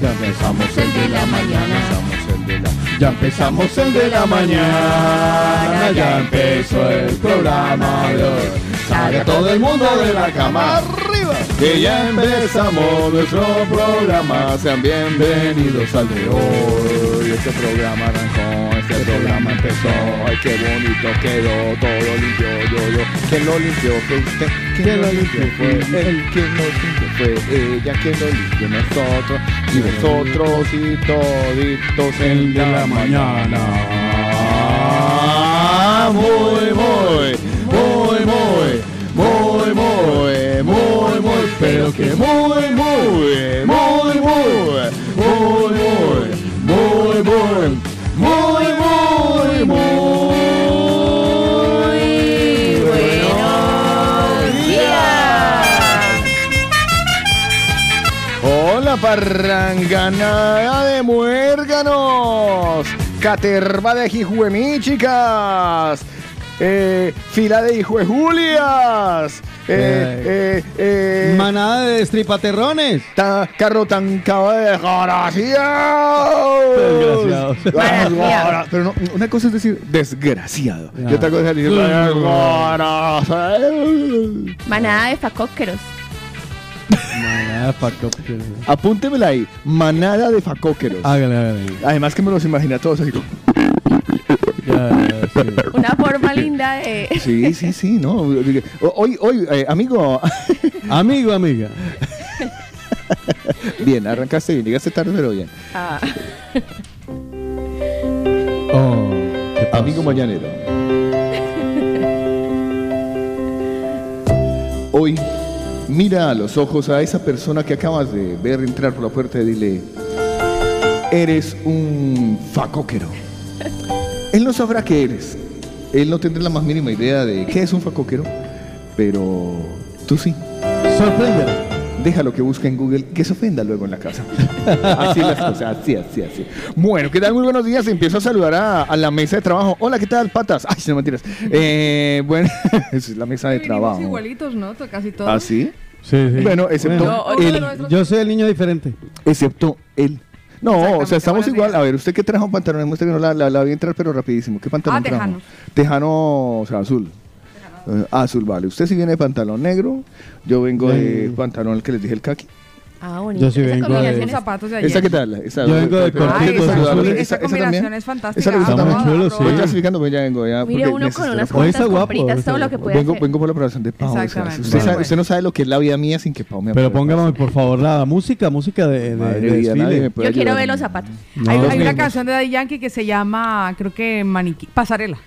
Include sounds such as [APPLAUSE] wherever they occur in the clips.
Ya empezamos el de la mañana. Ya empezamos el de la mañana. Ya empezó el programa de hoy. Sale todo el mundo de la cama arriba. Que ya empezamos nuestro programa. Sean bienvenidos al de hoy. Este programa arrancó, este programa empezó. Ay, qué bonito quedó, todo limpio, yo, yo. ¿Quién lo limpió? Fue usted. ¿Quién lo limpió? Fue él. ¿Quién lo limpió? Fue ella. ¿Quién lo limpió? Nosotros. Y vosotros y toditos el de la mañana. Muy, muy, muy, muy, muy, muy, muy, muy, pero que muy, muy, muy, muy, muy, muy, parranganada de muérganos, caterva de jijuemí, chicas, eh, fila de hijuejulias, eh, eh, eh, Manada de destripaterrones. ta- carro tancado de desgraciados. Desgraciados. Pero no, una cosa es decir desgraciado y otra cosa es decir desgraciados. Manada de facóqueros. Manada pa' cop- Apúntemela ahí, manada de facóqueros. Hágale, hágale. Además que me los imagina a todos así como... Ya, ya, sí. Una forma linda de. Sí, sí, sí, no. Hoy, hoy, eh, amigo, Amigo, amiga. bien, arrancaste bien, llegaste tarde, pero bien. Ah, Oh. Amigo mañanero. Hoy, mira a los ojos a esa persona que acabas de ver entrar por la puerta y dile, eres un facóquero. [LAUGHS] Él no sabrá qué eres. Él no tendrá la más mínima idea de qué es un facóquero, pero tú sí. Sorprende. Déjalo que busque en Google, que se ofenda luego en la casa. [LAUGHS] Así las cosas, así, así, así. Bueno, ¿qué tal? Muy buenos días. Empiezo a saludar a, a la mesa de trabajo. Hola, ¿qué tal, patas? Ay, no mentiras. Eh, bueno, [LAUGHS] es la mesa de trabajo. igualitos, ¿no? Casi todos. ¿Ah, sí? Sí, sí. Bueno, excepto él. nuestros- Yo soy el niño diferente. Excepto él. No, o sea, estamos igual. días. A ver, ¿usted qué trajo pantalones? Muestre que no la, la, la voy a entrar, pero rapidísimo. ¿Qué pantalón Ah, trajo? tejanos. Tejano, o sea, azul. Eh, azul, vale. Usted sí viene de pantalón negro. Yo vengo de pantalón, el que les dije, el kaki. ah, bonito. Yo sí Esa vengo combinación de- zapatos de ayer. ¿Esa qué tal? Esa, Yo vengo de pero- cortito, Ay, pero- esa, esa- esa esa combinación también. es fantástica. Esa le gusta Está muy chulo, sí. Voy clasificando, pues ya vengo. Ya, Mire uno con unas cuantas compritas, todo lo que puede Vengo, hacer. vengo por la operación de Pau. o sea, Exactamente. usted, sabe, Bueno. usted no sabe lo que es la vida mía sin que Pau me Pero póngame, por favor, la música, música de, de, Madre de desfile. Yo quiero ver los zapatos. No, hay, hay una canción de Daddy Yankee que se llama, creo que Maniquí, Pasarela.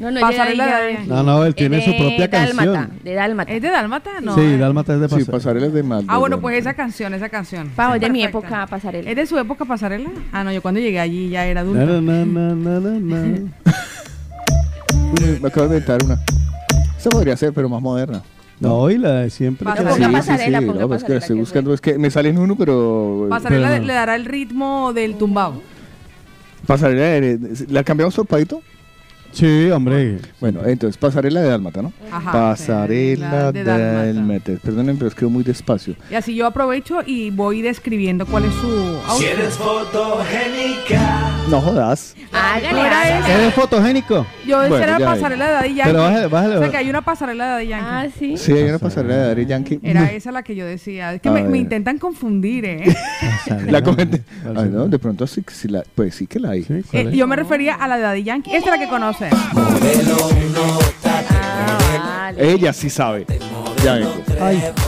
No, no, Pasarela de- No, no, él tiene su propia canción. De Dálmata. ¿Es de Dálmata? No. sí, eh. Dálmata es de Sí, pasar. pasarelas de mal. Ah, bueno, pues esa canción, esa canción. Pau, es de mi época pasarela. ¿Es de su época Pasarela? Ah, no, yo cuando llegué allí ya era adulta. Na, na, na, na, na, na. Me acabo de inventar una. Esa podría ser, pero más moderna. No, y la de siempre. Sí, pasarela, sí, sí, ponga no, pues que pasarela, estoy buscando, fue. es que me sale en uno, pero... Pasarela Pero le, no. le dará el ritmo del tumbao. Pasarela, de- ¿la cambiamos por Paito? Sí, hombre. Bueno, entonces, pasarela de Dálmata, ¿no? Ajá, pasarela de de Dálmata. Perdonen, pero escribo muy despacio. Y así yo aprovecho y voy describiendo cuál es su Si eres fotogénica. No jodas. Hágale, era hágale. ¿Eres fotogénico? Yo decía Bueno, era pasarela de Daddy Yankee. Pero bájale, bájale. O sea que hay una pasarela de Daddy Yankee. Ah, sí. Sí, hay una pasarela de Daddy Yankee. Era esa la que yo decía. Es que me, intentan confundir, ¿eh? [LAUGHS] La comenté. Ay, no, de pronto sí, sí la, pues sí que la hay. Sí, ¿cuál Eh, es? yo me refería a la de Daddy Yankee. Esta es la que Ah, Ella sí sabe. Ya vengo.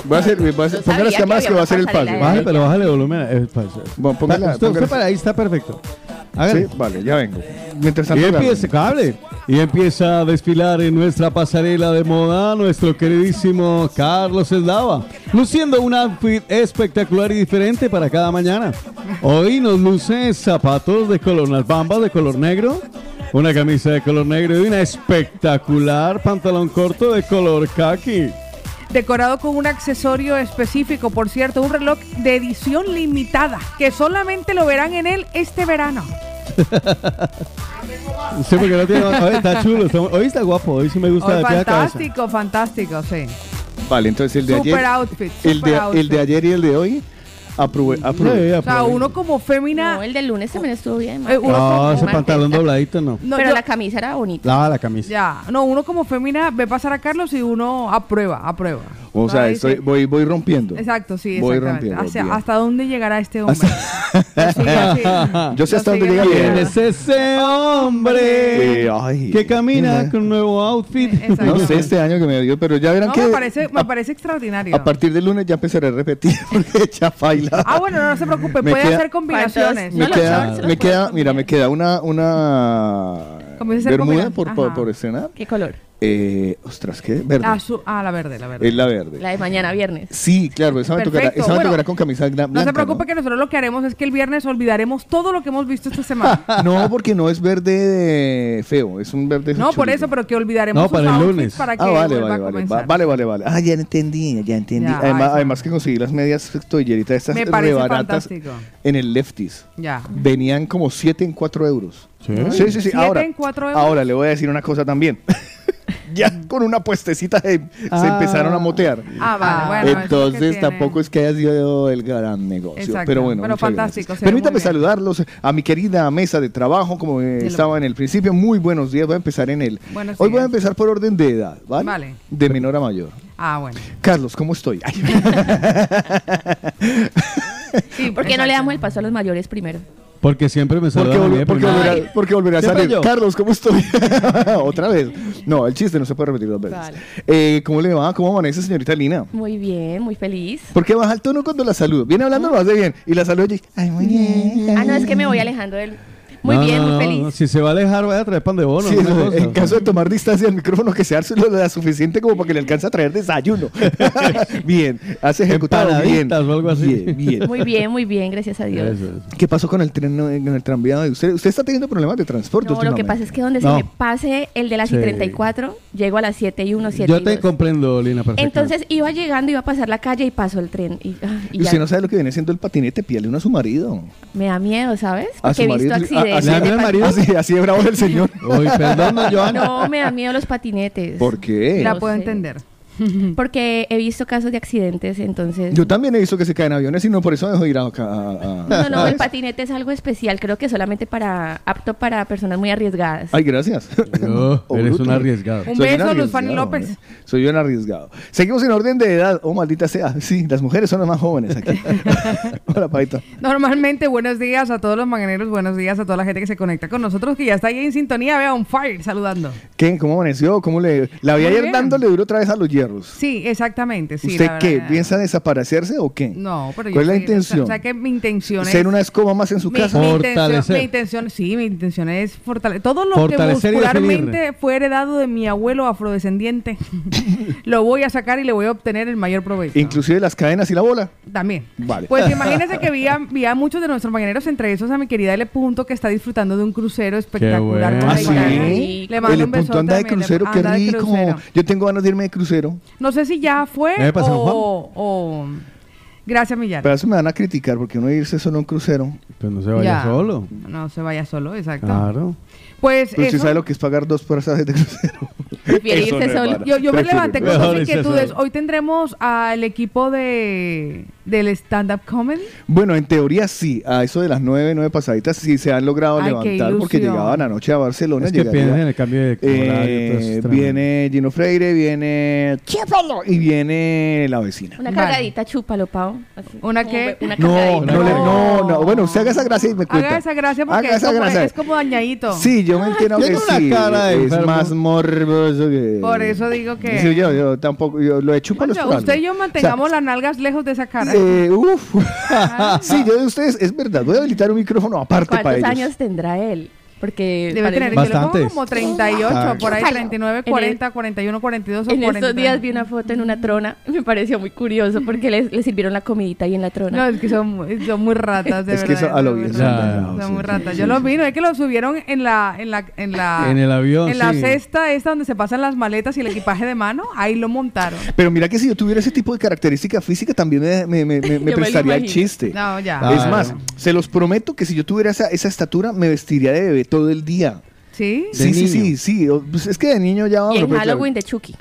Voy a hacer, voy a hacer, ponga las que cámaras que va a hacer el paso. pasarela Bájale, pero bájale volumen. eh, pa- Bueno, póngala, usted, usted para ahí está perfecto. Sí, vale, ya vengo. Mientras Y tanto, empieza, cable. Y empieza a desfilar en nuestra pasarela de moda nuestro queridísimo Carlos Eslava, luciendo un outfit espectacular y diferente para cada mañana. Hoy nos luce zapatos de color, unas bambas de color negro, Una camisa de color negro y una espectacular pantalón corto de color khaki. Decorado con un accesorio específico, por cierto, un reloj de edición limitada, que solamente lo verán en él este verano. [LAUGHS] Sí, porque no tiene. Oye, está chulo. está- hoy está guapo. Hoy sí me gusta de pie a cabeza. fantástico, fantástico, sí. Vale, entonces el de Super ayer. outfit, el, de, outfit. el de ayer y el de hoy. Aprobé. aprobé. O sea, uno como fémina... No, el del lunes también estuvo bien. Eh, uno No, como- ese pantalón dobladito no. No, pero yo- la camisa era bonita. Lava la camisa. Ya, no, uno como fémina ve pasar a Carlos y uno aprueba, aprueba. O sea, estoy, sí. voy, voy rompiendo. Exacto, sí, Voy exactamente. rompiendo, Hacia- bien. ¿Hasta dónde llegará este hombre? Lo sigue así. Yo sé Lo hasta dónde sigue llega así. ¿Quién es ese hombre Eh, ay. que camina con un nuevo outfit? Exacto. No sé este año que me dio, pero ya verán No, que me parece, me a, parece extraordinario. a partir del lunes ya empezaré a repetir [LAUGHS] porque ya Ah, bueno, no se preocupe, Me puede queda- hacer combinaciones. Me no, los queda, shorts me queda, mira, me queda una, una bermuda por, por, por estrenar. ¿Qué color? Eh, ostras, ¿qué? Verde. Ah, su- ah, la verde, la verde. Es la verde. La de mañana viernes. Sí, claro, esa me tocará, Perfecto. esa me Bueno, tocará con camisa blanca. No se preocupe que nosotros lo que haremos es que el viernes olvidaremos todo lo que hemos visto esta semana. [LAUGHS] No, porque no es verde de feo, es un verde no, por eso, pero que olvidaremos No, sus para el lunes. para que Ah, vale, vale, a vale, comenzar. vale, vale, vale. Ah, ya entendí, ya entendí. Ya, además, ay, además que conseguí las medias toalleritas estas Me parece fantástico. en el Lefties. Ya. Venían como 7 en 4 euros. ¿Sí? Sí, sí, sí. ¿Siete Ahora, en cuatro euros? ahora le voy a decir una cosa también. [LAUGHS] [LAUGHS] ya con una puestecita se, se Ah. empezaron a motear. Ah, vale, bueno. es lo que Entonces tampoco es que haya sido el gran negocio. Exacto, Pero bueno, pero fantástico, Permítame saludarlos a mi querida mesa de trabajo, como lo- estaba en el principio. Muy buenos días. Voy a empezar en él. Buenos Hoy voy a días. empezar por orden de edad, ¿vale? Vale. De menor a mayor. Ah, bueno. Carlos, ¿cómo estoy? Ay, [LAUGHS] Sí, [LAUGHS] ¿Por qué no le damos el paso a los mayores primero? Porque siempre me porque, saludan a mí volver, de porque, volverá, porque volverá a salir. yo. Carlos, ¿cómo estoy? [LAUGHS] Otra vez. No, el chiste no se puede repetir dos veces. Vale. Eh, ¿Cómo le va? ¿Cómo amanece, señorita Lina? Muy bien, muy feliz. ¿Por qué baja el tono cuando la saludo? Viene hablando lo hace bien y la saludo y ay, muy bien. Ah, no, es que me voy alejando del... Muy No, bien, no, muy no, feliz. no, Si se va a alejar, vaya a traer pan de bono. Sí, en caso de tomar distancia del micrófono, que sea [LAUGHS] lo da suficiente como para que le alcance a traer desayuno. [LAUGHS] [LAUGHS] bien, has ejecutado bien. Empanaditas o algo así. Bien, bien. Muy bien, muy bien, gracias a Dios. Eso, eso. ¿Qué pasó con el tren, en el tranvía? ¿Usted, usted está teniendo problemas de transporte No, lo que pasa es que donde No. se me pase el de las Sí. 34, llego a las 7 y 1, 7 Yo y te 2. comprendo, Lina, perfectamente. Entonces iba llegando, iba a pasar la calle y pasó el tren. Y, ah, y Y ya usted no sabe lo que viene siendo el patinete, pídale uno a su marido. me da miedo, ¿sabes? A Porque he visto marido. accidentes. Así, ¿Le da miedo al [LAUGHS] marido? así, así de bravo es el señor. Uy, perdón, don [LAUGHS] Joan. No, me dan miedo los patinetes. ¿Por qué? La No puedo sé. entender. [LAUGHS] Porque he visto casos de accidentes, entonces... Yo también he visto que se caen aviones y no por eso dejo de ir a... a- a- No, no, el patinete es algo especial. Creo que solamente para apto para personas muy arriesgadas. Ay, gracias. Yo, Oh, eres un [LAUGHS] arriesgado. Un beso, Luz Fanny López. ¿eh? Soy un arriesgado. Seguimos en orden de edad. Oh, maldita sea. Sí, las mujeres son las más jóvenes aquí. [LAUGHS] Hola, Paita. Normalmente, buenos días a todos los mañaneros, buenos días a toda la gente que se conecta con nosotros, que ya está ahí en sintonía, vea, un fire, saludando. ¿Qué? ¿Cómo amaneció? ¿Cómo le...? La vi Muy ayer bien. dándole duro otra vez a los Sí, exactamente. Sí, ¿Usted la qué? verdad. ¿Piensa desaparecerse o qué? No, pero yo ¿Cuál es la intención? O sea, que mi intención es... ¿Ser una escoba más en su mi, casa? mi intención, Fortalecer. mi intención, sí, mi intención es fortalecer. Todo lo Fortalecer que muscularmente fue heredado de mi abuelo afrodescendiente, [LAUGHS] lo voy a sacar y le voy a obtener el mayor provecho. Inclusive las cadenas y la bola. También. Vale. Pues imagínense que [LAUGHS] vi a, vi a muchos de nuestros mañaneros, entre esos a mi querida L. Punto, que está disfrutando de un crucero espectacular. bueno. con ¿Ah, la sí? Le mando un besote anda de crucero, qué rico. crucero. Yo tengo ganas de irme de crucero. No sé si ya fue o, o... Gracias, Millar. Pero eso me van a criticar porque uno irse solo a un crucero. Pues no se vaya Ya. solo. No se vaya solo, exacto. Claro. Pues Pero usted eso- sabe lo que es pagar dos pasajes de crucero. [LAUGHS] Prefiere irse no es solo. Yo, yo me levanté con dos inquietudes. Hoy tendremos al equipo de del stand-up comedy. Bueno, en teoría sí. A eso de las nueve, nueve pasaditas sí se han logrado Ay, levantar porque llegaban anoche a Barcelona. Es que piensen en el cambio de Eh, viene Gino Freire, viene Chiapalo y viene la vecina. Una Vale. cargadita, chúpalo, Pau. Así, ¿Una qué? Una No, no, No. no, no. Bueno, usted haga esa gracia y me cuenta. Haga esa gracia porque Haga es, esa como, gracia. es como dañadito. Sí, yo me entiendo que Tiene una sí. cara de es enfermo. más morboso que. Por eso digo que- Sí, yo, yo tampoco. Yo lo para Coño, usted y yo mantengamos las nalgas lejos de esa cara. Eh, uf. [LAUGHS] sí, yo de ustedes, es verdad. Voy a habilitar un micrófono aparte para ¿Cuántos ellos. años tendrá él? Porque Debe tener yo le pongo Bastantes. como 38, Ah. por ahí Ojalá. 39, 40, 41, 42 o En 43. estos días vi una foto en una trona me pareció muy curioso porque le, le sirvieron la comidita ahí en la trona. No, es que son, muy- son muy ratas, de Es que verdad. eso a lo son muy bien son ratas, bravos, son sí, muy ratas. sí, Yo lo sí. vi, ¿no? es que lo subieron en la, en la, en la, En el avión, en la cesta esta donde se pasan las maletas y el equipaje de mano, ahí lo montaron. Pero mira que si yo tuviera ese tipo de característica física también me, me, me, me- [LAUGHS] me prestaría el chiste. No, ya. Ah, Es más, se los prometo que si yo tuviera esa, esa estatura me vestiría de bebé todo el día. ¿Sí? De Sí, sí, sí, pues es que de niño ya y vamos. en pero claro, Halloween de Chucky.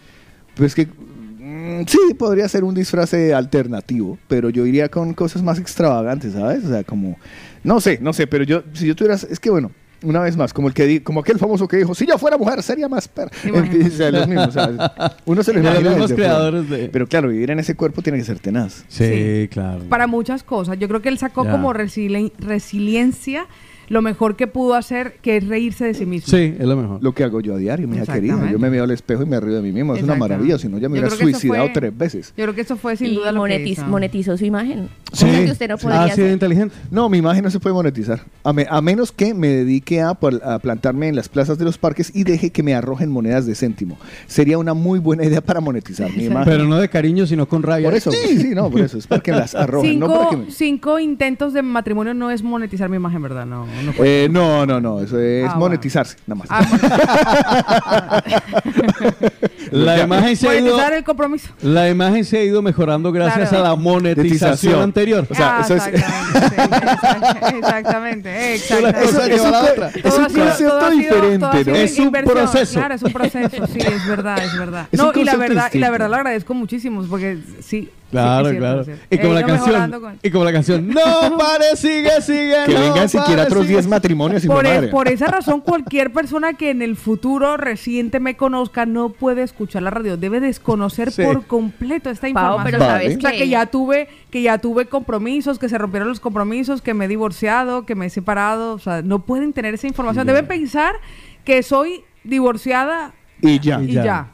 Pues que mm, sí, podría ser un disfraz eh, alternativo, pero yo iría con cosas más extravagantes, ¿sabes? O sea, como no sé, no sé, pero yo si yo tuviera es que bueno, una vez más, como el que di- como aquel famoso que dijo, si yo fuera mujer sería más per Imagínate. [LAUGHS] o sea, los mismos, o sea, uno se lo De [LAUGHS] los imagina mismos creadores de- Pero claro, vivir en ese cuerpo tiene que ser tenaz. Sí, Sí. claro. Para muchas cosas. Yo creo que él sacó Ya. como resili- resiliencia lo mejor que pudo hacer, que es reírse de sí mismo. Sí, es lo mejor. Lo que hago yo a diario, mi hija querida. Yo me veo al espejo y me río de mí mismo. Es una maravilla, si no ya me hubiera que suicidado fue- tres veces. Yo creo que eso fue sin y duda lo que monetiz- hizo. monetizó su imagen. Sí. Que usted no podría Ah, sí, hacer. inteligente. No, mi imagen no se puede monetizar. A, me- a menos que me dedique a, a plantarme en las plazas de los parques y deje que me arrojen monedas de céntimo. Sería una muy buena idea para monetizar mi imagen. Pero no de cariño, sino con rabia. por eso, sí, sí, no, por eso. Es para que las arrojen, no para Cinco, que me- cinco intentos de matrimonio no es monetizar mi imagen, ¿verdad? No, no. Eh, no, no, no, eso es Ah, monetizarse, nada más. Ah, [LAUGHS] La imagen se ha ido, el compromiso. la imagen se ha ido mejorando gracias Claro. a la monetización anterior. O sea, Ah, eso es- exactamente, exactamente, Eso- lleva es un- es concepto diferente. Es un proceso. Claro, es un proceso, sí, es verdad, es verdad. Es no, y la verdad, y la verdad lo agradezco muchísimo, porque sí. Claro, sí, claro. cierto. Y como la canción. con- Y como la canción. No pare, sigue, sigue. que no vengan siquiera pare, otros sigue". 10 matrimonios y Por, e- por esa razón, [LAUGHS] cualquier persona que en el futuro reciente me conozca no puede escuchar la radio. Debe desconocer Sí. por completo esta información. pero Vale. sabes O sea, que ya tuve, que ya tuve compromisos, que se rompieron los compromisos, que me he divorciado, que me he separado. O sea, no pueden tener esa información. Deben pensar que soy divorciada Y ya. y ya. ya.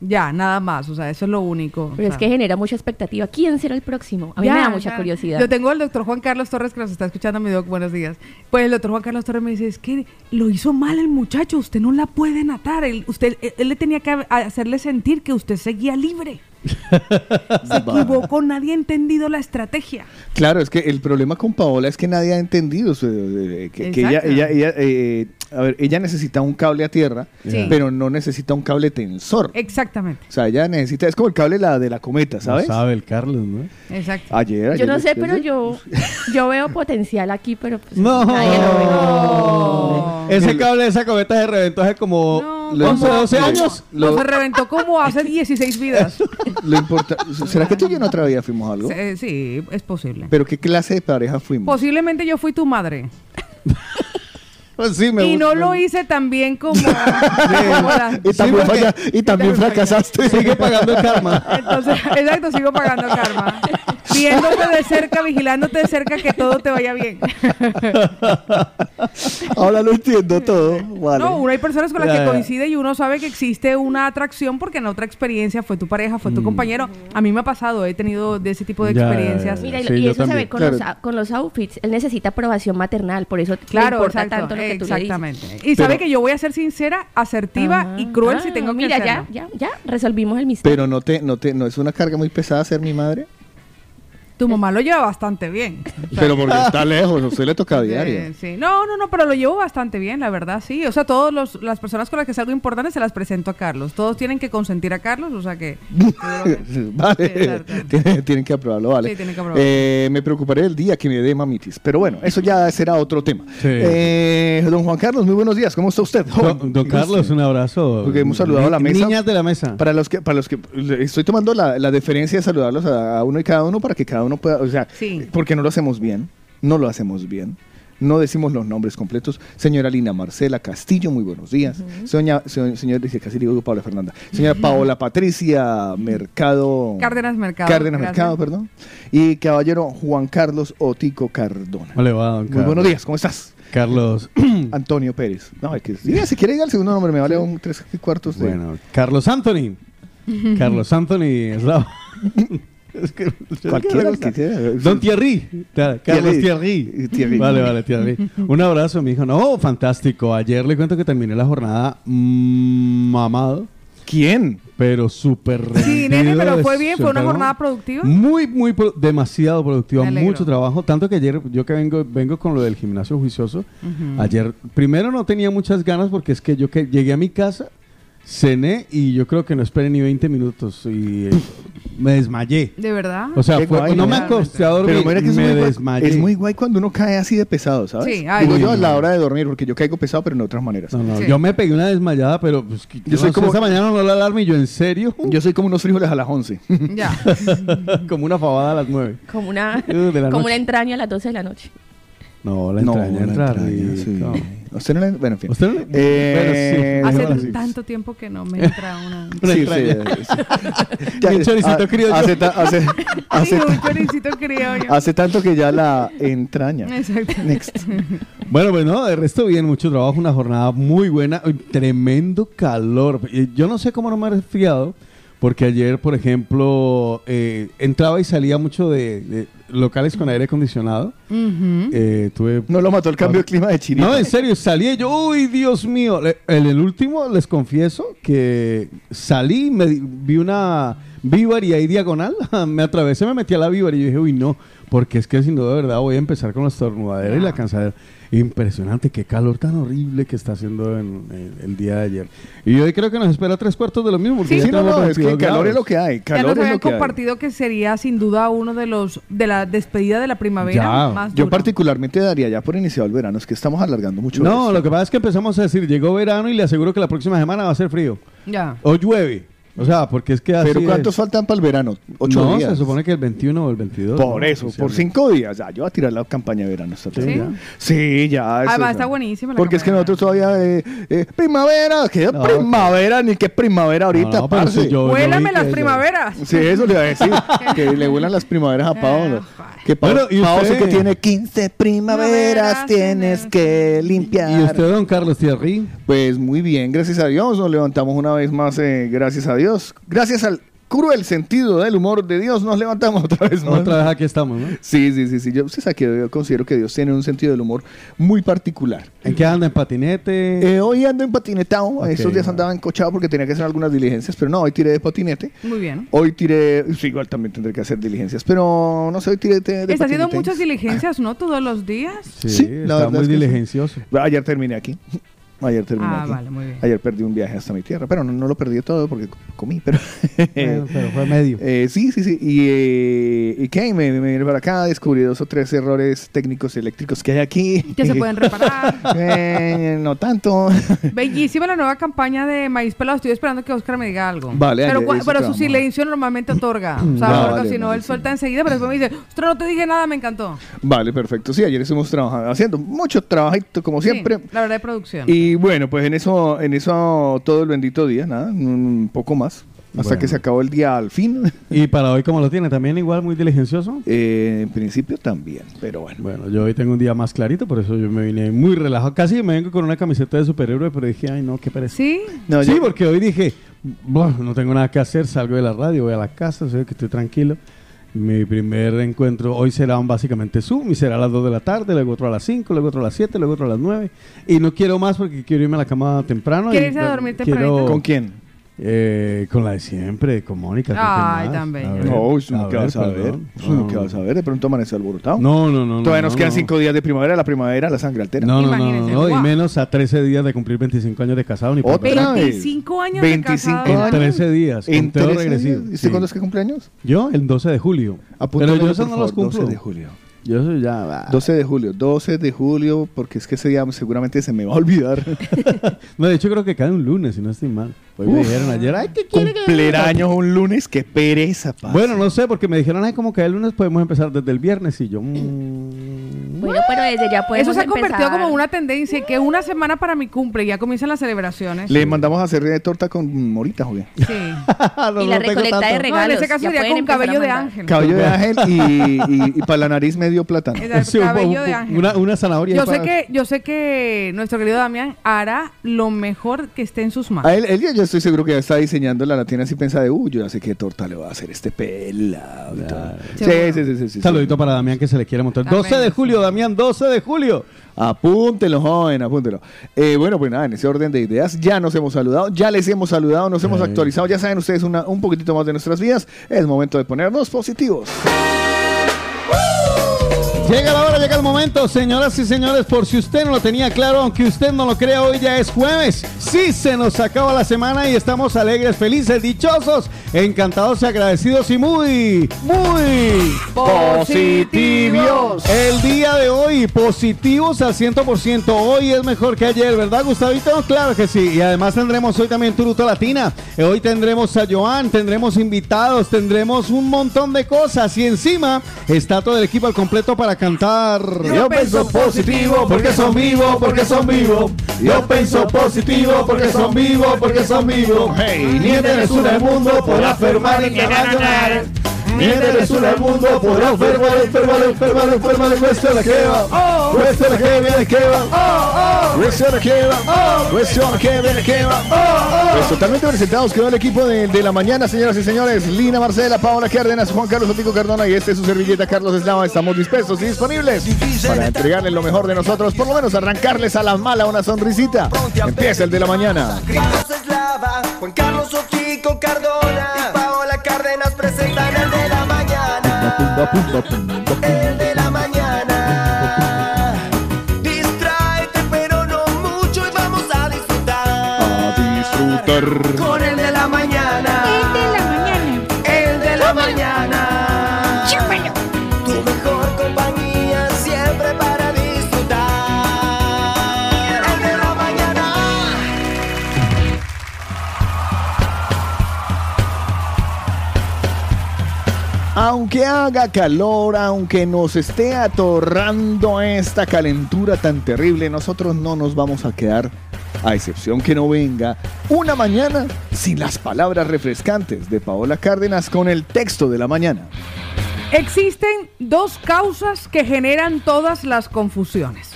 Ya. nada más. O sea, eso es lo único. Pero O es que genera mucha expectativa. ¿Quién será el próximo? A mí me da mucha ya. curiosidad. Yo tengo al doctor Juan Carlos Torres que nos está escuchando, mi doc, buenos días. Pues el doctor Juan Carlos Torres me dice, es que lo hizo mal el muchacho, usted no la puede matar. Él, usted, él, él le tenía que hacerle sentir que usted seguía libre. [LAUGHS] Se equivocó, nadie ha entendido la estrategia. Claro, es que el problema con Paola es que nadie ha entendido su- eh, que, que ella, Exacto. ella, ella, eh, a ver, ella necesita un cable a tierra, Sí. pero no necesita un cable tensor. Exactamente, O sea, ella necesita, es como el cable la, de la cometa, No ¿sabes? sabe el Carlos, ¿no? exacto. Ayer, ayer. Yo no sé, pero yo, [LAUGHS] yo veo potencial aquí, pero pues No. nadie lo ve. No. Ese cable de esa cometa se reventó hace como No, 11, ¿cómo? 12 ¿Cómo? años. No, Lo- se reventó como hace [LAUGHS] 16 vidas. Lo importa, ¿Será que tú y yo en otra vida fuimos algo? Sí, sí, es posible. ¿Pero qué clase de pareja fuimos? Posiblemente yo fui tu madre. [LAUGHS] [LAUGHS] Sí, me y gusta. no lo hice tan bien como, [LAUGHS] como la- y también, porque- falla- y también fracasaste. Sigue pagando el karma. Entonces, [LAUGHS] exacto, sigo pagando karma. Viéndote de cerca, vigilándote de cerca que todo te vaya bien. Ahora lo entiendo todo. Vale. No, uno hay personas con las Ya, que coincide y uno sabe que existe una atracción porque en otra experiencia fue tu pareja, fue tu compañero. A mí me ha pasado, he tenido de ese tipo de Mm. Ya, experiencias. Mira, y, Sí, y yo eso se también. ve con, Claro. los, a- con los outfits. Él necesita aprobación maternal, por eso Claro, le importa exacto, tanto lo que tú le dices. exactamente. Y sabe que yo voy a ser sincera, asertiva y cruel si Ah, tengo que Mira, ya, ya, ya, resolvimos el misterio. Pero no te, no te, no es una carga muy pesada ser mi madre. Tu mamá lo lleva bastante bien. O sea, Pero porque está lejos, usted le toca a diario. Sí. No, no, no, pero lo llevo bastante bien, la verdad, sí. O sea, todas las personas con las que es algo importante se las presento a Carlos. Todos tienen que consentir a Carlos, o sea que... [LAUGHS] vale, Sí, tienen, tienen que aprobarlo, vale. Sí, tienen que aprobarlo. Eh, me preocuparé el día que me dé mamitis. Pero bueno, eso ya será otro tema. Sí. Eh, don Juan Carlos, muy buenos días. ¿Cómo está usted? Don, don Carlos, un abrazo. Porque hemos saludado a la mesa. Niñas de la mesa. Para los que, para los que estoy tomando la, la deferencia de saludarlos a, a uno y cada uno para que cada uno pueda, o sea, Sí. porque no lo hacemos bien, no lo hacemos bien. No decimos los nombres completos. Señora Lina Marcela Castillo, muy buenos días. Señor, dice casi digo Paula Fernanda. Señora Paola Patricia Mercado. Cárdenas Mercado. Cárdenas gracias. Mercado, perdón. Y caballero Juan Carlos Otico Cardona. ¿Cómo le va, don Muy Carlos? buenos días, ¿cómo estás? Carlos. [CLEARS THROAT] Antonio Pérez. No, es que diga, si quiere diga el segundo nombre, me vale un tres cuartos de. bueno, Carlos Anthony. [LAUGHS] Carlos Anthony es la- [LAUGHS] Es que- [LAUGHS] Cualquiera que sea. Don Thierry. Carlos Thierry. Thierry. Thierry. Vale, vale, Thierry. [LAUGHS] Un abrazo, mi hijo. No, fantástico. Ayer le cuento que terminé la jornada mm, mamado, ¿Quién? pero súper Sí, nene, pero fue bien, fue una jornada productiva. Muy, muy, pro- demasiado productiva, mucho trabajo. Tanto que ayer, yo que vengo, vengo con lo del gimnasio juicioso, ayer, primero no tenía muchas ganas porque es que yo que llegué a mi casa, cené y yo creo que no esperé ni 20 minutos y eh, me desmayé. ¿De verdad? O sea, Qué fue- guay, no me realmente. acosté a dormir, Pero mira que es me muy, guay, desmayé. es muy guay cuando uno cae así de pesado, ¿sabes? Sí, ay, Digo yo sí. a la hora de dormir, porque yo caigo pesado, pero en otras maneras. No, no, Sí. Yo me pegué una desmayada, pero pues, que- Yo soy no sé, como- esta mañana no la alarma y yo en serio, [LAUGHS] Yo soy como unos frijoles a las 11. [LAUGHS] Ya. [LAUGHS] como una fabada a las 9. Como una, Uh, de la como noche. una entraña a las 12 de la noche. No, la entraña, la entra entraña, sí. no la... Bueno, en fin. ¿Usted no? Eh, Bueno, sí. Hace tanto tiempo que no me entra una... [LAUGHS] Una Sí, sí, sí. Un [LAUGHS] choricito criollo. Hace, ta- hace, [LAUGHS] Ay, hace, un choricito criollo. hace tanto que ya la entraña. Exacto. Next. Bueno, pues no, de resto bien, mucho trabajo, una jornada muy buena, uy, tremendo calor. Yo no sé cómo no me he resfriado, porque ayer, por ejemplo, eh, entraba y salía mucho de, de locales con aire acondicionado. Eh, tuve... No lo mató el cambio de clima de Chile. No, en serio, salí y yo, uy, Dios mío. En el último les confieso que salí, me di- vi una víbar y ahí diagonal, [LAUGHS] me atravesé, me metí a la víbar y yo dije, uy, no, porque es que si no, de verdad voy a empezar con la estornudadera y la cansadera. Impresionante, qué calor tan horrible que está haciendo en, en el día de ayer. Y hoy creo que nos espera tres cuartos de lo mismo. Porque Sí, ya sí, no, no, es que 22 calor es lo que hay. Ya Calor nos es lo habían hay. compartido que sería sin duda uno de los de la despedida de la primavera Ya. más Yo particularmente daría ya por iniciado el verano, es que estamos alargando mucho. No, esto. lo que pasa es que empezamos a decir, llegó verano y le aseguro que la próxima semana va a ser frío. Ya. O llueve. O sea, porque es que así Pero ¿cuántos es. faltan para el verano? Ocho no, días. se supone que el 21 o el 22. Por ¿no? eso, por cinco días. Ya, yo voy a tirar la campaña de verano. esta. ¿Sí? Ya. Sí, ya. eso Además, está buenísima la Porque es que nosotros todavía. eh, eh, primavera, que No, primavera, ni qué primavera ahorita, No, parce. si yo- Huélame vi las primaveras. Sí, eso le iba a decir. [LAUGHS] que le vuelan las primaveras a Paolo. Que Pa- Bueno, ¿y usted? que tiene 15 primaveras, Primaveras tienes tienes que limpiar. ¿Y usted, don Carlos Thierry? Pues muy bien, gracias a Dios. Nos levantamos una vez más, eh, gracias a Dios. Gracias al cruel sentido del humor de Dios, nos levantamos otra vez más. Otra vez aquí estamos, ¿no? Sí, sí, sí, sí. Yo, sabe que yo considero que Dios tiene un sentido del humor muy particular. ¿En qué anda? ¿En patinete? Eh, hoy ando en patinetado. Ok, Estos días va. andaba encochado porque tenía que hacer algunas diligencias, pero no, hoy tiré de patinete. Muy bien. Hoy tiré, sí, igual también tendré que hacer diligencias, pero no sé, hoy tiré de, de Está haciendo muchas [LAUGHS] diligencias, ¿no? Todos los días. sí, sí, está la verdad muy es que sí. diligencioso. Ayer terminé aquí. Ayer terminé Ah, aquí. vale, muy bien. Ayer perdí un viaje hasta mi tierra, pero no, no lo perdí todo porque comí, pero... [LAUGHS] Bueno, pero fue medio. Eh, sí, sí, sí. Y, eh, ¿y qué? Me, me vine para acá, descubrí dos o tres errores técnicos eléctricos que hay aquí. [LAUGHS] Que se pueden reparar. [LAUGHS] Eh, no tanto. Bellísima la nueva campaña de Maíz Pelado. Estoy esperando que Oscar me diga algo. Vale, pero, ayer pero su silencio normalmente otorga. [CLEARS THROAT] O sea, porque vale, si no, vale, él sí. suelta enseguida, pero después me dice, ostras, no te dije nada, me encantó. Vale, perfecto. Sí, ayer estuvimos trabajando, haciendo mucho trabajito, como siempre. Sí, la verdad de producción. Y bueno, pues en eso, en eso todo el bendito día, nada, un poco más. Hasta Bueno. que se acabó el día al fin. [LAUGHS] ¿Y para hoy cómo lo tiene? ¿También igual muy diligencioso? Eh, en principio también, pero bueno. Bueno, yo hoy tengo un día más clarito, por eso yo me vine muy relajado. Casi me vengo con una camiseta de superhéroe, pero dije, ay no, qué pereza. ¿Sí? No, sí, yo- porque hoy dije, bueno, no tengo nada que hacer, salgo de la radio, voy a la casa, sé que estoy tranquilo. Mi primer encuentro hoy será básicamente Zoom y será a las 2 de la tarde, luego otro a las 5, luego otro a las 7, luego otro a las 9. Y no quiero más porque quiero irme a la cama temprano. ¿Quieres y, irse a dormir quiero- tempranito? ¿Con quién? Eh, con la de siempre, con Mónica. ¿con quién Ay, tan bella. A ver, No, eso a no que ver, vas a ver. Eso no que vas a ver. De pronto amanece alborotado. No, no, no. Todavía no, nos no, quedan no. cinco días de primavera, la primavera, la sangre altera. No, no, no, no, Imagínense, no, y menos a 13 días de cumplir 25 años de casado ni por Otra ver. vez. 25 años 25 de casado. En 13 días, En conteo 13 regresivo. ¿Y usted sí. cuándo es que cumpleaños? Yo, el 12 de julio. Pero Apúntamelo, yo eso no los cumplo. 12 de julio. Yo eso ya... va. 12 de julio, 12 de julio, porque es que ese día seguramente se me va a olvidar. [LAUGHS] No, de hecho creo que cae un lunes, si no estoy mal. Hoy me Uf. dijeron ayer, ay, ¿qué quiere que años un lunes, qué pereza, parce. Bueno, no sé, porque me dijeron, ay, como que el lunes podemos empezar desde el viernes. Y yo, mm, Pues Bueno, pero desde ya podemos Eso se ha convertido como una tendencia que una semana para mi cumple y ya comienzan las celebraciones. Le mandamos a hacer de torta con moritas, o qué? Sí. No, [LAUGHS] Y la no recolecta de. No, en regalos. ese caso ya sería con cabello de ángel. Cabello de ángel y, y- y para la nariz medio plátano. El Sí, un- cabello de un- ángel. Una, una zanahoria. Yo sé para- que, yo sé que nuestro querido Damián hará lo mejor que esté en sus manos. A él, él yo estoy seguro que ya está diseñando la latina así piensa de, uy, yo ya sé qué torta le va a hacer este pelado. y todo". Sí, sí, sí, sí, sí. Saludito para Damián que se le quiere montar. Amén. 12 de julio, Damián, 12 de julio. Apúntelo, joven, apúntelo. Eh, bueno, pues nada, en ese orden de ideas ya nos hemos saludado, ya les hemos saludado, nos hemos Ay. actualizado, ya saben ustedes una- un poquitito más de nuestras vidas. Es momento de ponernos positivos. Llega la hora, llega el momento, señoras y señores, por si usted no lo tenía claro, aunque usted no lo crea, hoy ya es jueves. Sí, se nos acaba la semana y estamos alegres, felices, dichosos, encantados y agradecidos y muy, muy Positivos. El día de hoy, positivos al 100%. Hoy es mejor que ayer, ¿verdad, Gustavito? Claro que sí. Y además tendremos hoy también Turuto Latina. Hoy tendremos a Joan, tendremos invitados, tendremos un montón de cosas. Y encima está todo el equipo al completo para cantar. Yo pienso positivo porque son vivos, porque son vivos. Yo pienso positivo porque son vivos, porque son vivos. Hey, ni uno el mundo por afirmar y eres uno el mundo por afirmar, enfermar, enfermar, enfermar. Cuestión la que va, cuestión la que viene que va. Cuestión la que va, cuestión la que viene que va. Pues totalmente presentados quedó el equipo de, de la mañana, señoras y señores. Lina Marcela, Paola Cárdenas, Juan Carlos Otico Cardona y este es su servilleta Carlos Eslava. Estamos dispuestos y disponibles para entregarles lo mejor de nosotros, por lo menos arrancarles a la mala una sonrisita. Empieza el de la mañana. Carlos Eslava, Juan Carlos Ochico Cardona y Paola Cárdenas presentan El de la mañana. Distráete, pero no mucho y vamos a disfrutar. A disfrutar. Con el Aunque haga calor, aunque nos esté atorrando esta calentura tan terrible, nosotros no nos vamos a quedar, a excepción que no venga, una mañana sin las palabras refrescantes de Paola Cárdenas con el texto de la mañana. Existen dos causas que generan todas las confusiones.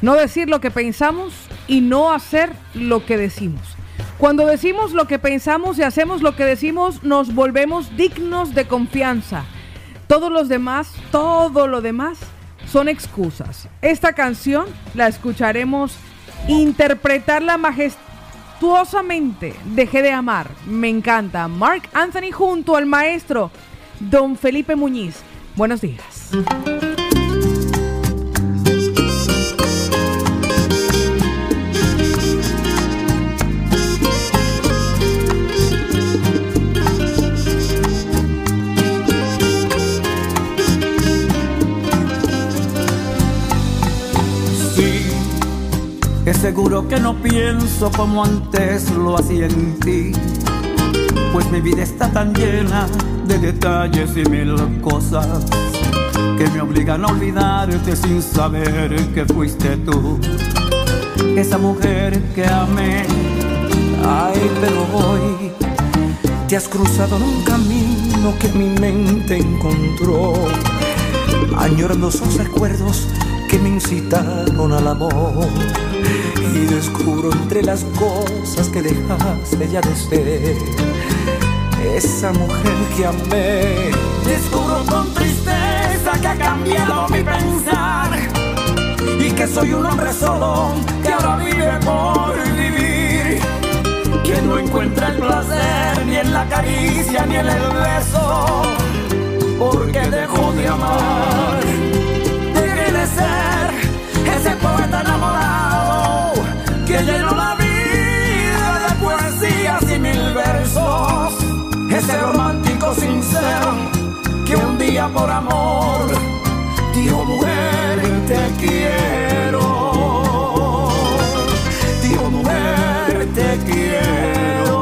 No decir lo que pensamos y no hacer lo que decimos. Cuando decimos lo que pensamos y hacemos lo que decimos, nos volvemos dignos de confianza. Todos los demás, todo lo demás, son excusas. Esta canción la escucharemos interpretarla majestuosamente. Dejé de amar. Me encanta. Mark Anthony junto al maestro Don Felipe Muñiz. Buenos días. Es seguro que no pienso como antes lo hacía en ti. Pues mi vida está tan llena de detalles y mil cosas que me obligan a olvidarte sin saber que fuiste tú. Esa mujer que amé, ay, pero hoy te has cruzado en un camino que mi mente encontró añorando esos recuerdos que me incitaron al amor. Y descubro entre las cosas que dejaste ya de ser esa mujer que amé. Descubro con tristeza que ha cambiado mi pensar y que soy un hombre solo que ahora vive por vivir. Que no encuentra el placer ni en la caricia ni en el beso porque dejó de amar. Que llenó la vida de poesías y mil versos. Ese romántico sincero que un día por amor dijo mujer te quiero. Dijo mujer te quiero.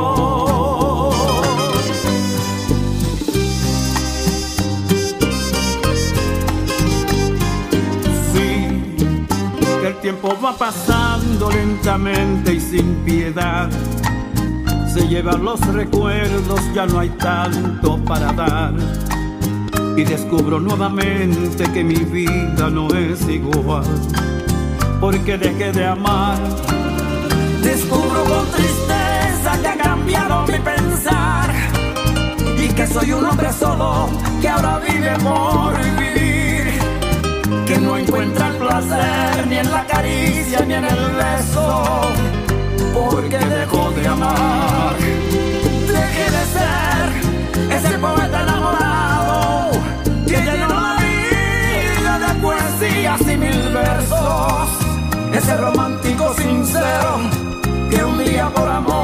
Sí, tiempo va lentamente y sin piedad. Se llevan los recuerdos, ya no hay tanto para dar. Y descubro nuevamente que mi vida no es igual. Porque dejé de amar. Descubro con tristeza que ha cambiado mi pensar. Y que soy un hombre solo que ahora vive por vivir. Que no encuentra el placer ni en la caricia ni en el beso. Porque dejó de amar. Dejé de ser ese poeta enamorado que llenó la vida de poesías y mil versos. Ese romántico sincero que un día por amor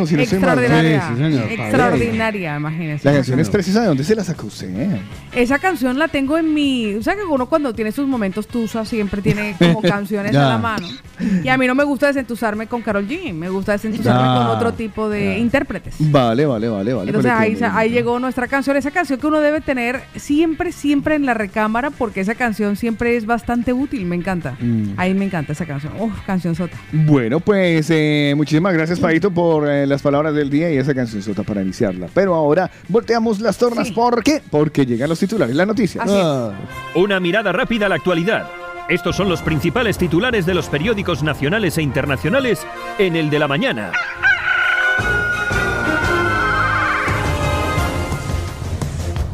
Padre hijo, si no estoy mal. Extraordinaria. Sí, sí, señor. Padre. Extraordinaria, imagínese. La canción es precisa. ¿De dónde se la sacó usted? Esa canción la tengo en mi. O sea que uno cuando tiene sus momentos tusa siempre tiene como [LAUGHS] canciones a la mano. Y a mí no me gusta desentusarme con Carol G. Me gusta desentusarme Ya. con otro tipo de intérpretes. Vale, vale, vale, vale. Entonces ahí, llegó nuestra canción, esa canción que uno debe tener siempre, siempre en la recámara, porque esa canción siempre es bastante útil, me encanta. Mm. Ahí me encanta esa canción. Uf, canción sota. Bueno, pues eh, muchísimas gracias, Paito, por eh, las palabras del día y esa canción sota para iniciarla. Pero ahora volteamos las tornas. Sí. ¿Por qué? Porque llegan los titulares, las noticias. Así es. Ah, Una mirada rápida a la actualidad. Estos son los principales titulares de los periódicos nacionales e internacionales en el de la mañana.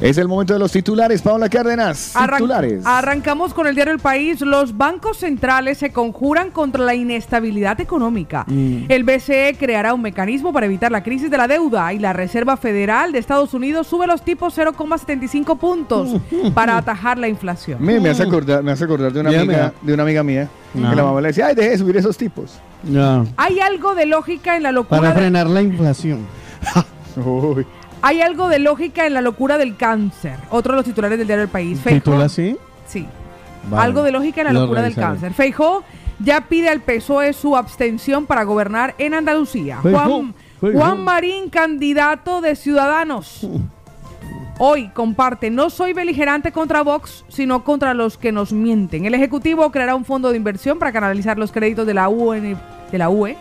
Es el momento de los titulares, Paola Cárdenas. Arran- titulares. arrancamos con el diario El País. Los bancos centrales se conjuran contra la inestabilidad económica. Mm. El BCE creará un mecanismo para evitar la crisis de la deuda y la Reserva Federal de Estados Unidos sube los tipos 0,75 puntos [LAUGHS] para atajar la inflación. Me, me hace acordar, me hace acordar de una amiga, de una amiga mía, Ah. que la mamá le decía, ay, deje de subir esos tipos. ya. Hay algo de lógica en la locura. Para de- frenar la inflación. [LAUGHS] Uy. Hay algo de lógica en la locura del cáncer. Otro de los titulares del diario El País. ¿Titula así? Sí. Vale. Algo de lógica en la Lo locura del cáncer. Feijó ya pide al PSOE su abstención para gobernar en Andalucía. Juan. Juan Marín, candidato de Ciudadanos. Hoy comparte, no soy beligerante contra Vox, sino contra los que nos mienten. El Ejecutivo creará un fondo de inversión para canalizar los créditos de la UN, de la UE,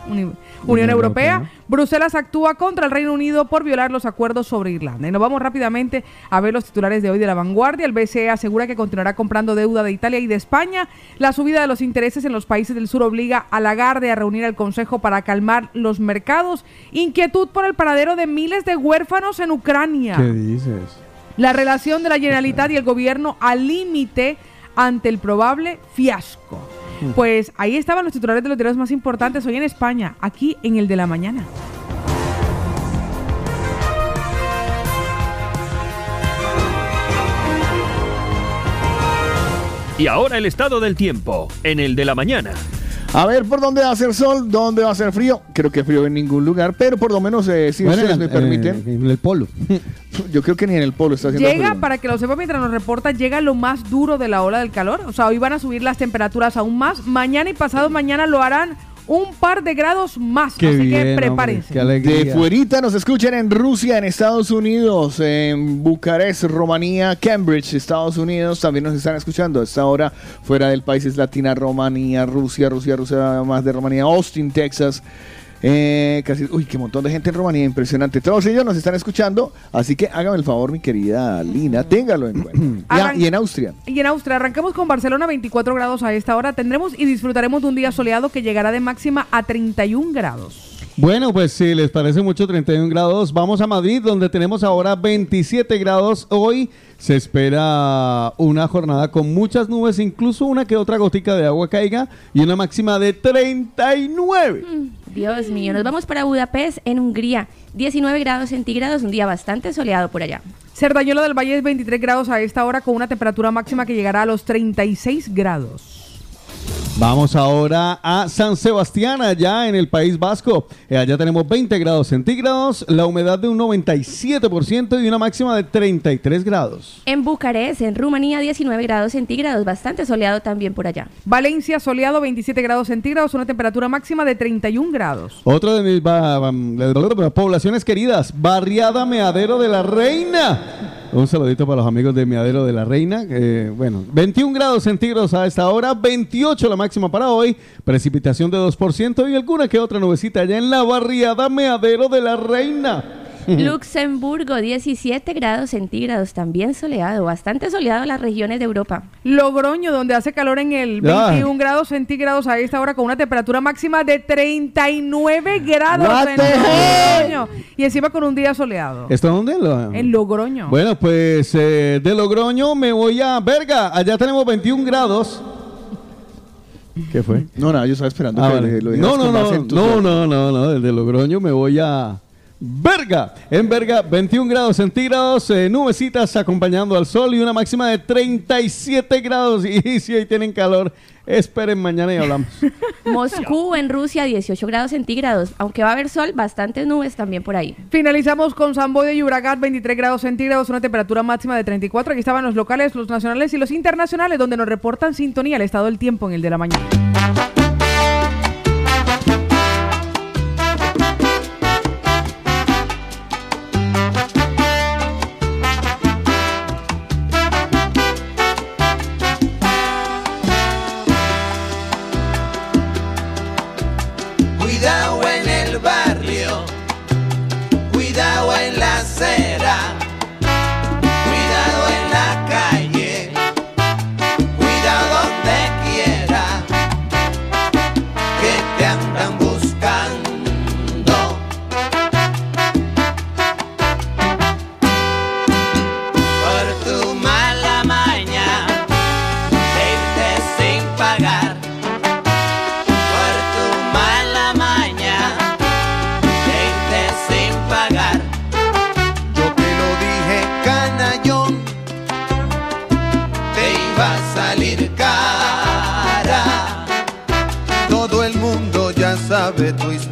Unión Europea. Europea. Bruselas actúa contra el Reino Unido por violar los acuerdos sobre Irlanda. Y nos vamos rápidamente a ver los titulares de hoy de la vanguardia. El BCE asegura que continuará comprando deuda de Italia y de España. La subida de los intereses en los países del sur obliga a Lagarde a reunir al Consejo para calmar los mercados. Inquietud por el paradero de miles de huérfanos en Ucrania. ¿Qué dices? La relación de la Generalitat y el gobierno al límite ante el probable fiasco. Pues ahí estaban los titulares de los diarios más importantes hoy en España, aquí en el de la mañana. Y ahora el estado del tiempo en el de la mañana. A ver, ¿por dónde va a hacer sol? ¿Dónde va a hacer frío? Creo que frío en ningún lugar, pero por lo menos, eh, si Bueno, ustedes en me el- permiten, En el polo. [LAUGHS] yo creo que ni en el polo está haciendo Llega, frío. para que lo sepa mientras nos reporta, llega lo más duro de la ola del calor. O sea, hoy van a subir las temperaturas aún más. Mañana y pasado mañana lo harán un par de grados más. Qué Así que bien, hombre, prepárense. qué alegría. De fuerita nos escuchan en Rusia, en Estados Unidos, en Bucarest, Rumanía, Cambridge, Estados Unidos. También nos están escuchando a esta hora fuera del país es Latina, Rumanía, Rusia, Rusia, Rusia, más de Rumanía, Austin, Texas. Eh, casi, uy, qué montón de gente en Rumanía, impresionante. Todos ellos nos están escuchando, así que hágame el favor, mi querida Lina, téngalo en cuenta. [CLEARS THROAT] Y a- y en Austria. Y en Austria, arrancamos con Barcelona 24 grados a esta hora. Tendremos y disfrutaremos de un día soleado que llegará de máxima a 31 grados. Bueno, pues si les parece mucho 31 grados, vamos a Madrid donde tenemos ahora 27 grados. Hoy se espera una jornada con muchas nubes, incluso una que otra gotica de agua caiga y una máxima de 39. Dios mío, nos vamos para Budapest, en Hungría. 19 grados centígrados, un día bastante soleado por allá. Cerdañola del Valle es 23 grados a esta hora con una temperatura máxima que llegará a los 36 grados. Vamos ahora a San Sebastián, allá en el País Vasco. Eh, allá tenemos 20 grados centígrados, la humedad de un 97% y una máxima de 33 grados. En Bucarest, en Rumanía, 19 grados centígrados, bastante soleado también por allá. Valencia soleado 27 grados centígrados, una temperatura máxima de 31 grados. Otra de mis poblaciones queridas, Barriada Meadero de la Reina. Un saludito para los amigos de Meadero de la Reina. bueno, 21 grados centígrados a esta hora, 28 la máxima para hoy, precipitación de 2% y alguna que otra nubecita allá en la Barriada Meadero de la Reina. Luxemburgo, 17 grados centígrados, también soleado, bastante soleado en las regiones de Europa. Logroño, donde hace calor en el Ah. 21 grados centígrados a esta hora con una temperatura máxima de 39 grados en? Logroño. Y encima con un día soleado. ¿Esto dónde? Lo- En Logroño. Bueno, pues eh, de Logroño me voy a Verga. Allá tenemos 21 grados. ¿Qué fue? No, no, yo estaba esperando Ah, que vale. le- lo no, no, no, no, no, no, no, desde Logroño me voy a Verga. En Verga, 21 grados centígrados, eh, nubecitas acompañando al sol y una máxima de 37 grados. [LAUGHS] Y si hoy tienen calor, esperen mañana y hablamos. [LAUGHS] Moscú, en Rusia, 18 grados centígrados, aunque va a haber sol, bastantes nubes también por ahí. Finalizamos con San Boy de Llobregat, 23 grados centígrados, una temperatura máxima de 34. Aquí estaban los locales, los nacionales y los internacionales, donde nos reportan sintonía el estado del tiempo en el de la mañana. Sabe tu.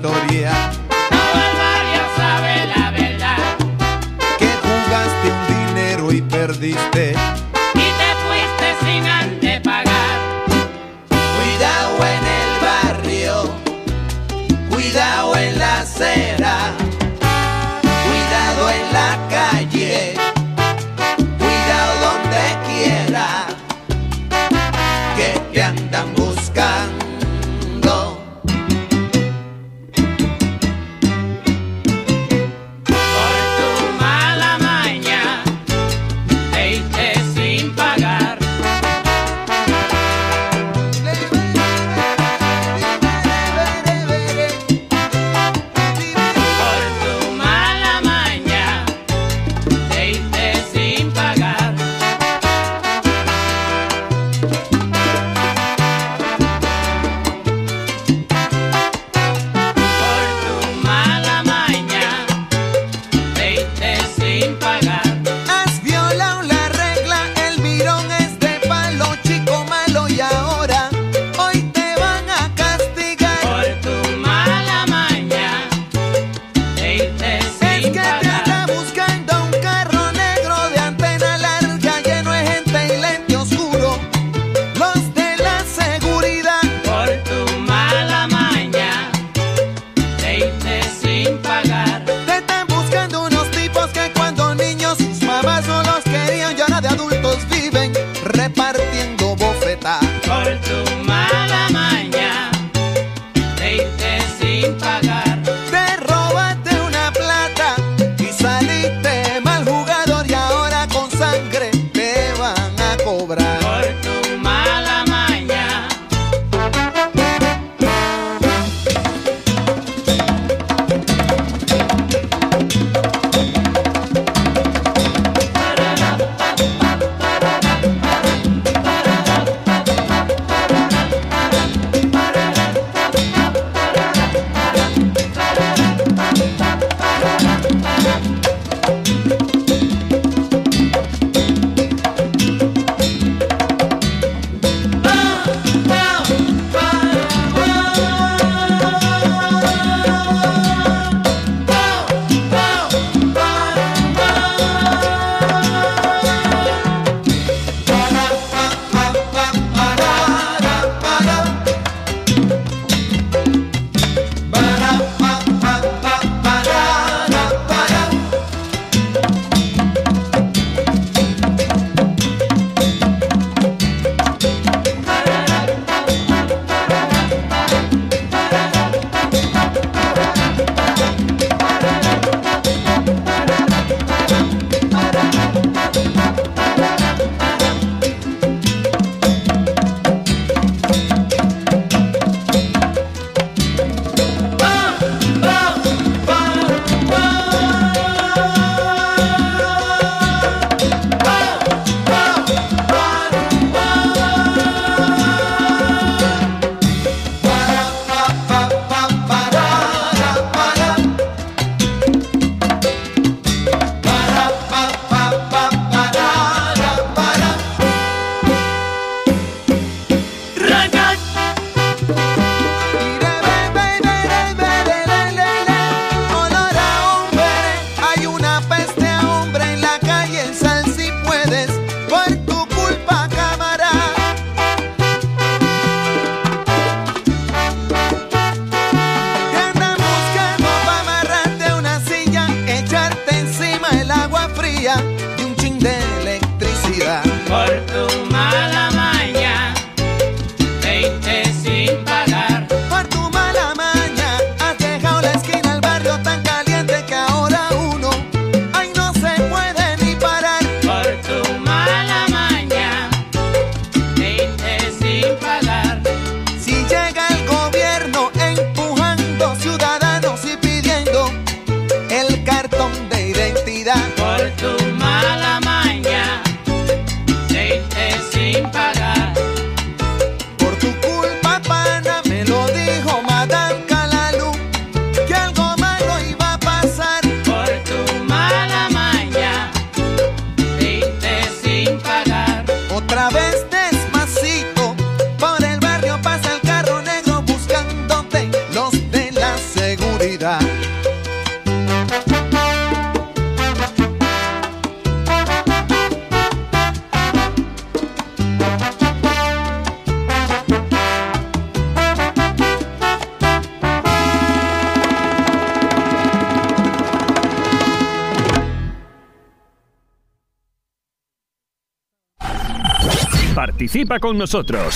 Participa con nosotros.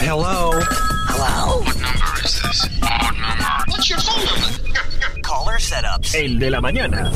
Hello. Hello. What number is this? What number? What's your phone number? [LAUGHS] Caller setups. El de la mañana.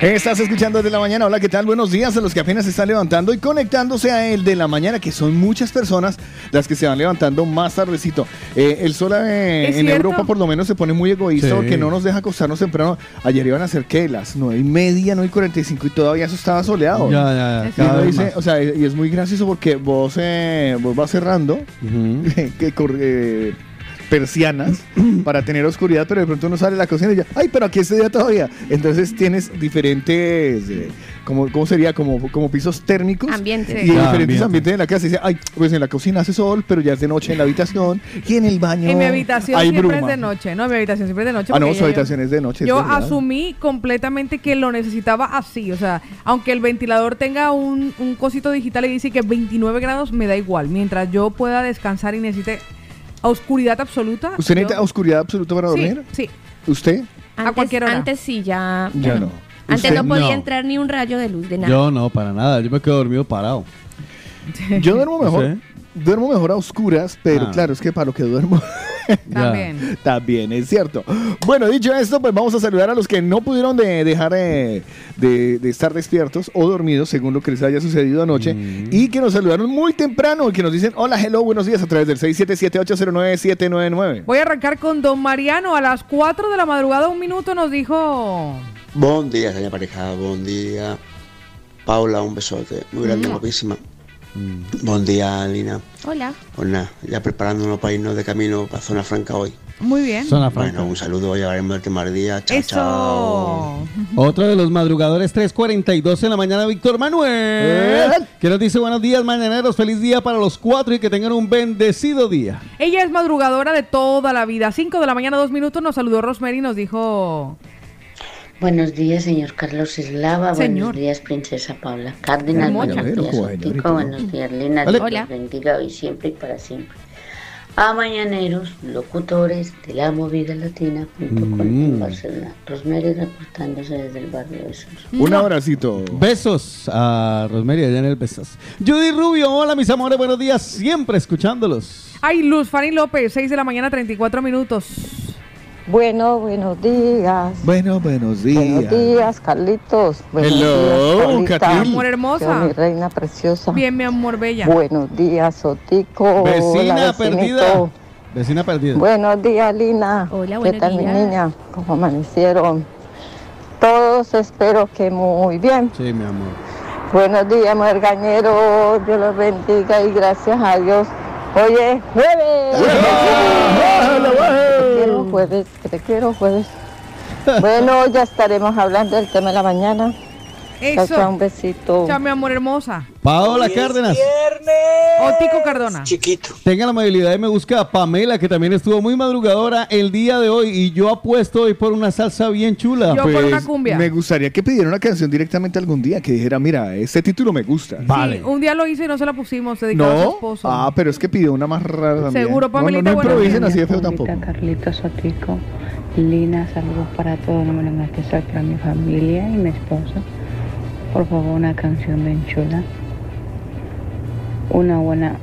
Estás escuchando de la mañana. Hola, ¿qué tal? Buenos días a los que apenas se están levantando y conectándose a el de la mañana, que son muchas personas las que se van levantando más tardecito. Eh, el sol eh, ¿Es en cierto? Europa por lo menos se pone muy egoísta Sí. porque no nos deja acostarnos temprano. Ayer iban a ser que las nueve y media, nueve y cuarenta y cinco y todavía eso estaba soleado. Ya, ya, ya. Cada vez dice, o sea, y es muy gracioso porque vos, eh, vos vas cerrando Ujú. [LAUGHS] que corre- eh, persianas para tener oscuridad, pero de pronto uno sale a la cocina y ya, ay, pero aquí es de día todavía. Entonces tienes diferentes, eh, como, ¿cómo sería? Como, como pisos térmicos. Ambiente. Y Ah, diferentes ambiente. ambientes en la casa. Y dice, ay, pues en la cocina hace sol, pero ya es de noche en la habitación y en el baño. En mi habitación hay siempre bruma. es de noche. No, en mi habitación siempre es de noche. Ah, no, su yo- habitación es de noche. Yo verdad. asumí completamente que lo necesitaba así. O sea, aunque el ventilador tenga un, un cosito digital y dice que 29 grados, me da igual. Mientras yo pueda descansar y necesite oscuridad absoluta. ¿Usted yo- necesita oscuridad absoluta para Sí, dormir? sí. ¿Usted? Antes, cualquier hora. Antes sí, ya, Ya no. Antes ¿Usted? no podía No. entrar ni un rayo de luz de nada. Yo no, para nada. Yo me quedo dormido parado. Yo duermo mejor. ¿Usted? Duermo mejor a oscuras, pero Ah. claro, es que para lo que duermo [LAUGHS] [LAUGHS] También. También es cierto. Bueno, dicho esto, pues vamos a saludar a los que no pudieron de dejar eh, de, de estar despiertos o dormidos, según lo que les haya sucedido anoche, y que nos saludaron muy temprano, y que nos dicen hola, hello, buenos días a través del 677-809-799. Voy a arrancar con Don Mariano. A las 4 de la madrugada, un minuto, nos dijo. Buen día, señora pareja, buen día. Paula, un besote muy grande, guapísima. Buen día, Lina. Hola. Pues nada, ya preparándonos para irnos de camino para Zona Franca hoy. Muy bien. Zona franca. Bueno, un saludo, llevaremos el tema del día. Chao, chao. Otro de los madrugadores, 3.42 en la mañana, Víctor Manuel. Que nos dice buenos días, mañaneros. Feliz día para los cuatro y que tengan un bendecido día. Ella es madrugadora de toda la vida. 5 de la mañana, dos minutos, nos saludó Rosemary y nos dijo. Buenos días, señor Carlos Eslava. Señor. Buenos días, princesa Paula Cárdenas. Buenos días, Otico. Buenos días, Lina. Vale. Dios Hola. los bendiga hoy, siempre y para siempre. A mañaneros, locutores de la movida latina.com en Mm. Barcelona. Rosemary reportándose desde el barrio de Sos. Un abracito. Besos a Rosemary allá en el Besas. Judy Rubio, hola mis amores, buenos días. Siempre escuchándolos. Ay, Luz Fanny López, 6 de la mañana, 34 minutos. Bueno, buenos días. Bueno, buenos Buenos días. días, Carlitos. Buenos Hello, días. Catril. Amor hermosa. Mi reina preciosa. Bien, mi amor bella. Buenos días, Otico. Vecina Hola, perdida. Vecina perdida. Buenos días, Lina. Hola, ¿Qué buenos tal, mi días. niña? ¿Cómo amanecieron? Todos espero que muy bien. Sí, mi amor. Buenos días, mujer gañero. Dios los bendiga y gracias a Dios. Hoy es jueves. Jueves, que te quiero jueves. Bueno, ya estaremos hablando del tema de la mañana. Eso. Chao, chao, un besito. Chao, mi amor hermosa. Paola Cárdenas. Otico Cardona. Chiquito. Tenga la amabilidad y me busca a Pamela, que también estuvo muy madrugadora el día de hoy. Y yo apuesto hoy por una salsa bien chula. Yo por una cumbia. Pues, Me gustaría que pidiera una canción directamente algún día, que dijera, mira, este título me gusta. Sí, un día lo hice y no se la pusimos, dedicado a su No, esposo. ah, pero es que pidió una más rara también. Seguro, No, Pamelita, No, no, buenos improvisen así de feo tampoco. Carlitos Otico, Lina, saludos para todos, no me especial para mi familia y mi esposo. Por favor, una canción bien chula. Una buena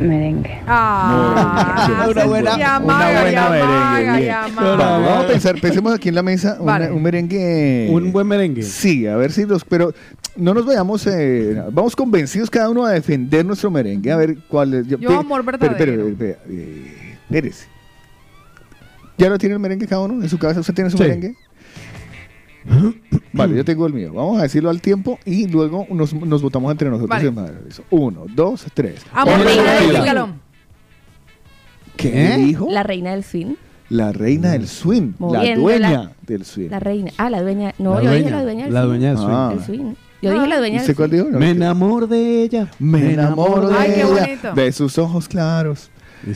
merengue. Ah, Una buena- ya una buena ya merengue, ya. Va- Vamos a pensar, pensemos aquí en la mesa una- Vale. un merengue. Un buen merengue. Sí, a ver si los. Pero no nos vayamos. eh, vamos convencidos cada uno a defender nuestro merengue. A ver cuál es. Yo, pe- amor pero- pero- verdadero. pero- eh, espérese. ¿Ya lo tiene el merengue cada uno en su casa? ¿Usted tiene su Sí. merengue? Vale, yo tengo el mío. Vamos a decirlo al tiempo y luego nos, nos votamos entre nosotros. Vale. en madre. Uno, dos, tres. Reina del. ¿Qué dijo? La reina del swing. La reina del swing. La dueña del swing. La reina. Ah, la dueña. No, La yo dije dueña, la dueña del la swing. dueña del swing. Ah. Del swing. Yo dije la dueña del ¿Usted cuál dijo? No, Me que- enamoro de ella. Me enamoro de Ay, qué ella, bonito. de sus ojos claros.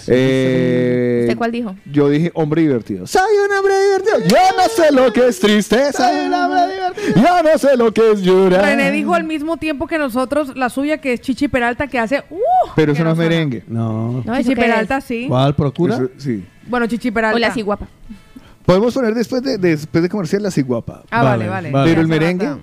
Eh, ¿Usted cuál dijo? Yo dije hombre divertido. Soy un hombre divertido. Yo no sé lo que es tristeza. Soy un hombre divertido. Yo no sé lo que es llorar. René dijo al mismo tiempo que nosotros la suya, que es Chichi Peralta, que hace. ¡Uh! Pero que eso no es merengue. No. No, ¿eso Chichi Peralta, es? sí. ¿Cuál procura? Eso- sí. Bueno, Chichi Peralta. O la ciguapa. Podemos poner después de, después de comercial la ciguapa. Ah, vale, Vale. Pero el merengue.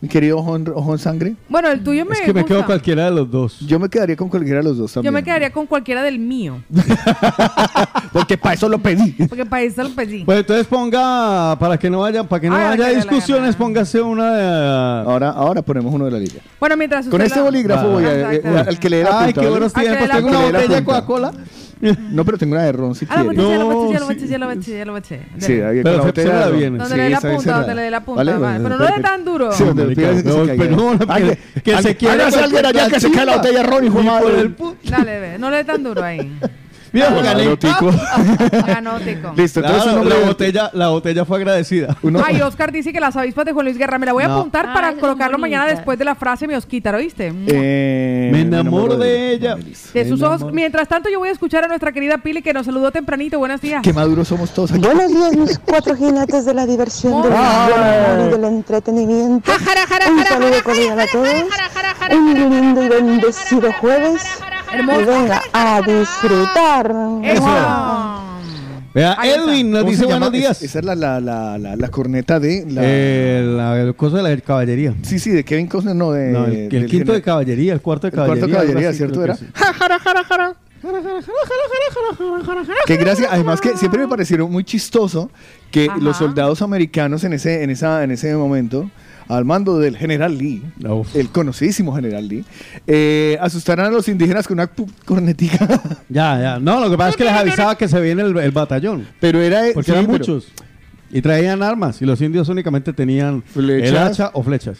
Mi querido ojón, ojón sangre, Bueno, el tuyo me Es que me quedo cualquiera de los dos. yo me quedaría con cualquiera de los dos Yo también. me quedaría con cualquiera del mío. [LAUGHS] Porque para eso lo pedí. Porque para eso lo pedí. Pues entonces ponga, para que no haya, para que no la haya que la discusiones, póngase una de... Ahora, ahora ponemos uno de la liga. Bueno, mientras usted Con este la- bolígrafo voy a, eh, al que le dé la Ay, punta, qué buenos tiempos. Tengo la una botella de. Coca-Cola. No, pero tengo una de ron si Ah, lo quiere. baché, ya lo No, ya lo baché, ya lo baché. Sí, Pero la se- botella la. Donde le dé la punta, donde le dé la punta. Pero no le dé tan duro. Que no, se caiga. pero no, no, Ay, que- que se quiera hágase alguien allá que se cae la botella de ron, hijo madre. Dale, ve, no le dé tan duro ahí. Mira, gané. tico. [LAUGHS] Listo, entonces Claro, la botella, la botella fue agradecida. Uno- Ay, Oscar dice que las avispas de Juan Luis Guerra. Me la voy a No. apuntar Ay, para colocarlo mañana después de la frase mi Osquitar, ¿oíste? Eh, Me enamoro de ella. de sus ojos. Mientras tanto, yo voy a escuchar a nuestra querida Pili que nos saludó tempranito. Buenos días. Qué maduros somos todos aquí. Buenos días, mis cuatro jinetes de la diversión, del humor y del entretenimiento. Un saludo cordial a todos. Un lindo y bendecido jueves. Y venga a disfrutar. Eso. Vea. Edwin nos ¿Cómo dice buenos días. Es- esa es la, la, la, la, la corneta de... La... Eh, la, el coso de la caballería. Sí, sí, de Kevin Costner, no, de... No, el, el del quinto de caballería, el cuarto de El cuarto de caballería. caballería, ¿cierto? Era... que sí. Qué gracia, además que siempre me parecieron muy chistoso que Ajá. los soldados americanos en ese, en esa, en ese momento, al mando del general Lee, Uf. el conocidísimo general Lee, eh, asustaran a los indígenas con una cornetica. [LAUGHS] Ya, ya. No, lo que pasa es que les avisaba que se viene el, el batallón. Pero era... Porque sí, eran pero- muchos. Y traían armas. Y los indios únicamente tenían Flechas. el hacha o flechas.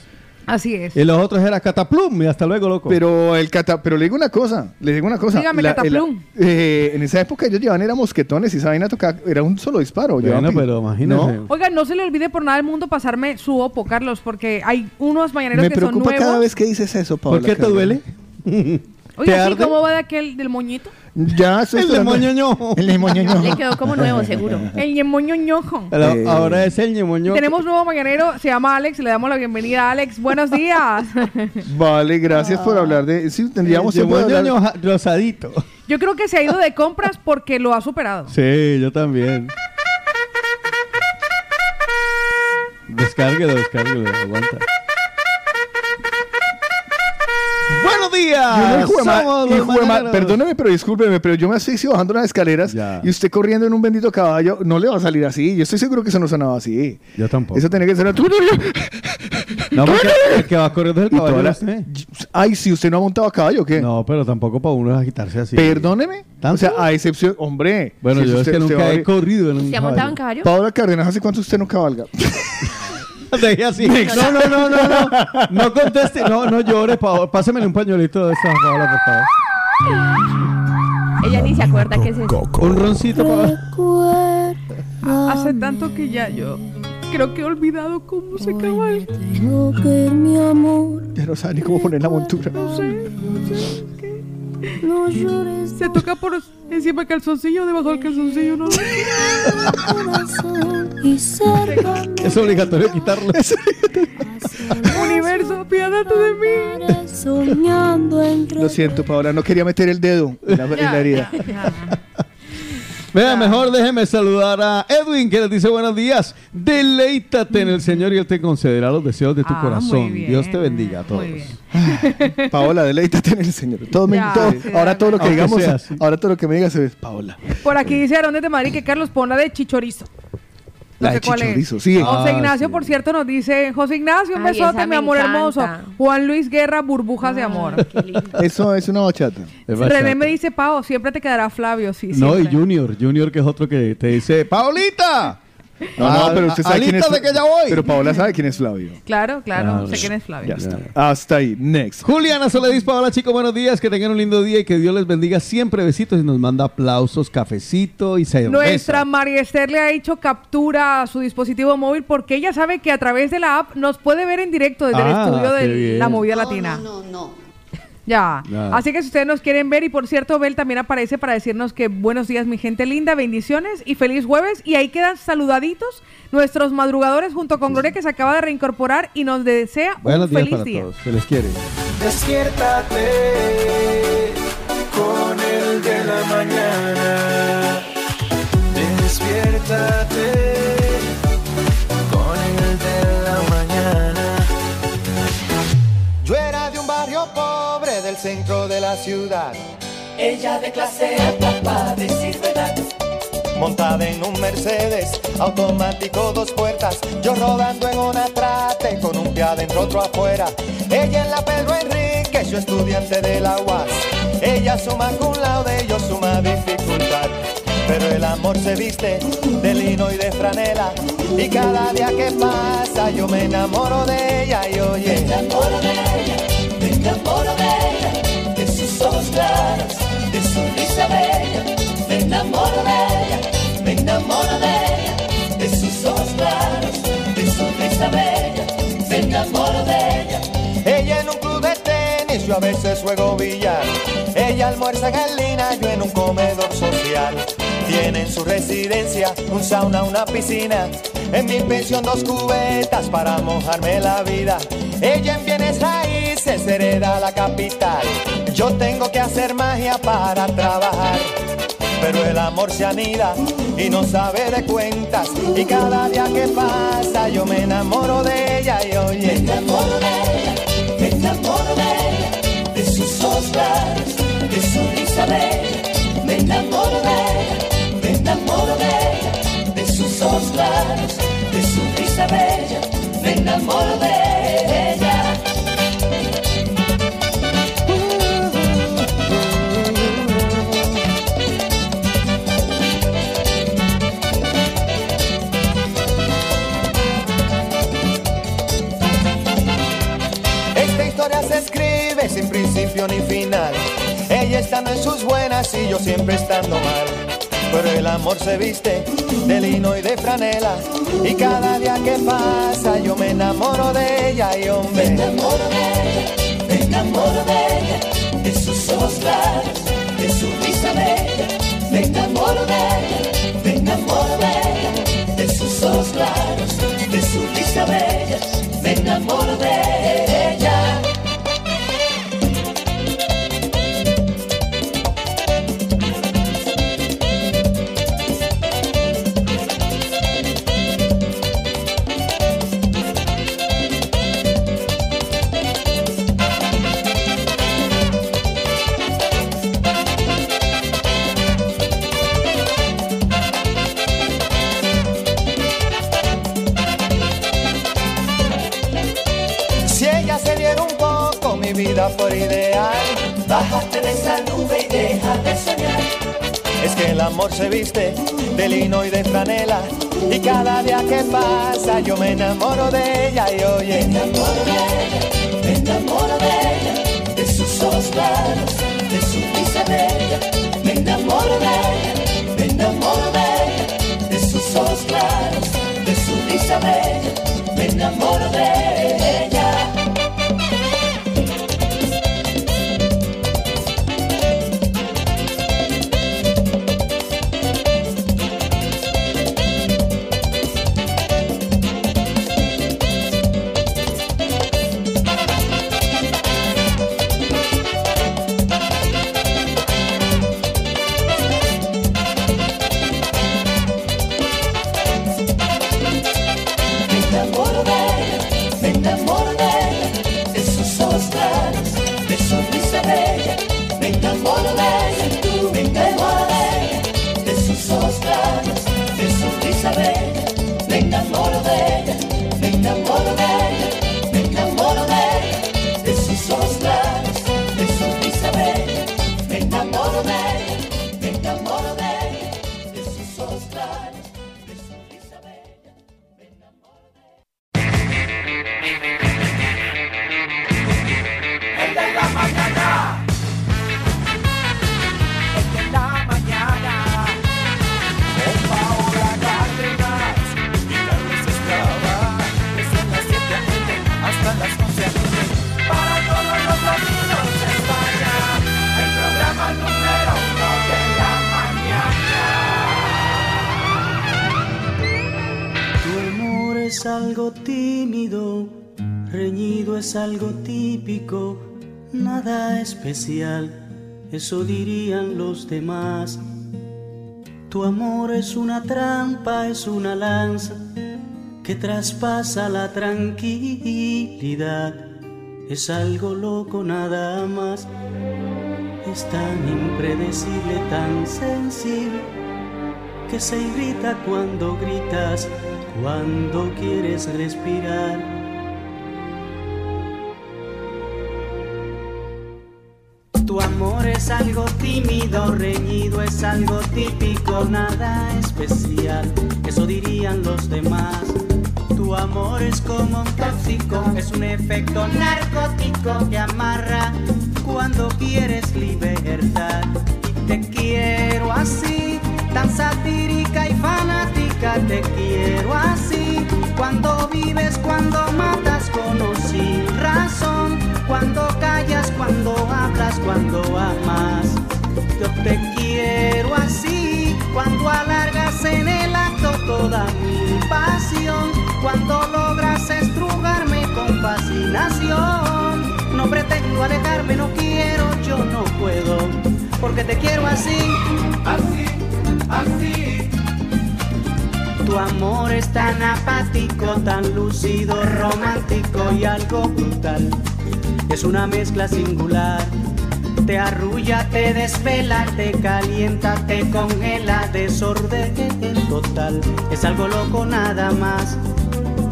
Así es. Y los otros era cataplum. Y hasta luego, loco. Pero el cata, pero le digo una cosa, le digo una cosa. Dígame, La- cataplum. el- eh, en esa época ellos llevaban era mosquetones y esa vaina tocaba, era un solo disparo. Bueno, pero imagínese. ¿No? Oiga, no se le olvide por nada del mundo pasarme su opo, Carlos, porque hay unos mañaneros Me que son preocupa nuevos. cada vez que dices eso, Paola. ¿Por qué te duele? ¿Te Oiga, sí? ¿cómo va de aquel del moñito? Ya estoy El de esperando- moñoño. El de moñoño. Le quedó como nuevo, seguro. El ñemoñoñojo. Ahora- Eh. Ahora es el ñemoño. Tenemos nuevo mañanero, se llama Alex, le damos la bienvenida a Alex. Buenos días. [LAUGHS] Vale, gracias por hablar de... Sí, tendríamos el ñemoño ja- rosadito. Yo creo que se ha ido de compras porque lo ha superado. Sí, yo también. Descárguelo, descárguelo, aguanta. Ma- mañaneros. perdóneme, pero discúlpeme, pero yo me asfixio bajando las escaleras Ya. y usted corriendo en un bendito caballo, no le va a salir así. Yo estoy seguro que eso no sonaba así. Yo tampoco. Eso tiene que ser... No, porque el que va corriendo es el caballo. la-. Ay, si usted no ha montado a caballo, ¿o ¿qué? No, pero tampoco para uno agitarse así. Perdóneme. ¿Tanto? O sea, a excepción, hombre. Bueno, si yo es usted- que nunca he corrido en un ¿Se ha montado en caballo? Paola Cárdenas, ¿hace cuánto usted no cabalga? [LAUGHS] Así. [LAUGHS] No, no, no, no, no. No conteste. No, no llore, Paola. Pásemele un pañuelito de esa, Paola, por favor. Ella ni se acuerda que es eso. Un roncito, Paola. Hace tanto que ya yo Creo que he olvidado cómo se cabalga. Tengo que mi amor. Ya no sabe ni cómo poner la montura. No sé, no sé. ¿qué? No [LAUGHS] llores. Se toca por encima del calzoncillo, debajo del calzoncillo, ¿no? corazón y cerca Es obligatorio quitarlo. Universo, apiádate de mí. soñando entre Lo siento, Paola, no quería meter el dedo en la, en la herida. Vea, mejor déjeme saludar a Edwin que les dice buenos días. Deleítate en el Señor y Él te concederá los deseos de tu Ah, corazón. Dios te bendiga a todos. Muy bien. [LAUGHS] Paola, deleítate en el Señor. Todo me- Ya, todo- sí, ahora todo lo que digamos, ahora todo lo que me digas es Paola. Por aquí dice Aarón de Madrid que Carlos pon la de chichorizo. No La sé de cuál es. José Ah, Ignacio, sí. por cierto, nos dice, José Ignacio, un Ay, besote, mi amor hermoso. Juan Luis Guerra, burbujas de amor. Eso es una bachata. Es bachata. René me dice, Pau, siempre te quedará Flavio, sí, No, y. Junior, Junior que es otro que te dice, ¡Paulita! No, no, pero usted sabe quién es. Alístate que ya voy. Pero Paola sabe quién es Flavio. Claro, claro, Claro. sé quién es Flavio. Ya está. Hasta ahí. Next. Juliana Soledad Paola, chicos, buenos días, que tengan un lindo día y que Dios les bendiga siempre. Besitos y nos manda aplausos, cafecito y cerveza. Nuestra María Esther le ha hecho captura a su dispositivo móvil porque ella sabe que a través de la app nos puede ver en directo desde Ah, el estudio de bien. la movida latina. No, no. Ya. Así que si ustedes nos quieren ver, y por cierto, Bel también aparece para decirnos que buenos días, mi gente linda, bendiciones y feliz jueves. Y ahí quedan saludaditos nuestros madrugadores junto con Gloria que se acaba de reincorporar y nos desea Buenos un días feliz para día. todos, se les quiere. Despiértate con el de la mañana. Despiértate la ciudad. Ella de clase alta para decir verdad. Montada en un Mercedes, automático dos puertas. Yo rodando en una trate con un pie adentro, otro afuera. Ella en la Pedro Enrique, yo estudiante de la UAS. Ella suma con laude, yo suma dificultad. Pero el amor se viste de lino y de franela. Y cada día que pasa yo me enamoro de ella y oye. Me enamoro de ella, de su risa bella. Me enamoro de ella, me enamoro de ella. De sus ojos claros, de su risa bella. Me enamoro de ella. Ella en un club de tenis, yo a veces juego billar. Ella almuerza en lina, yo en un comedor social. Tiene en su residencia un sauna, una piscina. En mi pensión dos cubetas para mojarme la vida. Ella en bienes raíces hereda la capital. Yo tengo que hacer magia para trabajar. Pero el amor se anida y no sabe de cuentas. Y cada día que pasa yo me enamoro de ella y oye. Me enamoro de ella, me enamoro de ella. De sus ojos Me enamoro de ella, me enamoro de ella. De sus ojos claros, de su risa bella. Me enamoro de ella. Esta historia se escribe sin principio ni final. Ella estando en sus buenas y yo siempre estando mal. Pero el amor se viste de lino y de franela. Y cada día que pasa yo me enamoro de ella y hombre. Me enamoro de ella, me enamoro de ella. De sus ojos claros, de su risa bella. Me enamoro de ella, me enamoro de ella. De sus ojos claros, de su risa bella. Me enamoro de ella. Fuera ideal. Bájate de esa nube y deja de soñar. Es que el amor se viste de lino y de franela. Y cada día que pasa yo me enamoro de ella y oye. Me enamoro de ella, me enamoro de ella. De sus ojos claros, de su risa bella. Me enamoro de ella, me enamoro de ella. De sus ojos claros, de su risa bella. enamoro de ella. Especial, eso dirían los demás. Tu amor es una trampa, es una lanza que traspasa la tranquilidad, es algo loco nada más, es tan impredecible, tan sensible que se irrita cuando gritas, cuando quieres respirar. Es algo típico, nada especial, eso dirían los demás. Tu amor es como un tóxico, es un efecto narcótico que amarra cuando quieres libertad. Y te quiero así, tan satírica y fanática, te quiero así. Cuando vives, cuando matas con o sin razón, cuando callas, cuando hablas, cuando amas. Yo te quiero así, cuando alargas en el acto toda mi pasión, cuando logras estrugarme con fascinación. No pretendo alejarme, no quiero, yo no puedo, porque te quiero así, así, así. Tu amor es tan apático, tan lúcido, romántico y algo brutal. Es una mezcla singular. Te arrulla, te desvela, te calienta, te congela, desorden total. Es algo loco nada más.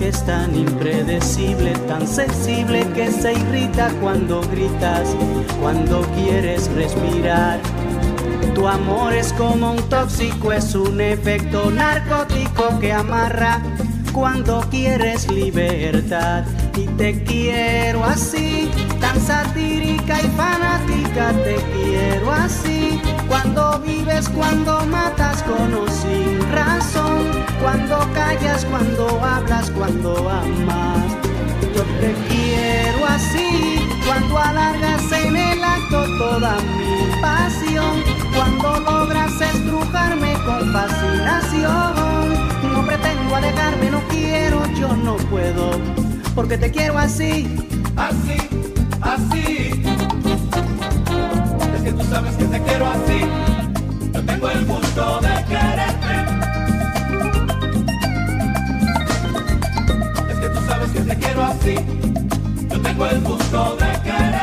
Es tan impredecible, tan sensible que se irrita cuando gritas, cuando quieres respirar. Tu amor es como un tóxico, es un efecto narcótico que amarra cuando quieres libertad. Y te quiero así, tan satírica y fanática, te quiero así. Cuando vives, cuando matas con o sin razón, cuando callas, cuando hablas, cuando amas. Yo te quiero así, cuando alargas en el acto toda mi pasión, cuando logras estrujarme con fascinación. No pretendo alejarme, no quiero, yo no puedo, porque te quiero así, Así, así. Es que tú sabes que te quiero así. Yo tengo el gusto de quererte. Es que tú sabes que te quiero así. Yo tengo el gusto de quererte.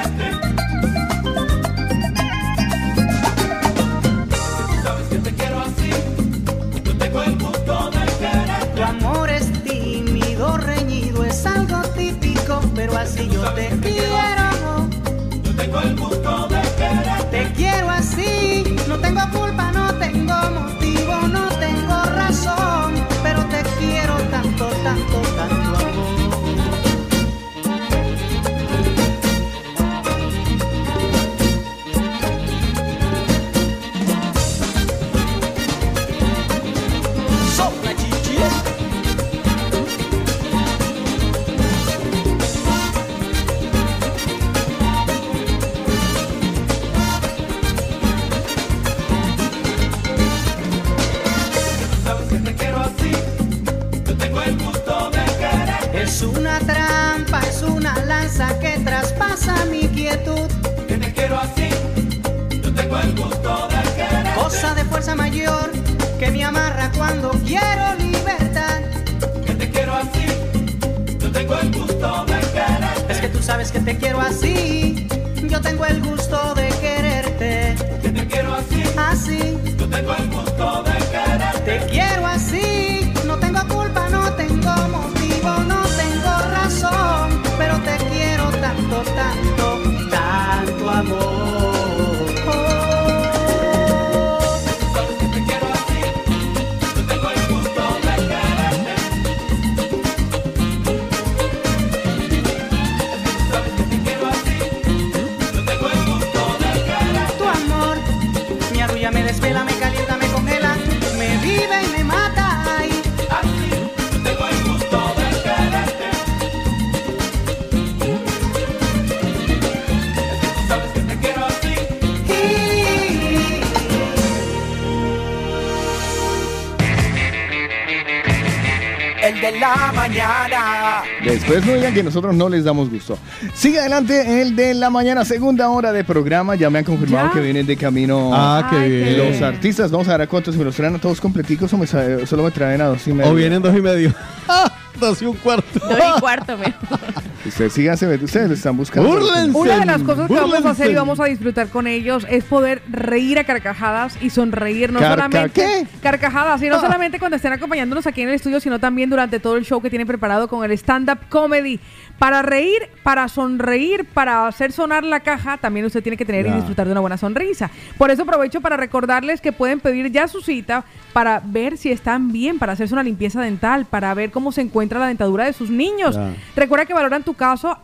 Después no digan que nosotros no les damos gusto. Sigue adelante el de la mañana, segunda hora de programa. Ya me han confirmado ¿Ya? que vienen de camino Ah, qué Ay, qué bien. los artistas. Vamos a ver a cuántos, si me los traen a todos completicos o me solo me traen a dos y medio. O vienen dos y medio. [LAUGHS] dos y un cuarto. Dos y cuarto, mejor. Ustedes síganse, ustedes lo están buscando. Búrlense. Una de las cosas que vamos a hacer y vamos a disfrutar con ellos es poder reír a carcajadas y sonreír, no Carca- solamente ¿qué? carcajadas, y no solamente cuando estén acompañándonos aquí en el estudio, sino también durante todo el show que tienen preparado con el stand-up comedy. Para reír, para sonreír, para hacer sonar la caja, también usted tiene que tener y disfrutar de una buena sonrisa. Por eso aprovecho para recordarles que pueden pedir ya su cita para ver si están bien, para hacerse una limpieza dental, para ver cómo se encuentra la dentadura de sus niños. Recuerda que valoran tu caso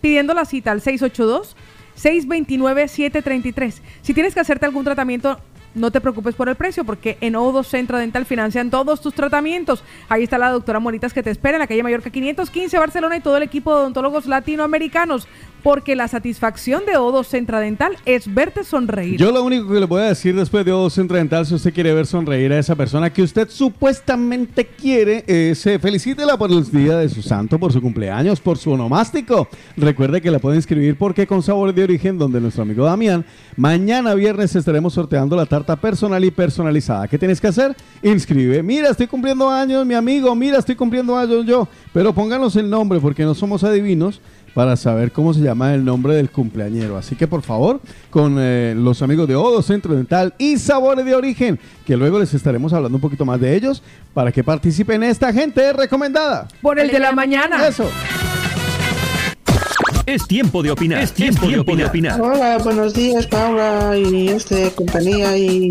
pidiendo la cita al 682 629 733. Si tienes que hacerte algún tratamiento, no te preocupes por el precio porque en O2 Centro Dental financian todos tus tratamientos. Ahí está la doctora Monitas que te espera en la calle Mallorca 515 Barcelona y todo el equipo de odontólogos latinoamericanos porque la satisfacción de O2 Centro Dental es verte sonreír. Yo lo único que le voy a decir después de O Centro Dental, si usted quiere ver sonreír a esa persona que usted supuestamente quiere, es eh, felicítela por el día de su santo, por su cumpleaños, por su onomástico. Recuerde que la puede inscribir porque con sabor de origen, donde nuestro amigo Damián, mañana viernes estaremos sorteando la tarta personal y personalizada. ¿Qué tienes que hacer? Inscribe. Mira, estoy cumpliendo años, mi amigo. Mira, estoy cumpliendo años yo. Pero pónganos el nombre porque no somos adivinos para saber cómo se llama el nombre del cumpleañero. Así que por favor, con eh, los amigos de Odo Centro Dental y Sabores de Origen, que luego les estaremos hablando un poquito más de ellos, para que participen esta gente recomendada. Por el de la mañana. Eso. Es tiempo de opinar. Es tiempo, de, opinar. Hola, buenos días, Paula y este compañía y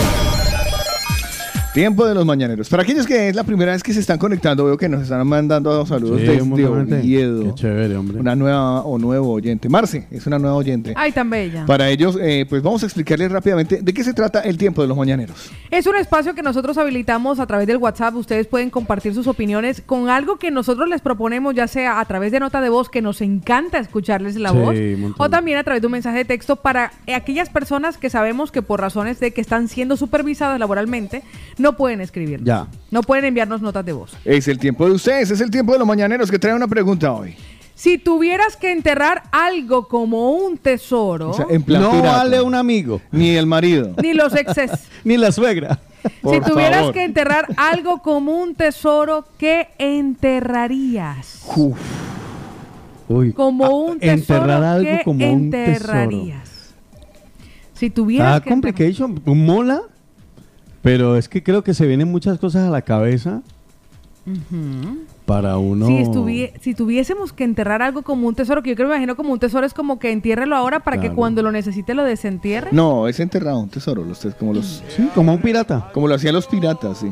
Tiempo de los mañaneros. Para aquellos que es la primera vez que se están conectando, veo que nos están mandando saludos Sí, desde. Oviedo. Qué chévere, hombre. Una nueva o nuevo oyente. Marce, es una nueva oyente. Ay, tan bella. Para ellos, eh, pues vamos a explicarles rápidamente de qué se trata el tiempo de los mañaneros. Es un espacio que nosotros habilitamos a través del WhatsApp. Ustedes pueden compartir sus opiniones con algo que nosotros les proponemos, ya sea a través de nota de voz, que nos encanta escucharles la Sí, voz, o también a través de un mensaje de texto para aquellas personas que sabemos que por razones de que están siendo supervisadas laboralmente, no pueden escribir. Ya. No pueden enviarnos notas de voz. Es el tiempo de ustedes, es el tiempo de los mañaneros que trae una pregunta hoy. Si tuvieras que enterrar algo como un tesoro, O sea, en plan No pirata. vale un amigo. Ni el marido. [LAUGHS] ni los exes. [LAUGHS] Ni la suegra. si tuvieras favor. que enterrar algo como un tesoro, ¿qué enterrarías? Uf. Uy. Como Ah, un tesoro, enterrar algo ¿qué como un tesoro. enterrarías? Si tuvieras Ah, que complication, mola, pero es que creo que se vienen muchas cosas a la cabeza para uno. Si, si tuviésemos que enterrar algo como un tesoro, que yo creo me imagino como un tesoro es como que entiérrelo ahora para que cuando lo necesite lo desentierre. No, es enterrado un tesoro, los, tes- como los, Sí, como un pirata. como lo hacían los piratas, sí.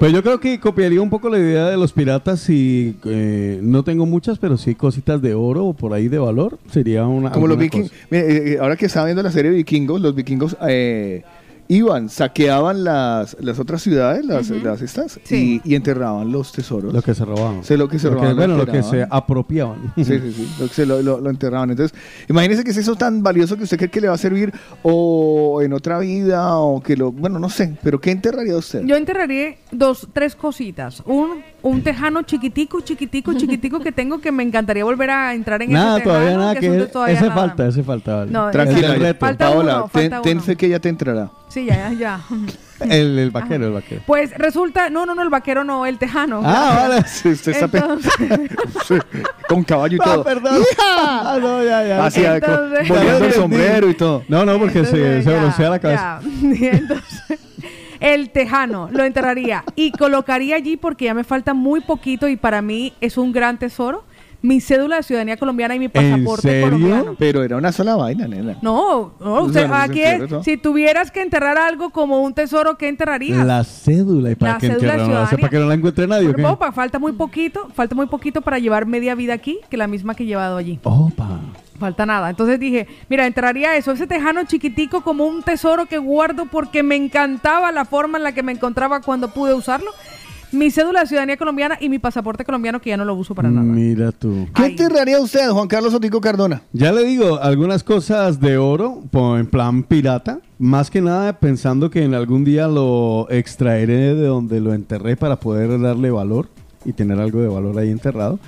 Pues yo creo que copiaría un poco la idea de los piratas y eh, no tengo muchas, pero sí cositas de oro o por ahí de valor. Sería una. Como los vikingos. eh, eh, ahora que estaba viendo la serie de vikingos, los vikingos eh, iban, saqueaban las, las otras ciudades, las, las estas, Sí. y, y enterraban los tesoros. Lo que se robaban. Sí, lo que se Lo que- robaban. bueno, lo que se apropiaban. Sí, sí, sí. Lo que se lo, lo- lo enterraban. Entonces, imagínese que es eso tan valioso que usted cree que le va a servir o en otra vida o que lo. Bueno, no sé, pero ¿qué enterraría usted? Yo enterraría dos, tres cositas. Un, un tejano chiquitico, chiquitico, chiquitico que tengo que me encantaría volver a entrar en Nada, ese tejano. todavía nada que es todavía Ese nada. falta, ese falta. vale. No, Tranquila, El. Falta Paola, uno, ten, falta que ya te entrará. Sí, ya, ya. El, el vaquero, el vaquero. Pues resulta, no, no, no, el vaquero no, el tejano. Ah, vale. Sí, usted Entonces- [LAUGHS] con caballo y Ah, todo. perdón. Ah, no, ya, ya. Así, ah, con- Entonces- volviendo el sombrero y todo. No, no, porque se, Entonces, se ya, broncea la cabeza. ya. [LAUGHS] Entonces, el tejano lo enterraría y colocaría allí porque ya me falta muy poquito y para mí es un gran tesoro. Mi cédula de ciudadanía colombiana y mi pasaporte colombiano. Pero era una sola vaina, nena. No, no, usted, no aquí es, si tuvieras que enterrar algo como un tesoro, ¿qué enterrarías? La cédula. ¿Y para La ciudadanía. ¿Para que no la encuentre nadie? Opa, falta muy poquito, falta muy poquito para llevar media vida aquí, que la misma que he llevado allí. Opa. Falta nada. Entonces dije, mira, entraría eso, ese tejano chiquitico como un tesoro que guardo porque me encantaba la forma en la que me encontraba cuando pude usarlo. Mi cédula de ciudadanía colombiana y mi pasaporte colombiano que ya no lo uso para nada. Mira tú. ¿Qué enterraría usted, Juan Carlos Otico Cardona? Ya le digo, algunas cosas de oro, en plan pirata, más que nada pensando que en algún día lo extraeré de donde lo enterré para poder darle valor y tener algo de valor ahí enterrado.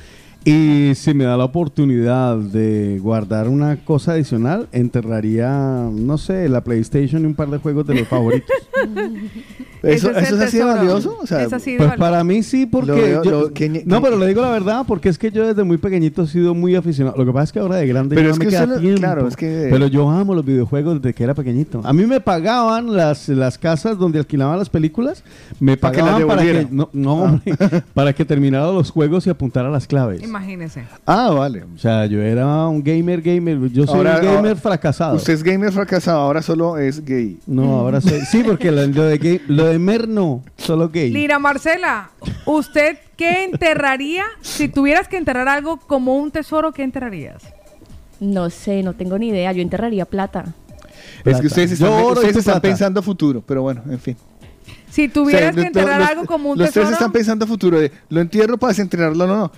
Y si me da la oportunidad de guardar una cosa adicional, enterraría, no sé, la PlayStation y un par de juegos de los favoritos. [LAUGHS] ¿Eso, es eso el es así de tesoro. valioso? O sea, Es así de Pues valioso. para mí sí, porque... Lo veo- yo- lo- que- no, que- pero le digo la verdad, porque es que yo desde muy pequeñito he sido muy aficionado. Lo que pasa es que ahora de grande Pero ya es no me que queda tiempo. claro, es que- Pero yo amo los videojuegos desde que era pequeñito. A mí me pagaban las, las casas donde alquilaban las películas, me Para que pagaban para que, no, no, hombre, [LAUGHS] para que terminara los juegos y apuntara las claves. Imagínese. Ah, vale. O sea, yo era un gamer, gamer. Yo soy Ahora- un gamer ahora- fracasado. Usted es gamer fracasado, ahora solo es gay. No, ahora soy... Sí, porque lo, lo de, gay- lo de mer no, solo gay. Lira Marcela, ¿usted qué enterraría? Si tuvieras que enterrar algo como un tesoro, ¿qué enterrarías? No sé, no tengo ni idea. Yo enterraría plata. Es que ustedes Yo están, oro y ustedes están pensando a futuro, pero bueno, en fin. Si tuvieras O sea, que enterrar los- algo como un los tesoro. tres están pensando a futuro de, lo entierro para desenterrarlo, no, no.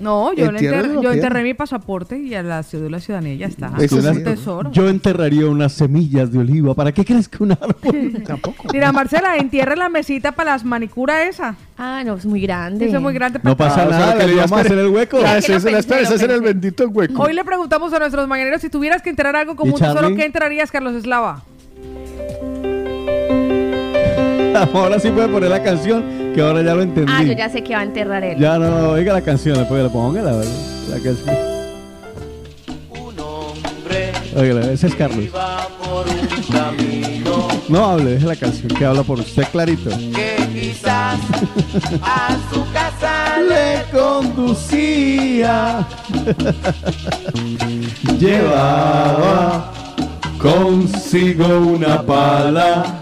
No, yo, yo enterré mi pasaporte y a la cédula de ciudadanía ya está. Es un tesoro. Yo enterraría unas semillas de oliva. ¿Para qué crees que un árbol? [LAUGHS] Tampoco. Mira, Marcela, entierra la mesita para las manicuras esa. Ah, no, es muy grande. Eso es muy grande. No pasa nada, que le vamos a hacer el hueco. La es el bendito hueco. Hoy le preguntamos a nuestros mañaneros si tuvieras que enterrar algo como ¿Y un tesoro? ¿qué enterrarías, Carlos Eslava? [LAUGHS] Ahora sí puede poner la canción, que ahora ya lo entendí. Ah, yo ya sé que va a enterrar él. Ya, no, no, oiga la canción, después que la ponga la, la canción. Oiga, ese es Carlos. No hable, deje la canción, que habla por usted clarito. que quizás a su casa [LAUGHS] Le conducía, [LAUGHS] llevaba consigo una pala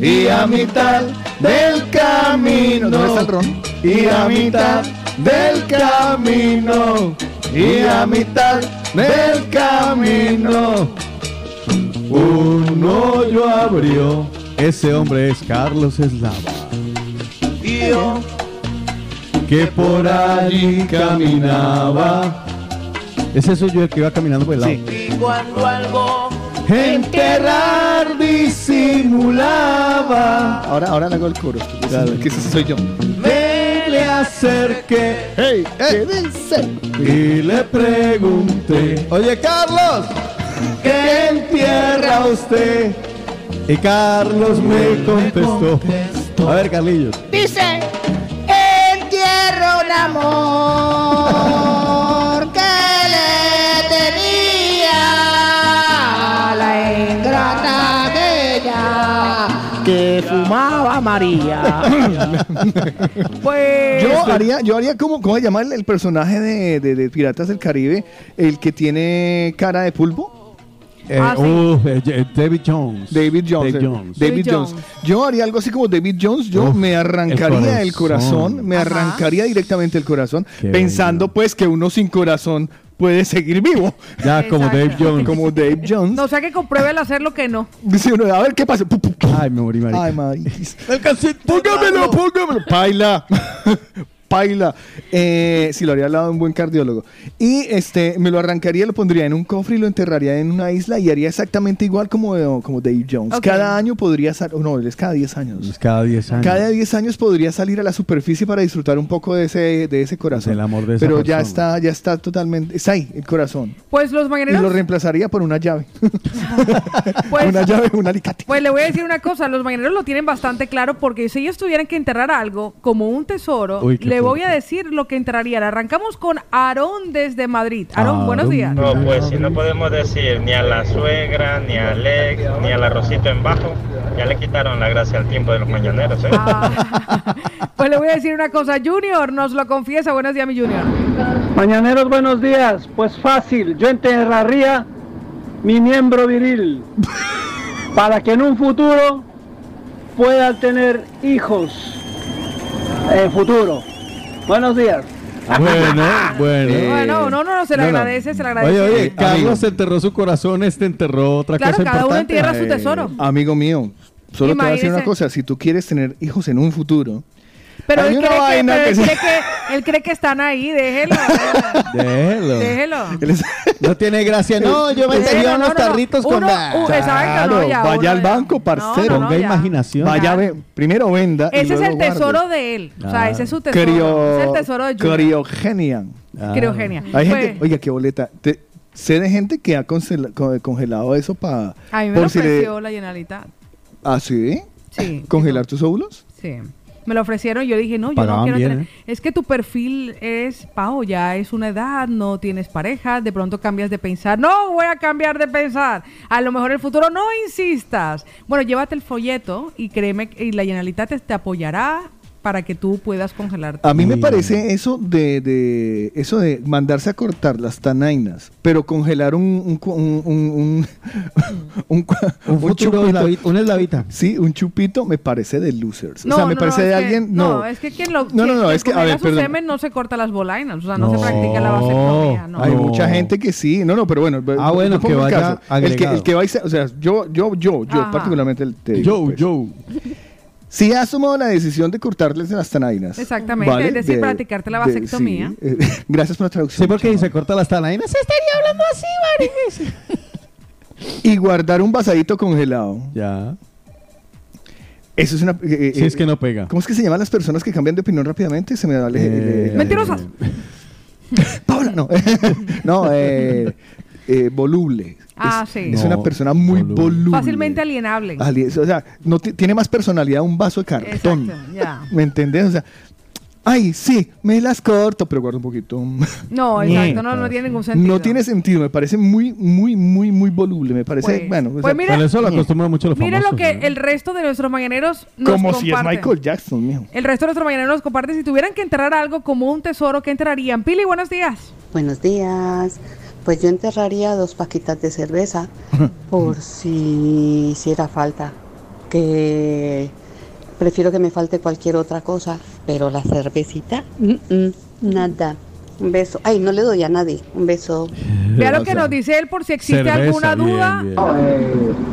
y a mitad del camino. ¿Dónde está el ron? y a mitad del camino. Y a mitad del camino. Un hoyo abrió. Ese hombre es Carlos Eslava. Dio que por allí caminaba. Ese soy yo el que iba caminando por el lado. Y cuando algo enterrar disimulaba Ahora, ahora le hago el coro. Dale. Que ese soy yo. me le acerqué ¡Hey! ¿Qué dice? y le pregunté, oye Carlos, ¿qué entierra usted? Y Carlos me contestó, a ver Carlillos, Dice, entierro un amor fumaba María. [LAUGHS] Pues. Yo haría, yo haría como, ¿cómo se llama el, el personaje de, de- de Piratas del Caribe? El que tiene cara de pulpo. eh, Ah, sí. uf, eh, eh, David Jones, David Jones. Dave eh, Jones. David David Jones. Jones. Yo haría algo así como David Jones. Yo Uf, me arrancaría el el corazón. corazón. me Ajá. arrancaría directamente el corazón. Qué pensando bello. pues que uno sin corazón puede seguir vivo. Ya, como Dave Jones. Como Dave Jones. No, o sea que compruebe al hacer lo que no. Dice uno, a ver qué pasa. Ay, me morí, marica. Ay, mariquis. [LAUGHS] Póngamelo, póngamelo. Paila. [LAUGHS] Paila. Eh, si lo haría al lado de un buen cardiólogo. Y este, me lo arrancaría, lo pondría en un cofre y lo enterraría en una isla y haría exactamente igual como, como Dave Jones. Cada año podría salir, no, él es cada 10 años. Es cada 10 años. Cada 10 años podría salir a la superficie para disfrutar un poco de ese, de ese corazón. Del amor de esa Pero ya está, ya está totalmente, está ahí, el corazón. Pues los Y mañaneros. lo reemplazaría por una llave. [LAUGHS] Pues- una llave, un alicate. Pues le voy a decir una cosa, los mañaneros lo tienen bastante claro porque si ellos tuvieran que enterrar algo como un tesoro, Uy, qué le voy a decir lo que enterrarían. Arrancamos con Aarón desde Madrid. Aarón, buenos días. No, pues si no podemos decir ni a la suegra, ni al ex, ni al arrocito en bajo, ya le quitaron la gracia al tiempo de los mañaneros, ¿eh? [LAUGHS] Pues le voy a decir una cosa, Junior nos lo confiesa. Buenos días, mi Junior. Mañaneros, buenos días. Pues fácil, yo enterraría mi miembro viril [LAUGHS] para que en un futuro pueda tener hijos en futuro. Buenos días. Bueno, bueno. Bueno, no, no, no, se le No, no. agradece, se le agradece. Oye, oye, Eh, Carlos amigo. enterró su corazón, este enterró otra Claro, cosa cada uno entierra su tesoro. Amigo mío, solo te voy a decir una cosa, si tú quieres tener hijos en un futuro, Pero, hay él una cree, que, vaina pero que él, cree que, él cree que están ahí, déjelo. [LAUGHS] Déjelo. Déjelo. [LAUGHS] No tiene gracia. No, yo me Déjelo, enteré no, unos no, no. tarritos con Uno- la... u- exacto, no, ya, vaya uno al banco, parcero. No, no, Ponga ya. imaginación. Vaya, ve, primero venda. y Ese es el guarde. tesoro de él. O sea, Ah. ese es su tesoro. Crio- Es el tesoro de Junior. Criogenia. Ah. Criogenia. Hay Pues- gente, oiga, qué boleta. Te- sé de gente que ha congela- co- congelado eso para. A mí me lo ofreció la llenalita. ¿Ah, sí? Sí. ¿Congelar tus óvulos? Sí. Me lo ofrecieron y yo dije, no, yo no quiero bien, tener. ¿eh? Es que tu perfil es, Pau, ya es una edad, no tienes pareja, de pronto cambias de pensar. No, voy a cambiar de pensar. A lo mejor el futuro no insistas. Bueno, llévate el folleto y créeme, que- y la Generalitat te, te apoyará para que tú puedas congelarte. A mí me parece eso de, de eso de mandarse a cortar las tanainas, pero congelar un un un un, un, [LAUGHS] un cu- Un futuro eslavita- un eslavita. Sí, un chupito me parece de losers. No, o sea, me no, parece no, de es que- alguien no, no. es que quien lo No, no, no, es que a ver, su perdón. semen no se corta las bolainas, o sea, no, se practica la vasectomía, no. Hay mucha gente que sí. No, no, pero bueno. Ah, bueno, que el vaya caso. el que, el que va y se- o sea, yo, yo, yo, yo Ajá. particularmente el- te Yo, pues, yo. Si has tomado la decisión de cortarles las tanainas. Exactamente, es decir, practicarte la vasectomía. sí, eh, [LAUGHS] gracias por la traducción. Sí, porque se corta las talainas. Se estaría hablando así, Maris. [LAUGHS] Y guardar un vasadito congelado. Ya. Eso es una. eh, Sí, es que no pega. ¿Cómo es que se llaman las personas que cambian de opinión rápidamente? Se me da el- el- el- Mentirosas. [LAUGHS] Paula, no. no, eh, eh, voluble. Ah, es, sí. Es No, una persona muy voluble. Fácilmente alienable. Ali- O sea, no ti- tiene más personalidad un vaso de cartón. Exacto. ¿Me entendés? O sea, ay, sí, me las corto, pero guardo un poquito. No, [LAUGHS] exacto, no, no tiene ningún sentido. No tiene sentido, me parece muy, muy, muy, muy voluble. Me parece, Pues- bueno. o pues sea, mira- Pero eso lo acostumbran mucho los Mire lo que el resto de nuestros mañaneros nos como si es. Michael Jackson, mijo. El resto de nuestros mañaneros nos comparten. Si tuvieran que enterrar algo como un tesoro, ¿qué enterrarían? Pili, buenos días. Buenos días. Pues yo enterraría dos paquitas de cerveza por si hiciera falta. Que prefiero que me falte cualquier otra cosa, pero la cervecita, mm, mm, nada. Un beso. Ay, no le doy a nadie. Un beso. Vea lo que nos dice él por si existe alguna duda.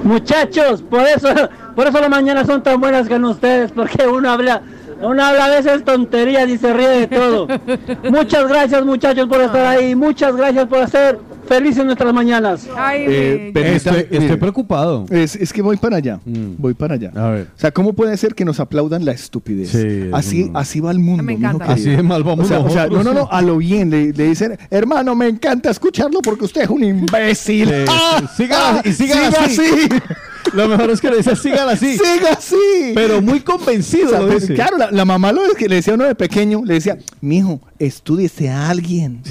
Muchachos, por eso, por eso las mañanas son tan buenas con ustedes, porque uno habla, uno habla a veces tonterías y se ríe de todo. [LAUGHS] Muchas gracias muchachos por estar ahí, muchas gracias por hacer felices nuestras mañanas. Eh, permita- Estoy- estoy mire, preocupado. Es, es que voy para allá. Voy para allá. A ver. O sea, ¿cómo puede ser que nos aplaudan la estupidez? Sí, así, así va el mundo. Me encanta. Así de mal vamos o sea, o sea, no, no, no, a lo bien. Le, le dicen, hermano, me encanta escucharlo porque usted es un imbécil. Sí, [LAUGHS] ¡Ah! sí. Sígala- y sígala siga así. así. [LAUGHS] Lo mejor es que le dice, sígala así. Siga así. Pero muy convencido O sea, lo dice. claro, la, la mamá lo que le decía a uno de pequeño, le decía, mijo, estúdiese a alguien.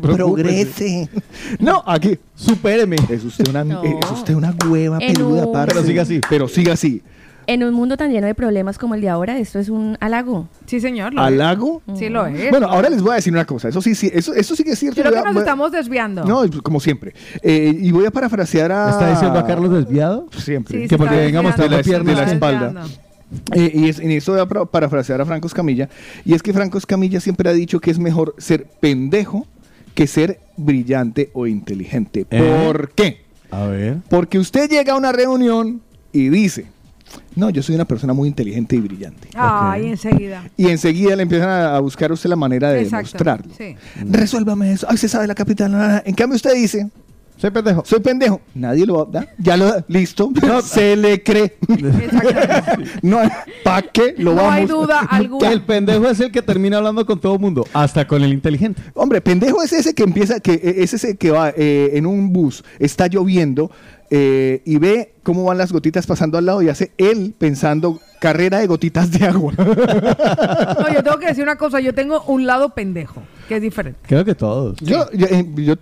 Progrese. No, aquí. Supéreme. Es usted una, No. es usted una hueva peluda, parce. Pero siga así. Pero siga así. En un mundo tan lleno de problemas como el de ahora, esto es un halago. Sí, señor. lo ¿Halago? es. Sí, lo es. Bueno, ahora les voy a decir una cosa. Eso sí, sí eso, eso sí que es cierto. Creo que a- nos estamos desviando. No, como siempre. Eh, y voy a parafrasear a... ¿Está diciendo a Carlos desviado? Siempre. Sí, que porque está venga a mostrar de la, pierna. de la espalda. desviando. Eh, y es- en eso voy a para- parafrasear a Franco Escamilla. Y es que Franco Escamilla siempre ha dicho que es mejor ser pendejo que ser brillante o inteligente. ¿Eh? ¿Por qué? A ver. Porque usted llega a una reunión y dice, no, yo soy una persona muy inteligente y brillante. Ay, enseguida. Y enseguida le empiezan a, a buscar a usted la manera de Exacto, demostrarlo. sí. Resuélvame eso. Ay, se sabe la capital. na. En cambio, usted dice. Soy pendejo. Soy pendejo. Nadie lo da. Ya lo listo. [LAUGHS] se le cree. [LAUGHS] no, ¿para qué lo No vamos? hay duda [LAUGHS] alguna. El pendejo es el que termina hablando con todo el mundo, hasta con el inteligente. Hombre, pendejo es ese que empieza, que eh, es ese que va eh, en un bus, está lloviendo eh, y ve cómo van las gotitas pasando al lado y hace él pensando carrera de gotitas de agua. [LAUGHS] No, yo tengo que decir una cosa. Yo tengo un lado pendejo, que es diferente. Creo que todos. Yo, yo, eh, yo,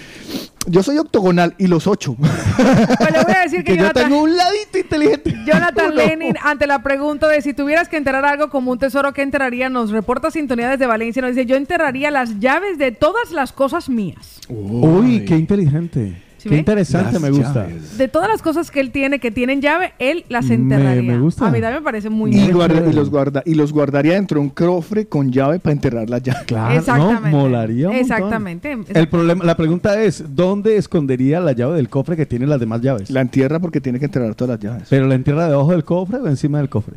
[LAUGHS] yo soy octogonal y los ocho. Pues le voy a decir [LAUGHS] que, Que yo Jonathan, tengo un ladito inteligente. Jonathan No. Lenin, ante la pregunta de si tuvieras que enterrar algo como un tesoro, ¿qué enterraría? Nos reporta Sintonía desde Valencia. Nos dice, yo enterraría las llaves de todas las cosas mías. Uy, qué inteligente. ¿Sí qué ve? interesante, Las me gusta. De todas las cosas que él tiene que tienen llave, él las Me- enterraría. me gusta. A mí también me parece muy Y, guarda- y los guarda, y los guardaría dentro de un cofre con llave para enterrar las llaves. Claro, Exactamente. no, molaría un. Exactamente. El problema, la pregunta es, ¿dónde escondería la llave del cofre que tiene las demás llaves? La entierra porque tiene que enterrar todas las llaves. Pero la entierra debajo del cofre o encima del cofre.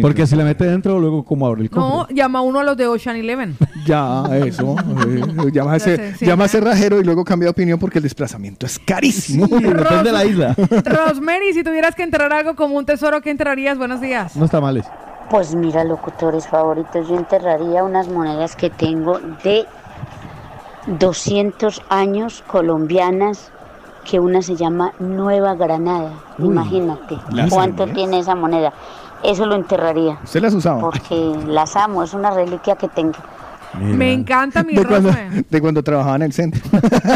Porque si la mete dentro, luego cómo abre el cofre. No, llama uno a los de Ocean Eleven. [LAUGHS] Ya, eso. eh, llama a ese, sé, sí, llama a ya. ese rajero y luego cambia de opinión porque el desplazamiento es carísimo. [LAUGHS] depende de la isla. [LAUGHS] Rosemary, si tuvieras que enterrar algo como un tesoro, ¿qué enterrarías? Buenos días. No está mal. Pues mira, locutores favoritos, yo enterraría unas monedas que tengo de 200 años colombianas, que una se llama Nueva Granada. Uy. Imagínate Las cuánto tiene esa moneda. Eso lo enterraría. ¿Usted las usaba? Porque las amo, es una reliquia que tengo. Me encanta mi De cuando, de cuando trabajaba en el centro. [LAUGHS]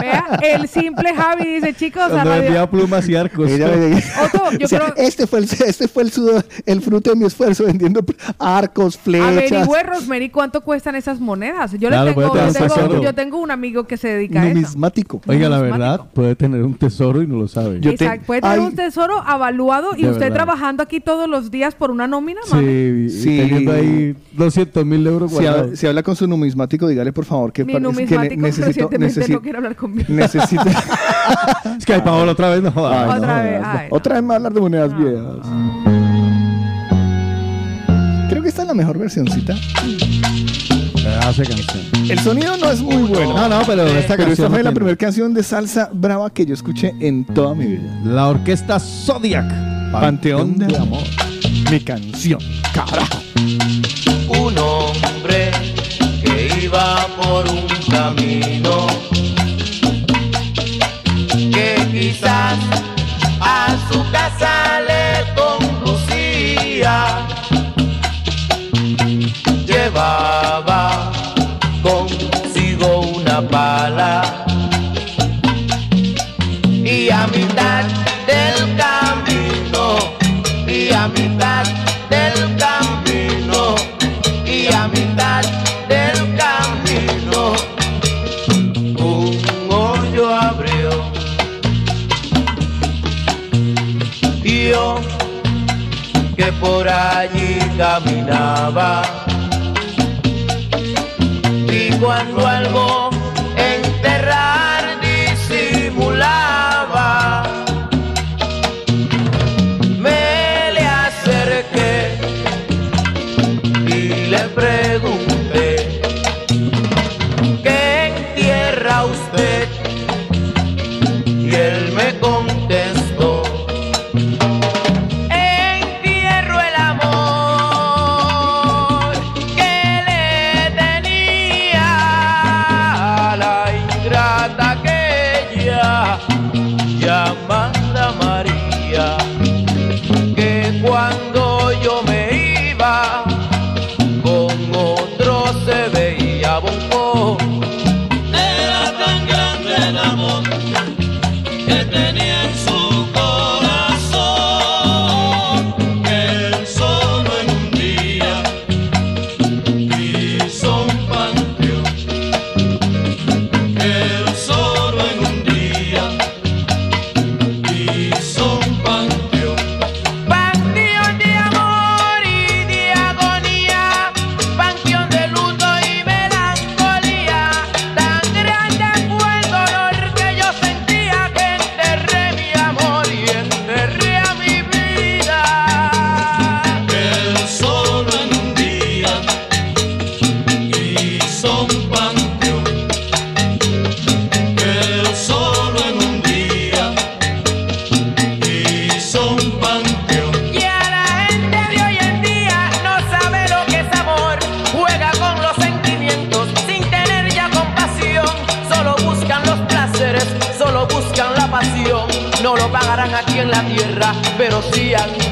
Vea, el simple Javi dice, chicos, a Cuando radio... vendía plumas y arcos. Ella me decía- [LAUGHS] Otto, yo o sea, creo- este fue el este fue el sudor, el fruto de mi esfuerzo vendiendo arcos, flechas. Averigüe, Rosemary, cuánto cuestan esas monedas. Yo, le tengo, yo, tengo, yo tengo un amigo que se dedica a eso. numismático. Oiga, la verdad, puede tener un tesoro y no lo sabe. Exacto, puede tener un tesoro avaluado y De usted verdad. trabajando aquí todos los días por una nómina, mami. Sí, teniendo ahí 200 mil euros si habla con su numismático, dígale por favor que, Mi que necesito, no quiere hablar conmigo. necesito- [LAUGHS] es que hay Paola otra vez, no Otra vez, jodas, no. ay, Otra vez a hablar de monedas viejas. Creo que esta es la mejor versioncita. Hace canción. El sonido no es muy bueno. No, no, pero esta Pero canción esta no fue la primera canción de salsa brava que yo escuché en toda mi vida. La orquesta Zodiac. Panteón de amor. Mi canción. Carajo. Que iba por un camino que quizás a su casa le conducía. Llevaba consigo una pala y a mitad que por allí caminaba. Y cuando algo enterrar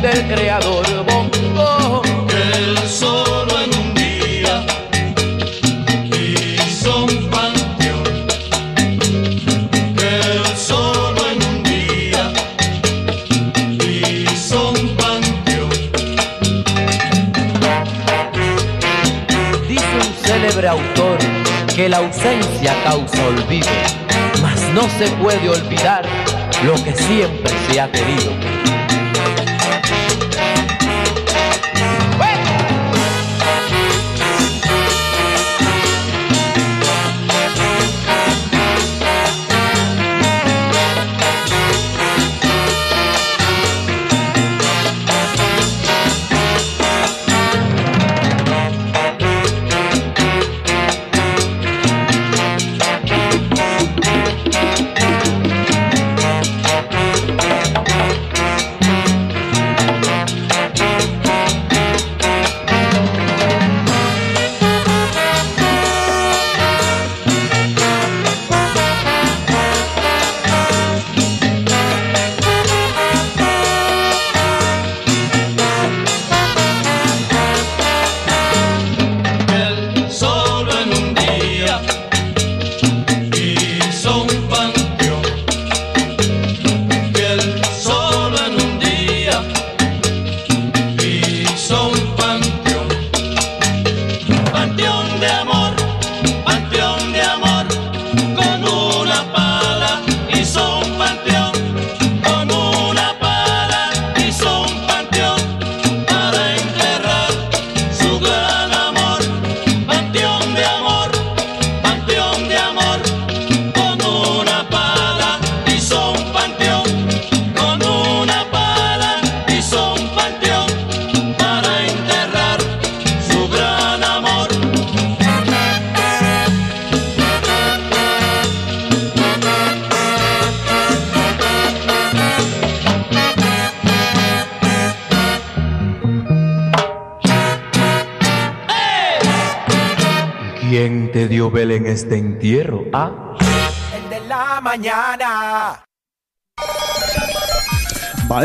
sí ante el creador. Bongo. Él solo en un día hizo un panteón. Él solo en un día hizo un panteón. Dice un célebre autor que la ausencia causa olvido, mas no se puede olvidar lo que siempre se ha querido.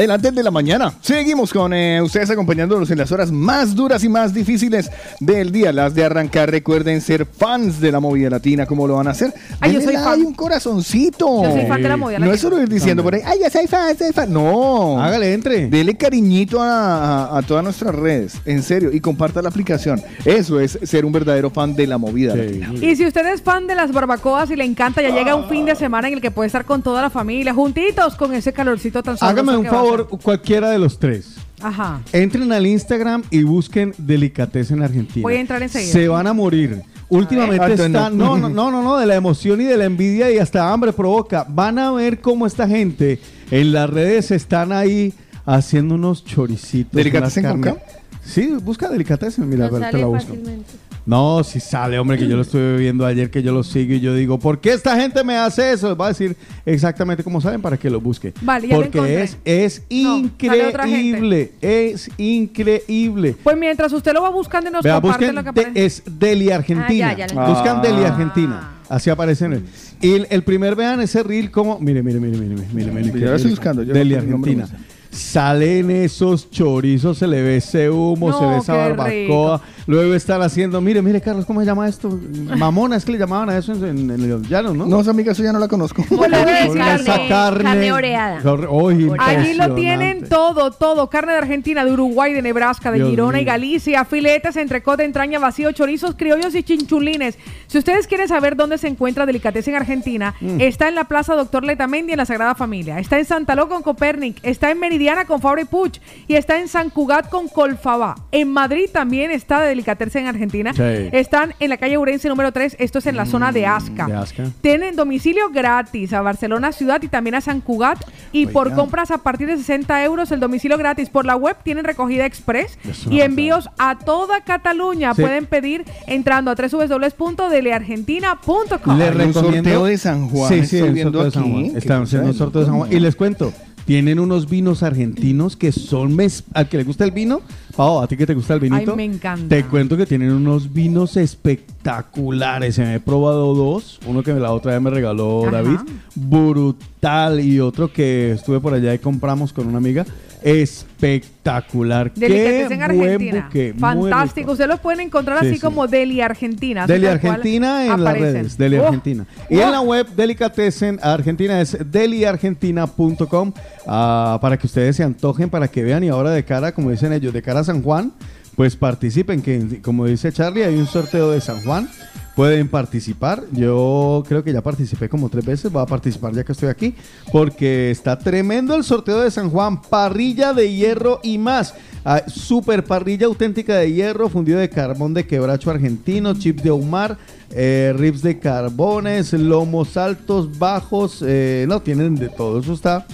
El de la mañana. Seguimos con eh, ustedes acompañándolos en las horas más duras y más difíciles del día. Las de arrancar. Recuerden ser fans de la movida latina. ¿Cómo lo van a hacer? Ay, yo Denle soy like, fan. un corazoncito. Yo soy fan de la movida No es solo ir diciendo por ahí, ay, ya soy fan, soy fan. No. Hágale, entre. Dele cariñito a, a- a todas nuestras redes. En serio. Y comparta la aplicación. Eso es ser un verdadero fan de la movida latina. Y si usted es fan de las barbacoas y le encanta, ya llega un fin de semana en el que puede estar con toda la familia, juntitos, con ese calorcito tan sabroso Hágame un favor, cualquiera de los tres. Ajá. Entren al Instagram y busquen Delicatessen Argentina. Voy a entrar enseguida. Se van a morir. Últimamente A Ah, no, no. no, no, no, de la emoción y de la envidia y hasta hambre provoca. Van a ver cómo esta gente en las redes están ahí haciendo unos choricitos. ¿Delicatessen con. Sí, busca Delicatessen, mira, No a ver, te la busco. fácilmente. No, si sale, hombre, que yo lo estuve viendo ayer, que yo lo sigo y yo digo, ¿por qué esta gente me hace eso? Les voy a decir exactamente cómo saben para que lo busque. Vale, ya Porque es, No, increíble, es increíble. Pues mientras usted lo va buscando y nos Vea, comparte busquen, lo que de- aparece. es Deli Argentina. Ah, ya, ya lo Buscan. Deli Ah. Argentina. Así aparece en él. Y el, el primer, vean ese reel como, mire, mire, mire, mire, mire, mire, me lo Argentina. Salen esos chorizos, se le ve ese humo, No, se ve esa barbacoa. Luego están haciendo, mire, mire, Carlos, ¿cómo se llama esto? Mamona, es que le llamaban a eso en, en- en el llano, ¿no? No, esa amiga, eso ya no la conozco. Con esa carne, carne oreada. Uy, Allí lo tienen todo, todo. Carne de Argentina, de Uruguay, de Nebraska, de Dios Girona y. Galicia, filetes, entrecot, entraña, vacío, chorizos, criollos y chinchulines. Si ustedes quieren saber dónde se encuentra Delicatessen en Argentina, Mm. está en la Plaza Doctor Letamendi en la Sagrada Familia. Está en Santa con Copernic, está en Con Fabri Puch y está en San Cugat con Colfabá. En Madrid también está Delicatessen en Argentina. Sí. Están en la calle Urense número 3, esto es en la zona de Asca. de Asca. Tienen domicilio gratis a Barcelona ciudad y también a San Cugat. Y por compras a partir de 60 euros el domicilio gratis. Por la web tienen recogida express y envíos a toda Cataluña. Sí. Pueden pedir entrando a www.deleargentina.com. Le Hay un recomiendo sorteo de San Juan, Sí, sí, el sorteo de San. Juan. Están haciendo de un sorteo de San Juan. Y les cuento, tienen unos vinos argentinos que son mes al que le gusta el vino, Pao, ¿a ti que te gusta el vinito? Ay, me encanta. Te cuento que tienen unos vinos espectaculares. Me he probado dos. Uno que la otra vez me regaló Ajá. David. Brutal. Y otro que estuve por allá y compramos con una amiga. Espectacular. Delicatessen Qué buen Argentina. Fantástico. Ustedes los pueden encontrar Sí, así sí. como Deli Argentina. Deli Argentina en las redes, Deli Oh, Argentina. Y en la web Delicatessen Argentina es deliargentina.com ah, para que ustedes se antojen, para que vean y ahora de cara, como dicen ellos, de cara a San Juan, pues participen, que como dice Charlie, hay un sorteo de San Juan. Pueden participar. Yo creo que ya participé como tres veces. Voy a participar ya que estoy aquí. Porque está tremendo el sorteo de San Juan. Parrilla de hierro y más. Ah, super parrilla auténtica de hierro, fundido de carbón de quebracho argentino, chips de ahumar, eh, ribs de carbones, lomos altos, bajos. eh, no, tienen de todo. Eso está.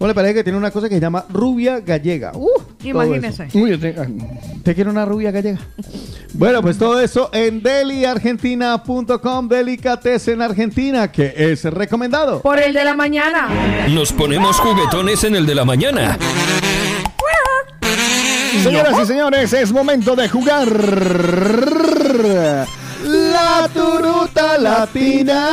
Le parece que tiene una cosa que se llama rubia gallega. Uh, Imagínese. eso. ¿Te quiere una rubia gallega? Bueno, pues todo eso en deliargentina.com, Delicatessen Argentina, que es recomendado. Por el de la mañana. Nos ponemos juguetones en el de la mañana. Señoras y señores, es momento de jugar. La turuta latina.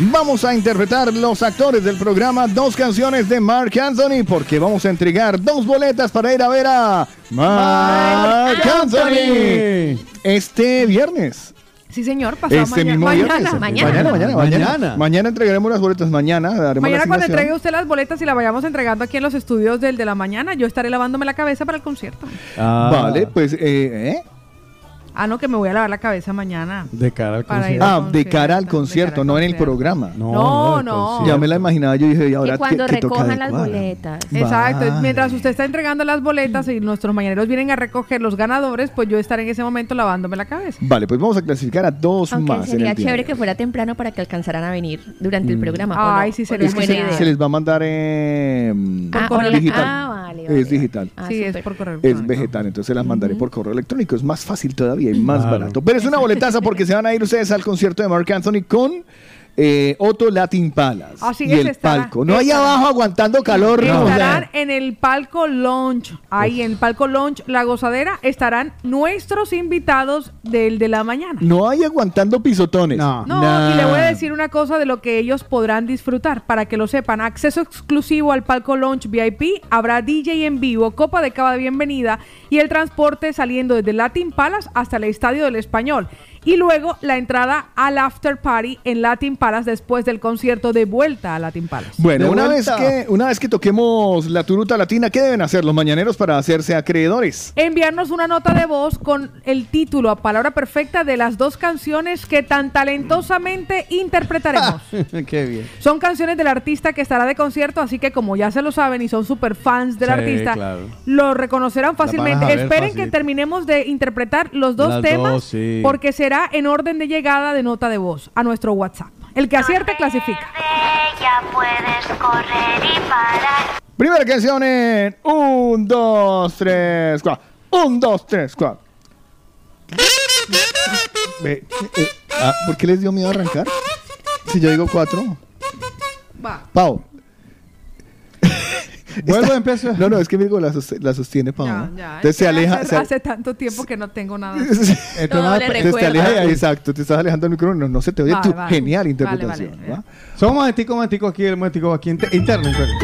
Vamos a interpretar los actores del programa dos canciones de Mark Anthony porque vamos a entregar dos boletas para ir a ver a Mark Anthony este viernes. Sí, señor. Pasado Este mañana. mañana. viernes. Mañana. Mañana, mañana, mañana. Mañana. Mañana entregaremos las boletas. Mañana daremos Mañana la cuando entregue usted las boletas y las vayamos entregando aquí en los estudios del de la mañana, yo estaré lavándome la cabeza para el concierto. Vale, pues, eh, ¿eh? Ah, no, que me voy a lavar la cabeza mañana. De cara al concierto. Ah, de cara al concierto, no en el programa. No, no. Ya me la imaginaba, yo dije, ¿y ahora Que cuando qué, qué toca recojan las boletas. Exacto, Vale. mientras usted está entregando las boletas y nuestros mañaneros vienen a recoger los ganadores, pues yo estaré en ese momento lavándome la cabeza. Vale, pues vamos a clasificar a dos Aunque más en sería chévere que fuera temprano para que alcanzaran a venir durante el Mm. programa. ¿o Ay, no? sí, ¿O sería no es buena que idea. se les va a mandar en Ah, correo digital. Ah, es digital. Ah, sí, es por correo. Es electrónico. vegetal, entonces se las mandaré por correo electrónico. Es más fácil todavía y más Claro. barato. Pero es una boletaza porque se van a ir ustedes al concierto de Mark Anthony con eh, Otto Latin Palace. Así y es, el estará- palco. No ahí abajo aguantando calor. no, o sea, Estarán en el palco Lounge. Ahí en el palco Lounge, la gozadera, estarán nuestros invitados del de la mañana. no hay aguantando pisotones. No. No, y le voy a decir una cosa de lo que ellos podrán disfrutar, para que lo sepan. Acceso exclusivo al palco Launch VIP, habrá DJ en vivo, copa de cava de bienvenida y el transporte saliendo desde Latin Palace hasta el Estadio del Español. Y luego la entrada al after party en Latin Palace después del concierto de vuelta a Latin Palace. Bueno, una vez, que, una vez que toquemos la turuta latina, ¿qué deben hacer los mañaneros para hacerse acreedores? enviarnos una nota de voz con el título a palabra perfecta de las dos canciones que tan talentosamente interpretaremos. [LAUGHS] Qué bien. Son canciones del artista que estará de concierto, así que como ya se lo saben y son super fans del Sí, artista, claro. lo reconocerán fácilmente. Esperen que terminemos de interpretar los dos Las temas dos, sí. porque será en orden de llegada de nota de voz a nuestro WhatsApp. El que acierte clasifica. Ya puedes correr y parar. Primera canción en 1, 2, 3, 4. 1, 2, 3, 4. ah, ¿Por qué les dio miedo arrancar? Si yo digo 4. Va. Pau. Vuelvo, empiezo. No, no, es que Virgo la, sost- la sostiene Pau. Ya, ya. Entonces Es se aleja. Hace, se- hace tanto tiempo que no tengo nada. [LAUGHS] Sí. Entonces, Todo nada, le Entonces te aleja- exacto, te estás alejando del micrófono, no, no se te oye Vale, tu vale. genial interpretación. vale, ¿va? Solo un momentico, un momentico aquí, un momentico aquí inter- interno. interno.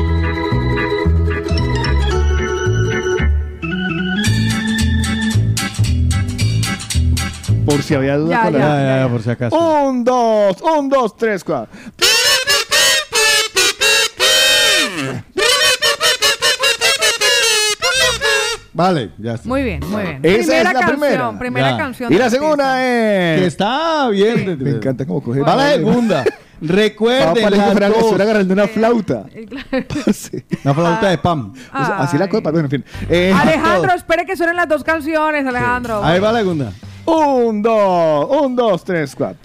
Por si había duda. Ya, con la- Ya, ya, ya, por si acaso. Un, dos, un, dos, tres, cuatro. Vale, ya está. Muy bien, muy bien. Esa primera es la canción, primera. Ya. canción. Y la del segunda Que es. está bien. Me encanta cómo coge. Va la segunda. [LAUGHS] Recuerden que las dos. estuviera agarrando una flauta. [LAUGHS] artista. Sí. Una flauta de pan. O sea, así la Ay. copa, bueno, en fin. Eh, Alejandro, espere que suenen las dos canciones, Alejandro. Ahí va la segunda. un, dos, un, dos, tres, cuatro.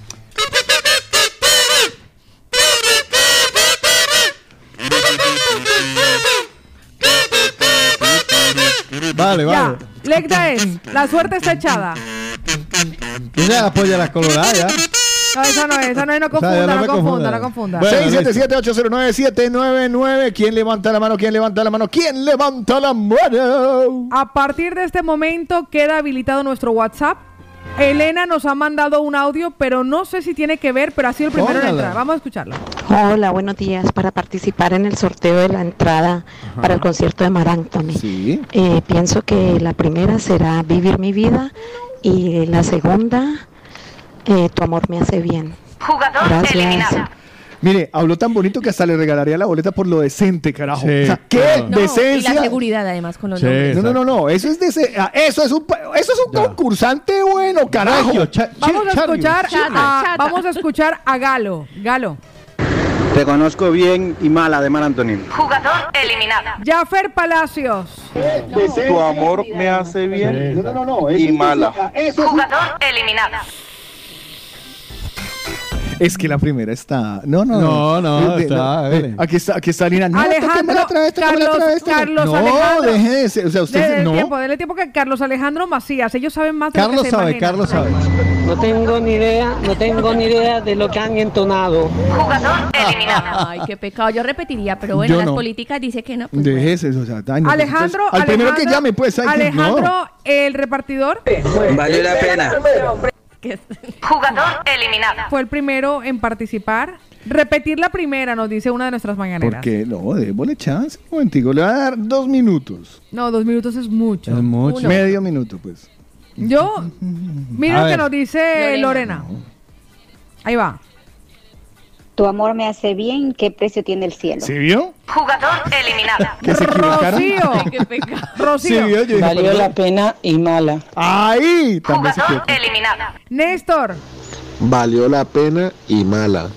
Vale, Ya, vale. Lecta es, la suerte está echada. Esa es la polla de la colorada, ya. No, esa no es, esa no es, no confunda, ya no no, confunda, confunda. no confunda. 677-809-799. ¿Quién levanta la mano? ¿Quién levanta la mano? ¿Quién levanta la mano? A partir de este momento queda habilitado nuestro WhatsApp. Elena nos ha mandado un audio, pero no sé si tiene que ver, pero ha sido el primero en entrar. Vamos a escucharlo. Hola, buenos días. Para participar en el sorteo de la entrada para el concierto de Mar Anthony. Eh, pienso que la primera será Vivir mi vida y la segunda, eh, Tu amor me hace bien. Jugador Gracias. eliminado. Mire, habló tan bonito que hasta le regalaría la boleta por lo decente, carajo. Sí, o sea, qué claro. No, y la seguridad además con los Sí. nombres. No, no, no, no, eso es dece- ah, eso es un eso es un concursante bueno, carajo. Cha- Vamos a escuchar a, vamos a escuchar a Galo. Galo. Te conozco bien y mala de Mar Anthony. Jugador eliminado. Jaffer Palacios. Tu amor me hace bien y mala. Jugador eliminado. Es que la primera está. No, no, No, no, Eh, está, eh, hágale. aquí está, aquí está Lina. No, Alejandro, tóquemela otra vez, tóquemela Carlos, otra vez, tóquemela. Carlos no, Alejandro. deje de ser, o sea, usted Dele no. tiempo, dele tiempo que Carlos Alejandro Macías. Ellos saben más de lo Carlos que se sabe, imaginan. Carlos sabe. No tengo ni idea, no tengo ni idea de lo que han entonado. Jugador eliminado. Ay, qué pecado. Yo repetiría, pero bueno, Yo las no. políticas dice que no. pues Deje eso, o sea, ay, no, Alejandro, entonces, al primero que Alejandro- llame, pues, ay, que Alejandro, no. el repartidor, Valió la pena. [LAUGHS] Jugador eliminado. fue el primero en participar. Repetir la primera, nos dice una de nuestras mañaneras. Porque no, démosle chance. Un momentico, le voy a dar dos minutos. No, dos minutos es mucho. Es mucho. Medio minuto, pues. Yo, mira A lo que ver. nos dice Lorena. Ahí va. Tu amor me hace bien, ¿qué precio tiene el cielo? ¿Sí vio? Jugador eliminado. [LAUGHS] ¿Que se equivocaron? Rocío. Qué. Rocío. Sí, vio, yo dije, Valió perdón. la pena y mala. Ahí también se Jugador equivocó. eliminado. Néstor. Valió la pena y mala.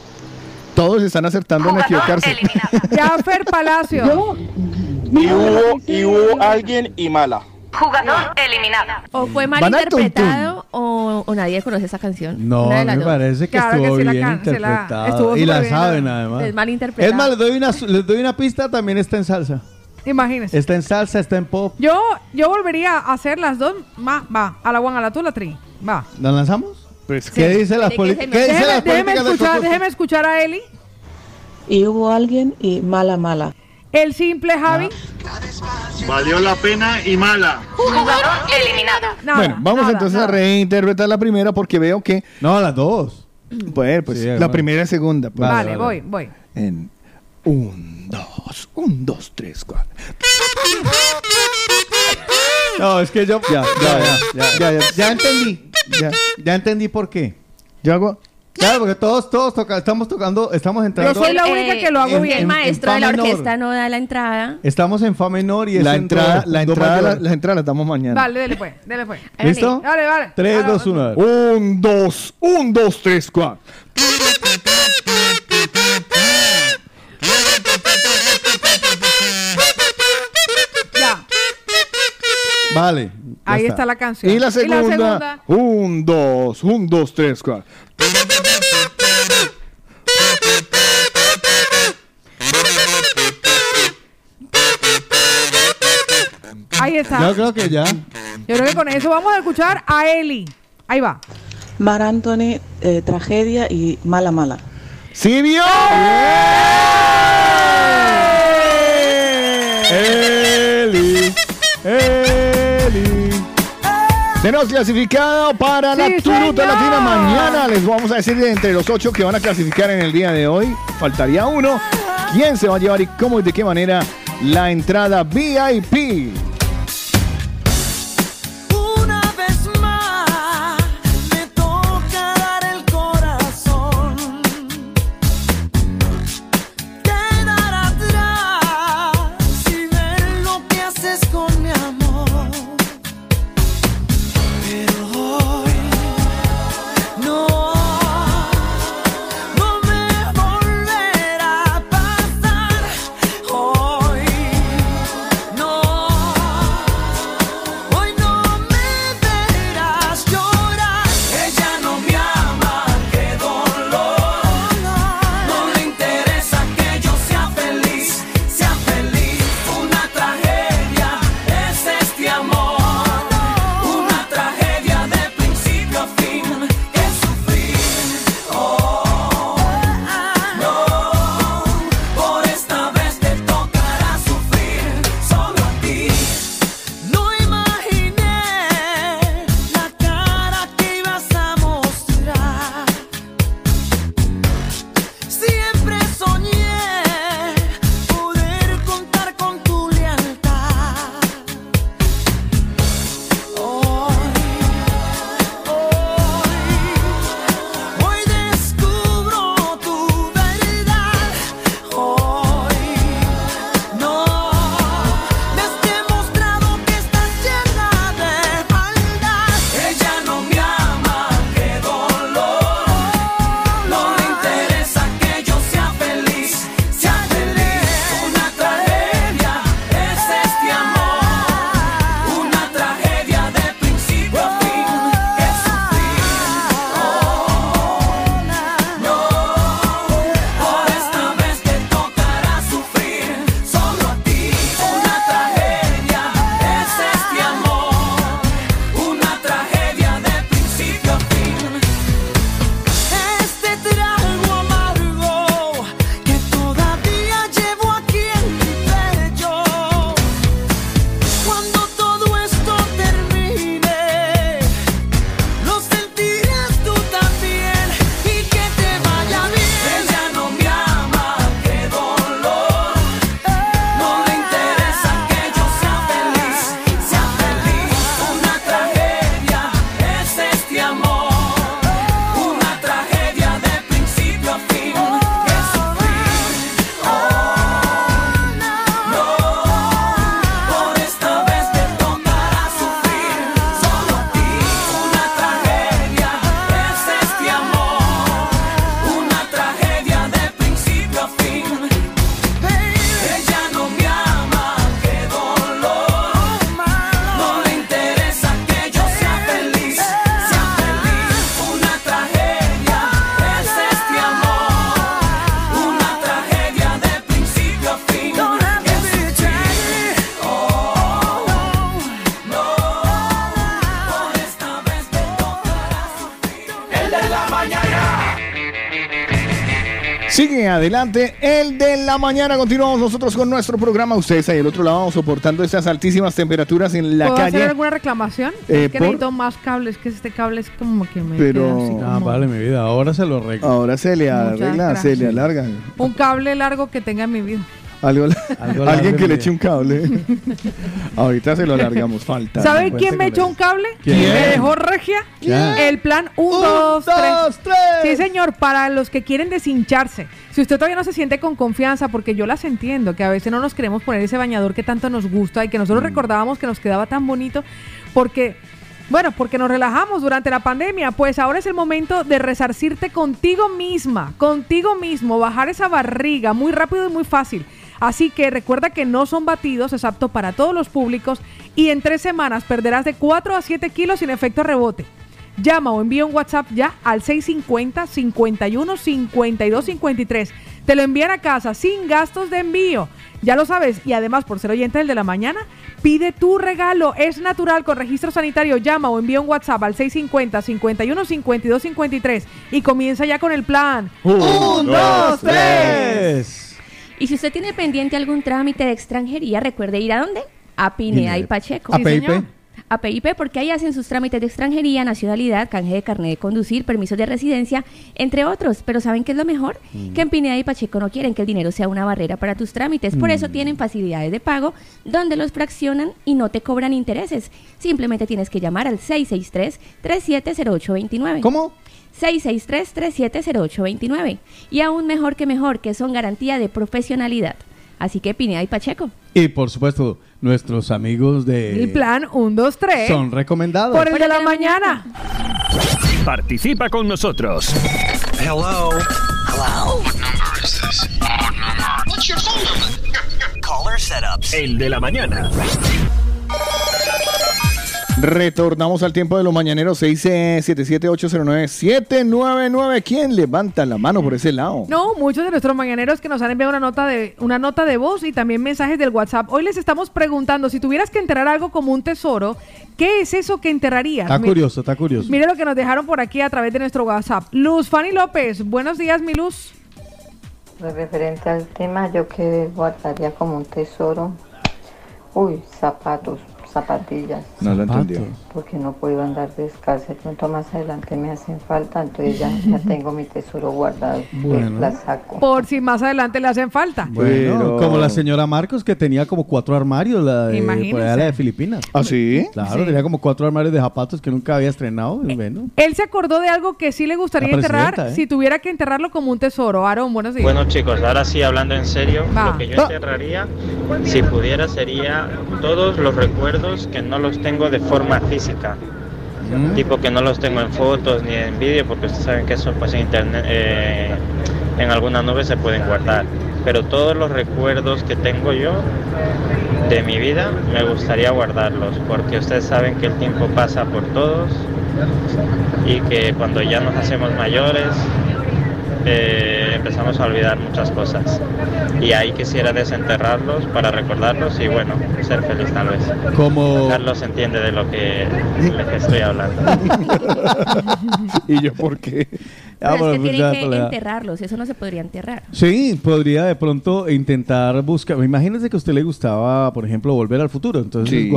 Todos están acertando en Jugador equivocarse. eliminado. Jaffer Palacio. Y hubo, y hubo alguien y mala. Jugador eliminado. O fue mal Van a interpretado o, o nadie conoce esa canción. No, Una de me parece que Claro que estuvo sí la bien la- interpretado. estuvo y la bien, saben además. Es mal interpretado. Es más, les doy, una, les doy una pista, también está en salsa. Imagínese. Está en salsa, está en pop. Yo, yo volvería a hacer las dos. Va, va. A la one, a la tú, a la tri. Va. ¿La lanzamos? Pues, ¿Qué dice las que ¿Qué dice Déjeme, las déjeme políticas escuchar, déjeme escuchar a Eli. Y hubo alguien y mala, mala. El simple Javi. Valió la pena y mala. Jugador eliminado. Nada, bueno, vamos nada, entonces nada. a reinterpretar la primera porque veo que. No, las dos. Pues, pues Sí, la primera y segunda. Pues, Vale, voy, voy. En un, dos, un, dos, tres, cuatro. No, es que yo. Ya, ya, ya. Ya, ya, ya, ya entendí. Ya. Ya entendí por qué. Yo hago. Claro, porque todos, todos toca, estamos tocando, estamos entrando. Yo soy la única que lo hago en- bien. El maestro en de la menor. orquesta no da la entrada. Estamos en fa menor y es La en entrada, do- la entrada, la, entrada la damos mañana. [LAUGHS] Dale, dale pues, dale pues. ¿Listo? Dale, dale. 3, Ahora, 2, 1. Un, dos, un, dos, tres, cuatro. [LAUGHS] Vale. Ahí está la canción. Y la segunda. Un, dos, un, dos, tres, cuatro. Ahí está. Yo creo que ya. Yo creo que con eso vamos a escuchar a Eli. Ahí va. Mar Anthony, eh, tragedia y mala, mala. ¡Sí vio! Eli, Tenemos clasificado para la ¡Sí, Turuta! Latina. Mañana les vamos a decir de entre los ocho que van a clasificar en el día de hoy. Faltaría uno. ¿Quién se va a llevar y cómo y de qué manera la entrada VIP? Adelante el de la mañana. Continuamos nosotros con nuestro programa. Ustedes ahí al otro lado soportando estas altísimas temperaturas en la ¿Puedo calle. hacer alguna reclamación? Eh, es que por- necesito más cables, que este cable es como que me Pero- queda así Ah, vale, mi vida. Ahora se lo arreglo. Ahora se le arregla, se le alarga. Un cable largo que tenga en mi vida. Algo, Algo alguien que le eche un cable. [LAUGHS] Ahorita se lo alargamos. Falta. ¿Sabe quién me echó un cable? ¿Quién? Me dejó regia. ¿Quién? El plan 1, 2, 3. Sí, señor, para los que quieren deshincharse. Si usted todavía no se siente con confianza, porque yo las entiendo, que a veces no nos queremos poner ese bañador que tanto nos gusta y que Mm. nosotros recordábamos que nos quedaba tan bonito, porque, bueno, porque nos relajamos durante la pandemia, pues ahora es el momento de resarcirte contigo misma, contigo mismo, bajar esa barriga muy rápido y muy fácil. Así que recuerda que no son batidos, es apto para todos los públicos y en tres semanas perderás de 4 a 7 kilos sin efecto rebote. Llama o envía un WhatsApp ya al 650 51 52 53. Te lo envían a casa sin gastos de envío. Ya lo sabes. Y además, por ser oyente del de la mañana, pide tu regalo. Es natural con registro sanitario. Llama o envía un WhatsApp al 650 51 52 53 y comienza ya con el plan. Un, dos, tres. Y si usted tiene pendiente algún trámite de extranjería, recuerde ir a dónde? A Pineda y Pacheco. ¿A PIP? A PIP porque ahí hacen sus trámites de extranjería, nacionalidad, canje de carnet de conducir, permisos de residencia, entre otros. Pero ¿saben qué es lo mejor? Mm. Que en Pineda y Pacheco no quieren que el dinero sea una barrera para tus trámites. Por eso Mm. tienen facilidades de pago donde los fraccionan y no te cobran intereses. Simplemente tienes que llamar al 663-370829. ¿Cómo? 663-370829. Y aún mejor que mejor, que son garantía de profesionalidad. Así que Pineda y Pacheco. Y por supuesto, nuestros amigos de... El plan 1, 2, 3. Son recomendados. Por el de la mañana. Participa con nosotros. Hello. Hello. What number is this? Number. What's your phone number? Caller setups. El de la mañana. Retornamos al tiempo de los mañaneros 677-809-799. ¿Quién levanta la mano por ese lado? No, muchos de nuestros mañaneros que nos han enviado una nota de una nota de voz y también mensajes del WhatsApp. Hoy les estamos preguntando si tuvieras que enterrar algo como un tesoro, ¿qué es eso que enterrarías? Está curioso, está curioso. Mire lo que nos dejaron por aquí a través de nuestro WhatsApp. Luz Fanny López, buenos días, mi Luz. Pues referente al tema, yo que guardaría como un tesoro. Uy, zapatos, zapatillas. No lo entendió. Porque no puedo andar descalza. De pronto más adelante me hacen falta, entonces ya, ya [LAUGHS] tengo mi tesoro guardado. Bueno. La saco. Por si más adelante le hacen falta. Bueno, Pero- como la señora Marcos que tenía como cuatro armarios, la de, por allá la de Filipinas. ¿Ah, sí? Claro, Sí. tenía como cuatro armarios de zapatos que nunca había estrenado. y bueno. Él se acordó de algo que sí le gustaría enterrar ¿eh? si tuviera que enterrarlo como un tesoro. Aaron, buenos días. Bueno chicos, ahora sí hablando en serio, Va. lo que yo enterraría, si pudiera, sería todos los recuerdos que no los tengo de forma física. Tipo que no los tengo en fotos ni en vídeo, porque ustedes saben que eso pues en internet, eh, en alguna nube se pueden guardar. Pero todos los recuerdos que tengo yo de mi vida, me gustaría guardarlos, porque ustedes saben que el tiempo pasa por todos y que cuando ya nos hacemos mayores, eh, empezamos a olvidar muchas cosas. Y ahí quisiera desenterrarlos para recordarlos y bueno, ser feliz tal vez. Como- Carlos entiende de lo que estoy hablando. [LAUGHS] ¿Y yo por qué? Ah, Pero es bueno, que pues tienen que pues enterrarlos, eso no se podría enterrar. Sí, podría de pronto intentar buscar. Imagínese que a usted le gustaba, por ejemplo, volver al futuro. Entonces, Sí.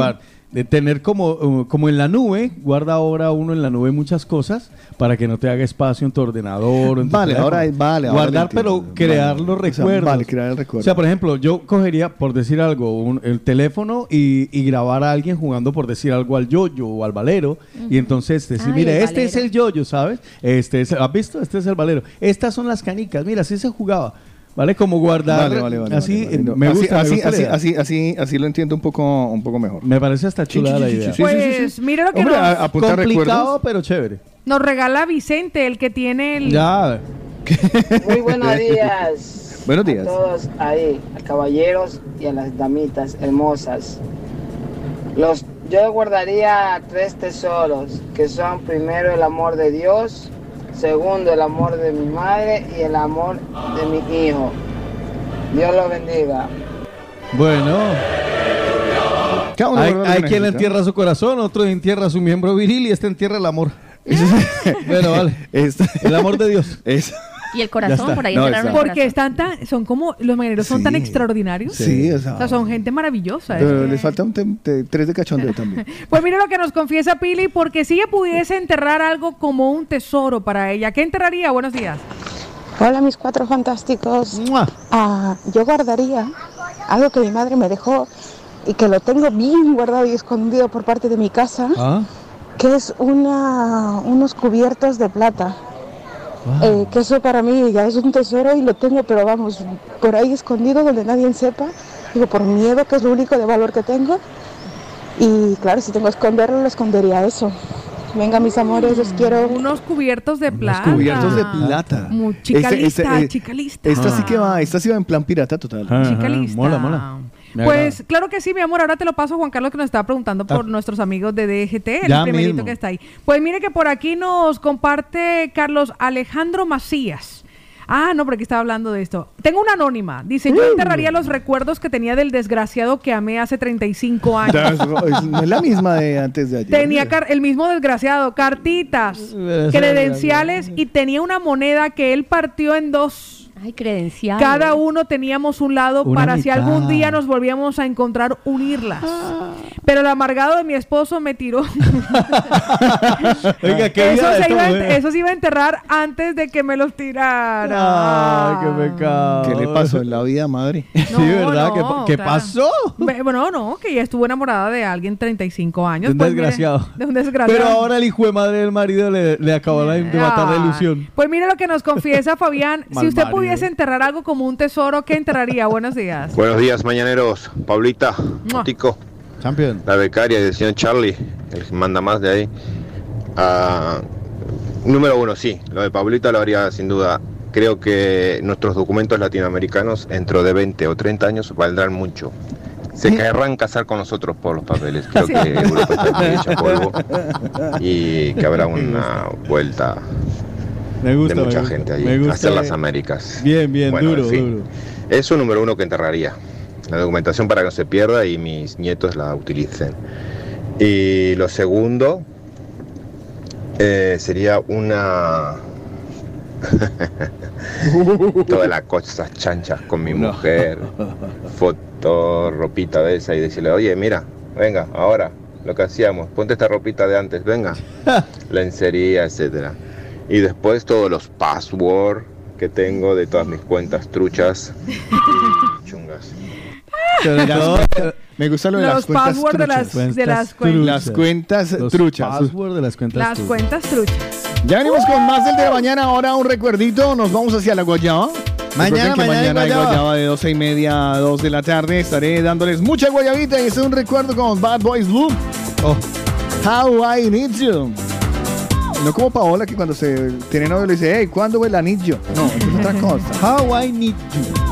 De tener como, uh, como en la nube, guarda ahora uno en la nube muchas cosas para que no te haga espacio en tu ordenador. o en tu Vale, teléfono. ahora- vale, ahora Guardar, entiendo. pero crear Vale. los O sea, recuerdos. vale, crear el recuerdo. O sea, por ejemplo, yo cogería, por decir algo, un- el teléfono y, y grabar a alguien jugando, por decir algo, al yoyo o al valero. Y entonces decir, Ay, mire, este es el yoyo, ¿sabes? Este es, ¿Has visto? Este es el valero. Estas son las canicas. Mira, así se jugaba. ¿Vale? Como guardar. Vale, vale, vale. Así, vale, vale. No, me así- gusta, me así, gusta así, así, así, así lo entiendo un poco, un poco mejor. Me parece hasta Sí, chula sí, la sí, idea. sí, sí, Pues mira lo que Hombre, nos, a- apunta Complicado, recuerdos. pero chévere. nos regala Vicente, el que tiene el... Ya. Muy buenos [LAUGHS] días. Buenos días. A todos ahí, a caballeros y a las damitas hermosas. Los, yo guardaría tres tesoros, que son primero el amor de Dios, segundo el amor de mi madre y el amor de mi hijo. Dios lo bendiga. Bueno. Hay, hay quien entierra su corazón, otro entierra su miembro viril y este entierra el amor. [LAUGHS] [LAUGHS] bueno, vale. Este- El amor de Dios. [LAUGHS] Es- Y el corazón, por ahí No, el. Porque están tan, son como, los mañaneros son Sí. tan extraordinarios. Sí, o sea- son gente maravillosa. Pero que- les falta un tem- te- tres de cachondeo [LAUGHS] también. Pues mire lo que nos confiesa Pili, porque si ella pudiese enterrar algo como un tesoro para ella, ¿qué enterraría? Buenos días. Hola mis cuatro fantásticos. Ah, yo guardaría algo que mi madre me dejó y que lo tengo bien guardado y escondido por parte de mi casa, Ah. que es una, unos cubiertos de plata. Eh, que eso para mí ya es un tesoro y lo tengo, pero vamos, por ahí escondido donde nadie sepa. Digo, por miedo, que es lo único de valor que tengo. Y claro, si tengo que esconderlo, lo escondería eso. Venga, mis amores, los quiero. Unos cubiertos de plata. Cubiertos de plata. Mu- chica Este- lista, este, eh, chica lista. Esta sí que va, esta sí va en plan pirata total. Chica lista. Mola, mola. Pues claro que sí, mi amor. Ahora te lo paso a Juan Carlos que nos estaba preguntando por Ah. nuestros amigos de DGT, el primerito mismo. que está ahí. Pues mire que por aquí nos comparte Carlos Alejandro Macías. Ah, no, porque estaba hablando de esto. Tengo una anónima. Dice, yo enterraría los recuerdos que tenía del desgraciado que amé hace 35 años. No es la misma de antes de ayer. Tenía el mismo desgraciado, cartitas, credenciales y tenía una moneda que él partió en dos. Ay, credenciales. Cada uno teníamos un lado Una para si algún día nos volvíamos a encontrar, unirlas. Pero el amargado de mi esposo me tiró. [LAUGHS] Oiga, qué eso, se iba eso se iba a enterrar antes de que me los tirara. Ay, qué pecado. ¿Qué le pasó en la vida, madre? [LAUGHS] sí, ¿verdad? ¿Qué, no, qué claro. pasó? Bueno, no, que ella estuvo enamorada de alguien 35 años. De un pues, mire, desgraciado. de un desgraciado. Pero ahora el hijo de madre del marido le, le acabó la- de matar la ilusión. Pues mire lo que nos confiesa Fabián. si usted marido. Pudiese enterrar algo como un tesoro, ¿qué enterraría? [LAUGHS] Buenos días. Buenos días, mañaneros. Pablita. Tico, Champion. la becaria del señor Charlie, el que manda más de ahí. Ah, número uno, sí, lo de Pablita lo haría sin duda. Creo que nuestros documentos latinoamericanos dentro de 20 o 30 años valdrán mucho. Se querrán casar con nosotros por los papeles. Creo Sí. que Europa está hecha [LAUGHS] polvo y que habrá una vuelta Me gusta, de mucha me gente allí gusta, hacer eh. las Américas. Bien, bien, Bueno, duro, en fin. duro. Eso número uno que enterraría. La documentación para que no se pierda y mis nietos la utilicen. Y lo segundo eh, sería una... [LAUGHS] Todas las cosas chanchas con mi mujer, foto, ropita de esa y decirle, oye, mira, venga, ahora, lo que hacíamos, ponte esta ropita de antes, venga, [LAUGHS] lencería, etcétera. Y después todos los passwords que tengo de todas mis cuentas truchas y [LAUGHS] chungas. Me gusta lo de Los las cuentas password de las- truchas. de las cuentas. Las cuentas Los truchas. password de las cuentas Las truchas. cuentas truchas. Ya venimos con más del de la mañana. Ahora un recuerdito. Nos vamos hacia la Guayaba. Mañana, mañana mañana hay guayaba. Guayaba de 12 y media a 2 de la tarde. Estaré dándoles mucha guayabita y este es un recuerdo con Bad Boys Blue. Oh. How I Need You. No como Paola que cuando se tiene novio le dice, hey, ¿cuándo el anillo? No, es otra cosa. How I Need You.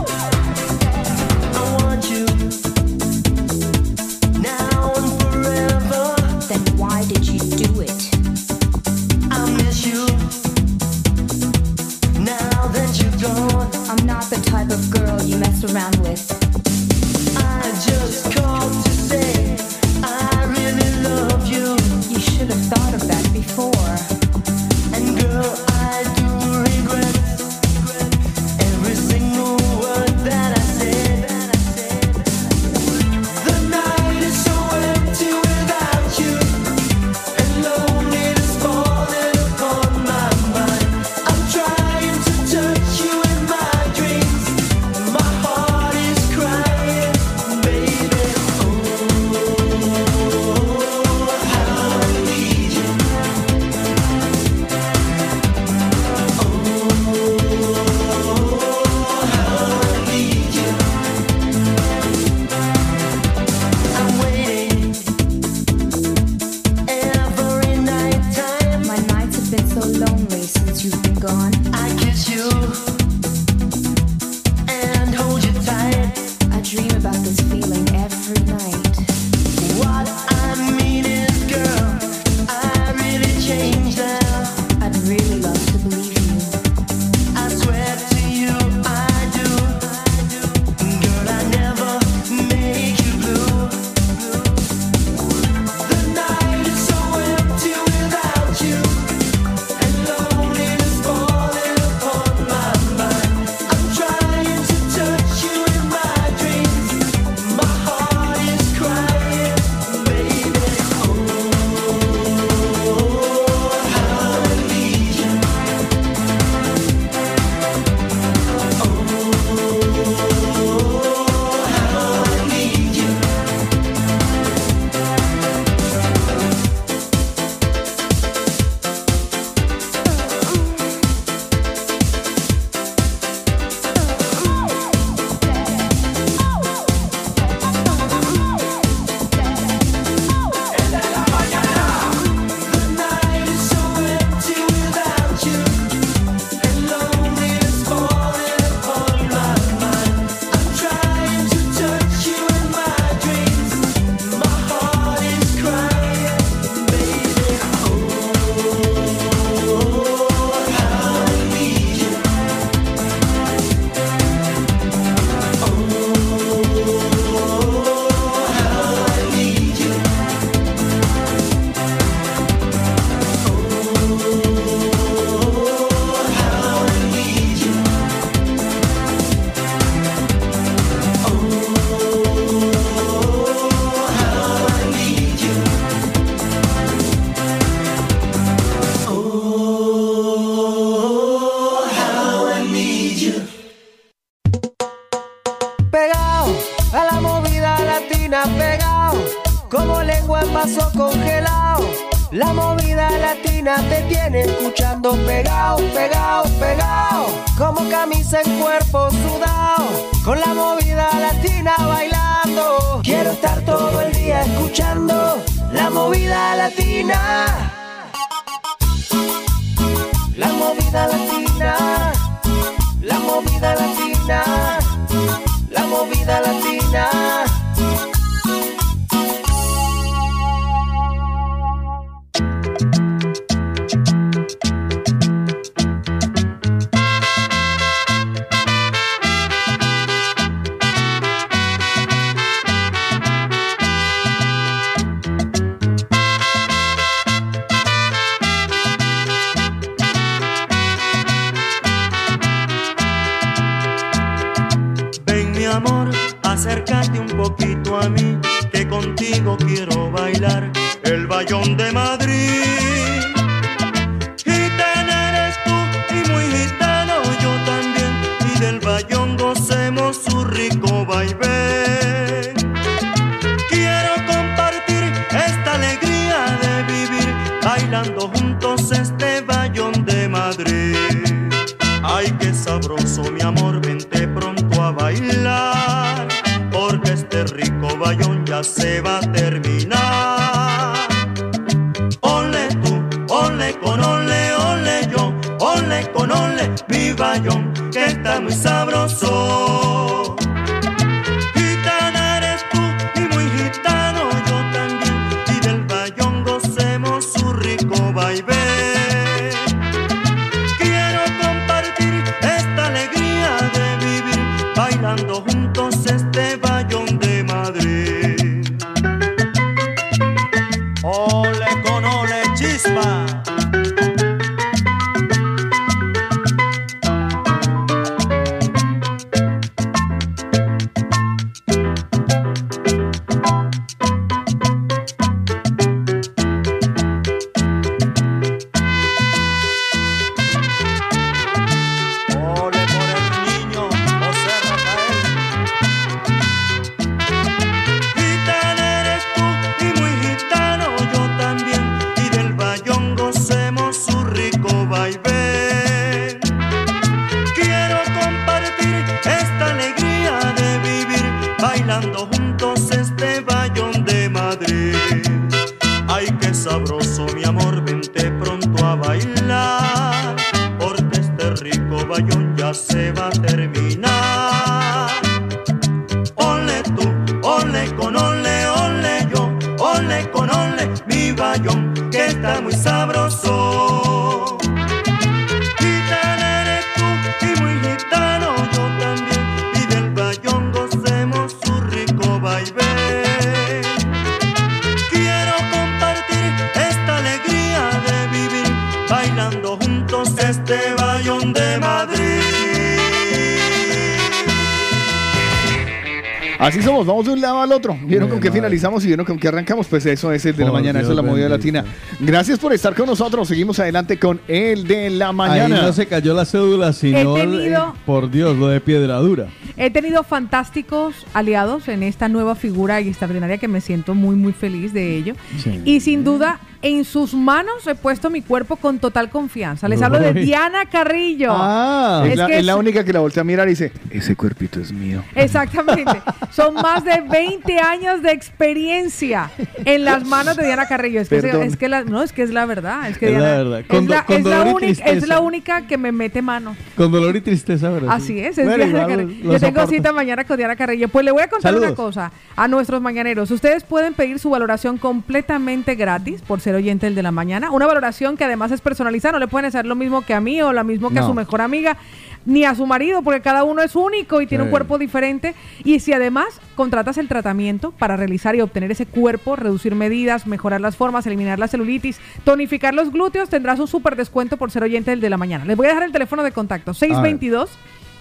Qué finalizamos y vieron con qué arrancamos? Pues eso es el de la Por mañana, eso es la movida bendito. latina. Gracias por estar con nosotros. Seguimos adelante con el de la Ahí mañana. no se cayó la cédula, sino, tenido- por Dios, lo de piedradura. He tenido fantásticos aliados en esta nueva figura extraordinaria que me siento muy, muy feliz de ello. Sí. Y sin duda, en sus manos he puesto mi cuerpo con total confianza. Les hablo de. Diana Carrillo. Ah, es, la, es la única que la voltea a mirar y dice, ese cuerpito es mío. Exactamente. [LAUGHS] Son más de 20 años de experiencia en las [LAUGHS] manos de Diana Carrillo. Es que, se- es que la, no, es que es la verdad. Es que Es la verdad. es do- la- con es la dolor y única- es la única que me mete mano. Con dolor y tristeza, ¿verdad? Así es, es Diana igual Yo tengo soporto. cita mañana con Diana Carrillo. Pues le voy a contar una cosa a nuestros mañaneros. Ustedes pueden pedir su valoración completamente gratis por ser oyente del de la mañana. Una valoración que además es personalizada. No le pueden hacer lo mismo que a mí o lo mismo que a su mejor amiga ni a su marido, porque cada uno es único y tiene un cuerpo diferente. Y si además contratas el tratamiento para realizar y obtener ese cuerpo, reducir medidas, mejorar las formas, eliminar la celulitis, tonificar los glúteos, tendrás un súper descuento por ser oyente del de la mañana. Les voy a dejar el teléfono de contacto. 622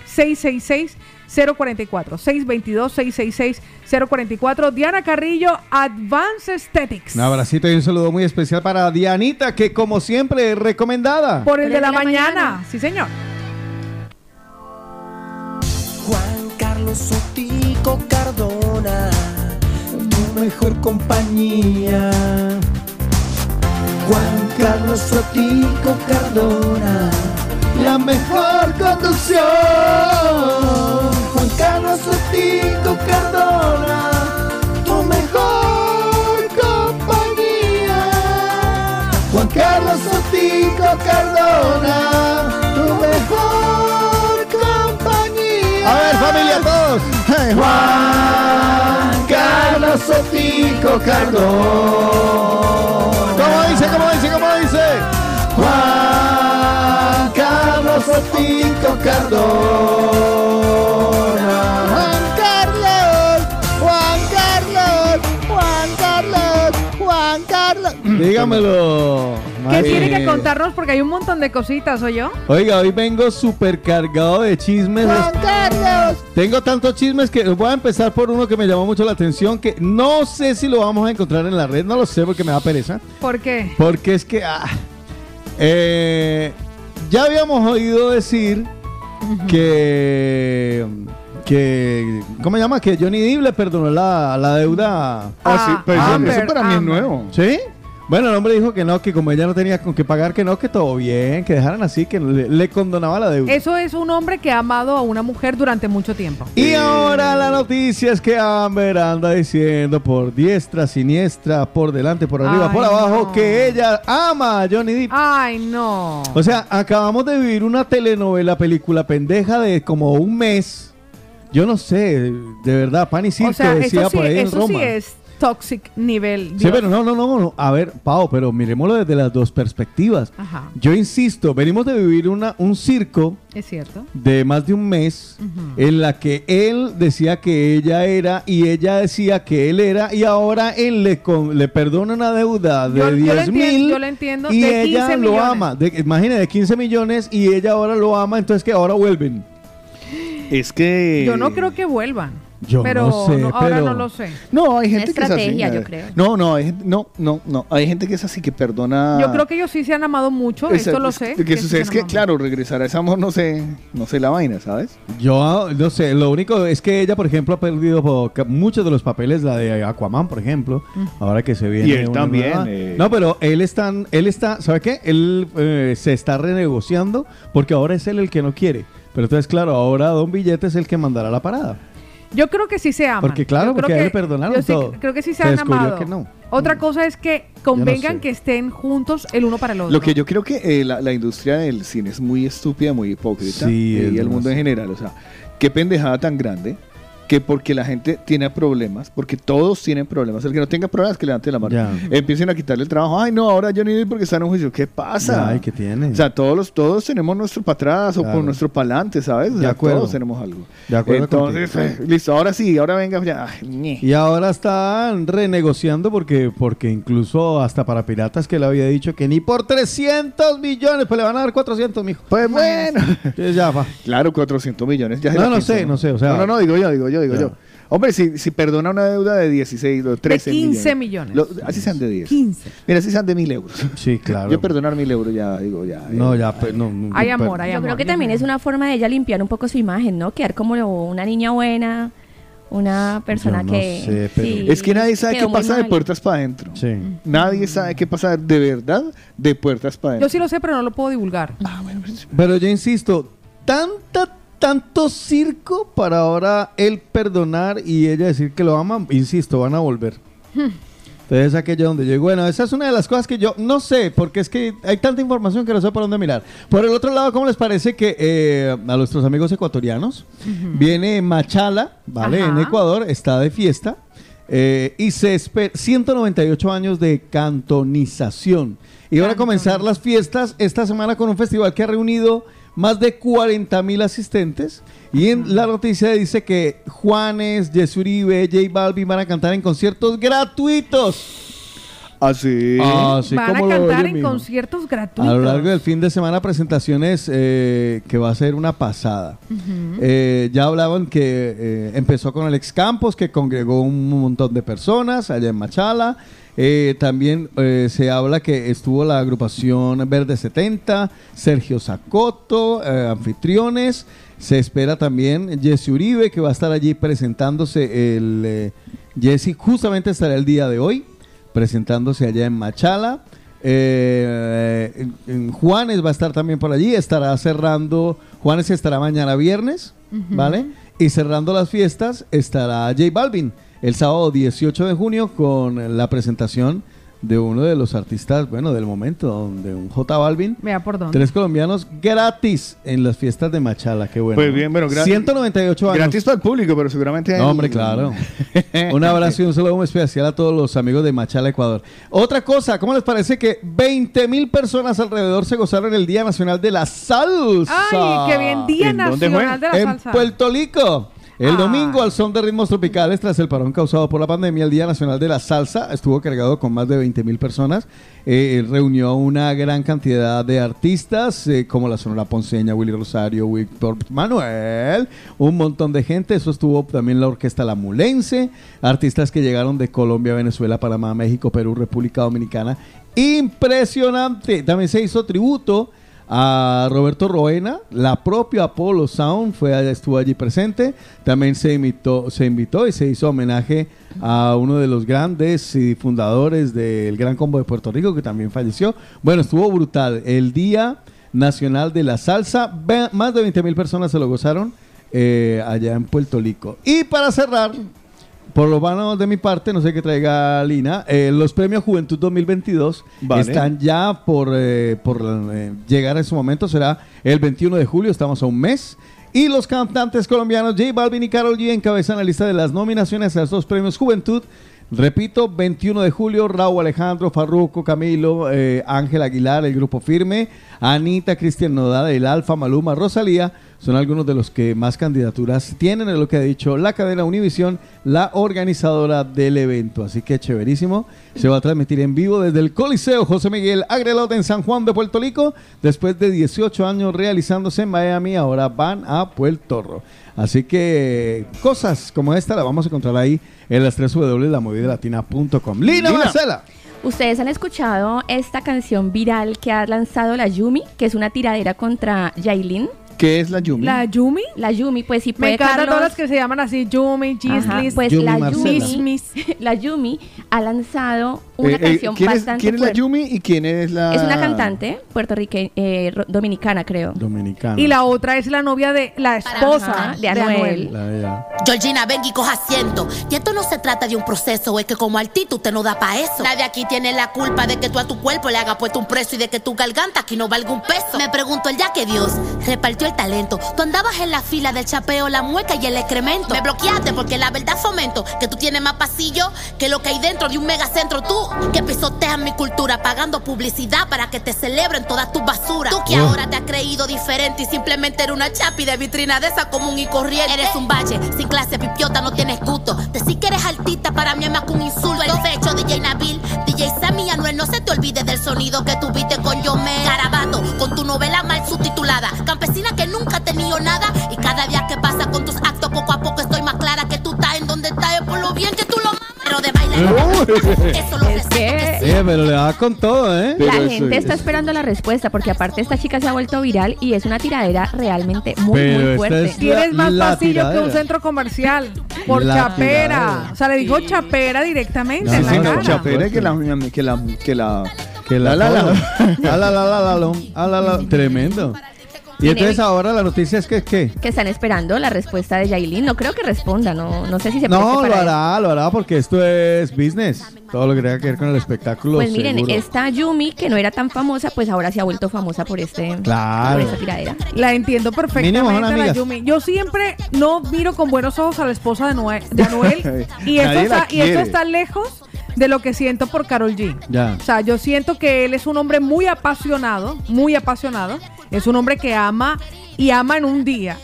666 044 622 666 044 Diana Carrillo Advanced Aesthetics. Un abracito y un saludo muy especial para Dianita, que como siempre es recomendada. Por el de la, mañana. Sí, señor. Carlos Sotico Cardona, tu mejor compañía. Juan Carlos Sotico Cardona, la mejor conducción. Juan Carlos Sotico Cardona, tu mejor compañía. Juan Carlos Sotico Cardona, Juan Carlos Sotico Cardona. ¿Cómo dice? ¿Cómo dice? ¿Cómo dice? Juan Carlos Sotico Cardona. Dígamelo. ¿Qué tiene que contarnos? Porque hay un montón de cositas, ¿o yo? Oiga, hoy vengo súper cargado de chismes. Carlos! Tengo tantos chismes que voy a empezar por uno que me llamó mucho la atención, que no sé si lo vamos a encontrar en la red, no lo sé porque me da pereza. ¿Por qué? Porque es que ah, eh, ya habíamos oído decir que que ¿cómo se llama? Que Johnny Depp le perdonó la, la deuda. Ah, sí, pero eso- Amber, eso para mí es nuevo. ¿Sí? Bueno, el hombre dijo que no, que como ella no tenía con qué pagar, que no, que todo bien, que dejaran así, que le, le condonaba la deuda. Eso es un hombre que ha amado a una mujer durante mucho tiempo. Y ahora la noticia es que Amber anda diciendo por diestra, siniestra, por delante, por arriba, Ay, por abajo, no. que ella ama a Johnny Depp. Ay, no. O sea, acabamos de vivir una telenovela, película pendeja de como un mes. Yo no sé, de verdad, pan y circo o sea, decía eso sí, por ahí en eso sí Roma. es toxic nivel. Sí, pero no, no, no, no. A ver, Pau, pero miremoslo desde las dos perspectivas. Ajá. Yo insisto, venimos de vivir una, un circo Es cierto. de más de un mes en la que él decía que ella era y ella decía que él era y ahora él le, con- le perdona una deuda de Yo- yo lo 10 entiendo- mil yo lo entiendo, y de ella 15 lo ama. De, imagínate, de 15 millones y ella ahora lo ama, entonces que ahora vuelven. Es que. Yo no creo que vuelvan. Yo pero no sé, ahora pero- no lo sé. No, hay Una gente que es así. estrategia, a yo ver. creo. No, no, hay no, no, no. Hay gente que es así que perdona. Yo creo que ellos sí se han amado mucho, Esa- esto lo es- sé. Lo que sucede es que, amado. claro, regresar a ese amor no sé, no sé la vaina, ¿sabes? Yo no sé, lo único es que ella, por ejemplo, ha perdido muchos de los papeles, la de Aquaman, por ejemplo, ahora que se viene. Y él también, eh. No, pero él está, él está, ¿sabe qué? Él eh, se está renegociando porque ahora es él el que no quiere. Pero entonces, claro, ahora Don Billete es el que mandará la parada. Yo creo que sí se aman. Porque, claro, Yo porque a él que- le perdonaron yo sí todo. Creo que sí se, Se han amado. que no. Otra cosa es que convengan sé. que estén juntos el uno para el otro. Lo que yo creo que eh, la, la industria del cine es muy estúpida, muy hipócrita. Sí, eh, es y el mundo en general. O sea, qué pendejada tan grande que porque la gente tiene problemas, porque todos tienen problemas. El que no tenga problemas, que levante la mano. Ya. Empiecen a quitarle el trabajo. Ay, no, ahora Johnny Depp porque está en un juicio. ¿Qué pasa? Ay, ¿qué tiene? O sea, todos, los, todos tenemos nuestro para atrás o por nuestro para adelante, ¿sabes? O De acuerdo. todos tenemos algo. De acuerdo Entonces, eh, listo, ahora sí, ahora venga ya. Ay. Y ahora están renegociando porque, porque incluso hasta para piratas que le había dicho que ni por 300 millones, pues le van a dar 400, mijo. Pues bueno. Entonces ya va. Claro, 400 millones. Ya No, no sé, no sé, o sea- No, no, no, digo yo, digo yo, digo yo. Hombre, si, si perdona una deuda de 16 o 13 15 millones. Lo- así sean de 10. 15. Mira, así sean de 1000 euros. Sí, claro. Yo perdonar 1000 euros ya, digo, ya. No, ya, pues, no, no, Hay no, amor, hay Yo amor. creo que también es una forma de ella limpiar un poco su imagen, ¿no? Quedar como una niña buena, una persona Yo no que... sé, pero- sí, Es que nadie sabe qué pasa de puertas para adentro. Sí. Nadie sabe qué pasa de verdad de puertas para Yo adentro. sí lo sé, pero no lo puedo divulgar. Ah, Pero yo insisto, tanta, tanto circo para ahora él perdonar y ella decir que lo ama, insisto, van a volver. Entonces es aquello donde digo, bueno, esa es una de las cosas que yo no sé, porque es que hay tanta información que no sé por dónde mirar. Por el otro lado, ¿cómo les parece que eh, a nuestros amigos ecuatorianos viene Machala, ¿vale? Ajá. En Ecuador, está de fiesta. eh, y se espera 198 años de cantonización. Y van a comenzar las fiestas esta semana con un festival que ha reunido más de 40 mil asistentes. Y en la noticia dice que Juanes, Jesse Uribe, J Balvin van a cantar en conciertos gratuitos. Así. Así Van a cantar en conciertos A gratuitos. lo largo del fin de semana presentaciones eh, que va a ser una pasada. Eh, ya hablaban que eh, empezó con Alex Campos, que congregó un montón de personas allá en Machala. Eh, también eh, se habla que estuvo la agrupación Verde 70, Sergio Zacoto, eh, anfitriones. Se espera también Jesse Uribe, que va a estar allí presentándose. El Jesse justamente estará el día de hoy, presentándose allá en Machala. Juanes va a estar también por allí. Estará cerrando. Juanes estará mañana viernes. ¿vale? Y cerrando las fiestas estará J Balvin el sábado 18 de junio con la presentación de uno de los artistas, bueno, del momento, de un J Balvin. Vea por dónde. Tres colombianos gratis en las fiestas de Machala, qué bueno. Pues bien, bueno, gra- 198 años. Gratis para el público, pero seguramente. No, hombre, claro. [LAUGHS] un abrazo y un saludo muy especial a todos los amigos de Machala, Ecuador. Otra cosa, ¿cómo les parece que 20 mil personas alrededor se gozaron el Día Nacional de la Salsa? Ay, qué bien, Día ¿En dónde Nacional fue? de la en Salsa. Puerto Rico. El Ah. domingo, al son de ritmos tropicales, tras el parón causado por la pandemia, el Día Nacional de la Salsa estuvo cargado con más de 20 mil personas. Eh, reunió a una gran cantidad de artistas, eh, como la Sonora Ponceña, Willy Rosario, Víctor Manuel, un montón de gente. Eso estuvo también la Orquesta La Mulense, artistas que llegaron de Colombia, Venezuela, Panamá, México, Perú, República Dominicana. Impresionante. También se hizo tributo a Roberto Roena, la propia Apollo Sound fue estuvo allí presente. También se invitó, se invitó y se hizo homenaje a uno de los grandes y fundadores del Gran Combo de Puerto Rico que también falleció. Bueno, estuvo brutal. El Día Nacional de la Salsa, más de 20 mil personas se lo gozaron eh, allá en Puerto Rico. Y para cerrar, por lo menos de mi parte, no sé qué traiga Lina, eh, los premios Juventud 2022 Vale. están ya por, eh, por eh, llegar a su momento, será el 21 de julio, estamos a un mes. Y los cantantes colombianos J Balvin y Karol G encabezan la lista de las nominaciones a estos premios Juventud. Repito, 21 de julio, Raúl Alejandro, Farruco, Camilo, eh, Ángel Aguilar, el Grupo Firme, Anita, Cristian Nodal, el Alfa, Maluma, Rosalía, son algunos de los que más candidaturas tienen, es lo que ha dicho la cadena Univisión, la organizadora del evento. Así que chéverísimo. Se va a transmitir en vivo desde el Coliseo José Miguel Agrelot en San Juan de Puerto Rico. Después de 18 años realizándose en Miami, ahora van a Puerto Rico. Así que cosas como esta las vamos a encontrar ahí en las 3 W de la latina.com. Lina, Lina. Marcela. Ustedes han escuchado esta canción viral que ha lanzado la Yumi, que es una tiradera contra Yailin. ¿Qué es la Yumi? ¿La Yumi? La Yumi, pues sí Me puede encantan Carlos. todas las que se llaman así, Yumi, Gislis, pues Yumi la Marcela. Yumi, [LAUGHS] la Yumi ha lanzado una Eh, eh, canción ¿quién, es, bastante quién es la fuerte. Yumi y quién es la...? Es una cantante puertorriqueña, eh, dominicana, creo. Dominicana. Y la otra es la novia de la esposa Ajá, de Anuel. Georgina, ven y coja asiento. Y esto no se trata de un proceso, es que como altito usted no da pa' eso. Nadie aquí tiene la culpa de que tú a tu cuerpo le hagas puesto un precio y de que tu garganta aquí no valga un peso. Me pregunto el día que Dios repartió el talento. Tú andabas en la fila del chapeo, la mueca y el excremento. Me bloqueaste porque la verdad fomento que tú tienes más pasillo que lo que hay dentro de un megacentro. Tú que pisoteas mi cultura pagando publicidad para que te celebren todas tus basuras. Tú que Oh. ahora te has creído diferente y simplemente eres una chapi de vitrina de esa común y corriente. Eres un bache, sin clase, pipiota, no tienes gusto. Decir que eres artista para mí es más que un insulto. El fecho, DJ Nabil, DJ Sammy Anuel, no se te olvide del sonido que tuviste con Yomel. Garabato, con tu novela mal subtitulada. Campesina que nunca ha tenido nada. Y cada día que pasa con tus actos, poco a poco estoy más clara que tú estás en donde estás, es por lo bien que tú lo mamas. Pero de bailar, eso lo Es que Eh, pero le da con todo, ¿eh? la gente está esperando la respuesta porque aparte esta chica se ha vuelto viral y es una tiradera realmente muy, Pero muy fuerte. es Tienes más pasillo que un centro comercial. Por La chapera. tiradera. O sea, le dijo chapera directamente Sí, en la cara. chapera que la... Que la, que la Que la, La, la, la. Ah, la, la, la, la, la, ah, la, la. Tremendo. Y entonces ahora la noticia es que, ¿qué? Que están esperando la respuesta de Yailin. No creo que responda, no, no sé si se No, lo para hará, lo hará porque esto es business. Todo lo que tenga que ver con el espectáculo. Pues miren, seguro. esta Yumi, que no era tan famosa, pues ahora se ha vuelto famosa por este Claro. por esta tiradera. La entiendo perfectamente, la amigas. Yumi. Yo siempre no miro con buenos ojos a la esposa de, Noé- de Anuel. [LAUGHS] y, esto la está, y esto está lejos de lo que siento por Carol G. Ya. O sea, yo siento que él es un hombre muy apasionado, muy apasionado. Es un hombre que ama y ama en un día.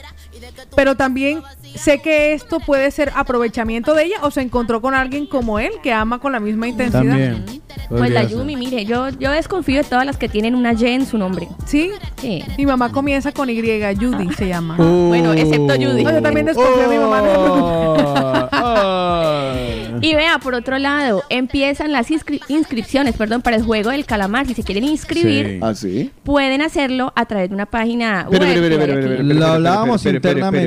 Pero también sé que esto puede ser aprovechamiento de ella o se encontró con alguien como él que ama con la misma intensidad. También. Pues la. Yumi, mire, yo, yo desconfío de todas las que tienen una Y en su nombre. ¿Sí? Sí. Mi mamá comienza con Y, Judy se llama. Uh. Bueno, excepto Judy. No, yo también desconfío de mi mamá. no preocupe. [LAUGHS] Ah. Y vea, por otro lado, empiezan las inscri- inscripciones, perdón, para el juego del calamar. Si se quieren inscribir, Sí. ¿Ah, sí? pueden hacerlo a través de una página web. espere, aquí. espere, Lo espere, hablábamos espere, espere, espere, internamente.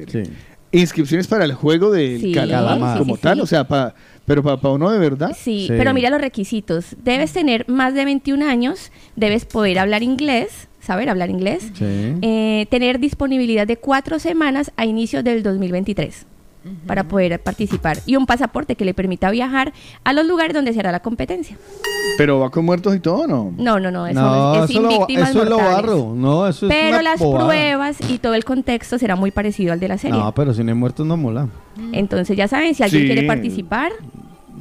Espere, espere. Sí. Inscripciones para el juego del Sí, calamar sí, como sí, tal, sí. o sea, pa- Pero para uno de verdad. Sí, pero mira los requisitos. Debes tener más de 21 años, debes poder hablar inglés, saber hablar inglés, Sí. eh, tener disponibilidad de cuatro semanas a inicios del 2023 para poder participar y un pasaporte que le permita viajar a los lugares donde se hará la competencia. Pero va con muertos y todo, ¿no? No, no, no, eso No, es, es eso, sin lo, víctimas eso es lo barro. No, eso es Pero una las bobada. pruebas y todo el contexto será muy parecido al de la serie. No, pero si no hay muertos no mola. Entonces ya saben, si alguien Sí. quiere participar,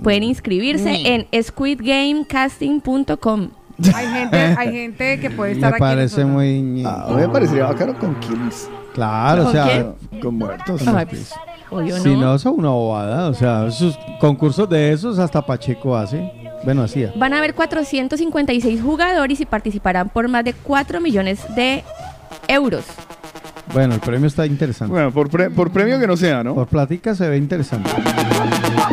pueden inscribirse Mm. en squidgamecasting.com. Hay gente, hay gente que puede [LAUGHS] estar Me aquí. en parece nosotros. muy... A mí me parecería bacano con kills. Claro, o ¿Con sea... quién? Con muertos. Ay, pues, obvio Si no. es una bobada. O sea, esos concursos de esos hasta Pacheco hace. Bueno, hacía. Van a haber 456 jugadores y participarán por más de 4 millones de euros. Bueno, el premio está interesante. Bueno, por, pre- por premio que no sea, ¿no? Por platica se ve interesante.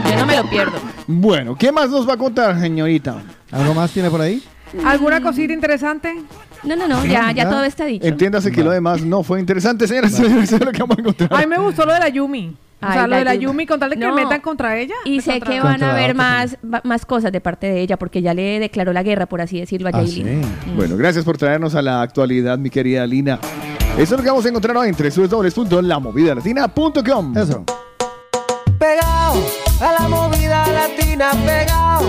Yo no me lo pierdo. Bueno, ¿qué más nos va a contar, señorita? ¿Algo más tiene por ahí? ¿Alguna cosita interesante? No, no, no, ya, ya todo está dicho. Entiéndase que lo demás no fue interesante, señoras y señores. Eso es lo que vamos a encontrar. A mí me gustó lo de la Yumi. O Ay, sea, lo la de la Yumi. Yumi, con tal de que No. metan contra ella. Y sé que van Contra a la haber otra más, va- más cosas de parte de ella porque ya le declaró la guerra, por así decirlo, a Ah, Yailin. Bueno, gracias por traernos a la actualidad, mi querida Lina. Eso es lo que vamos a encontrar hoy en www.lamovidalatina.com. Eso. Pegado a la movida latina, pegado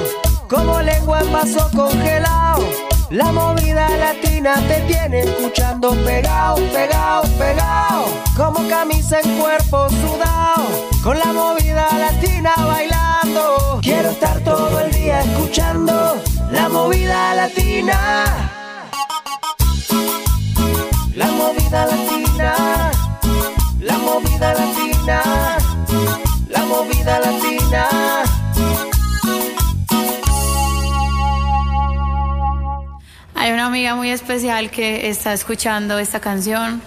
como lengua en vaso congelado. La movida latina te tiene escuchando pegado, pegado, pegado. Como camisa en cuerpo sudado. Con la movida latina bailando. Quiero estar todo el día escuchando la movida latina. La movida latina. Que está escuchando esta canción.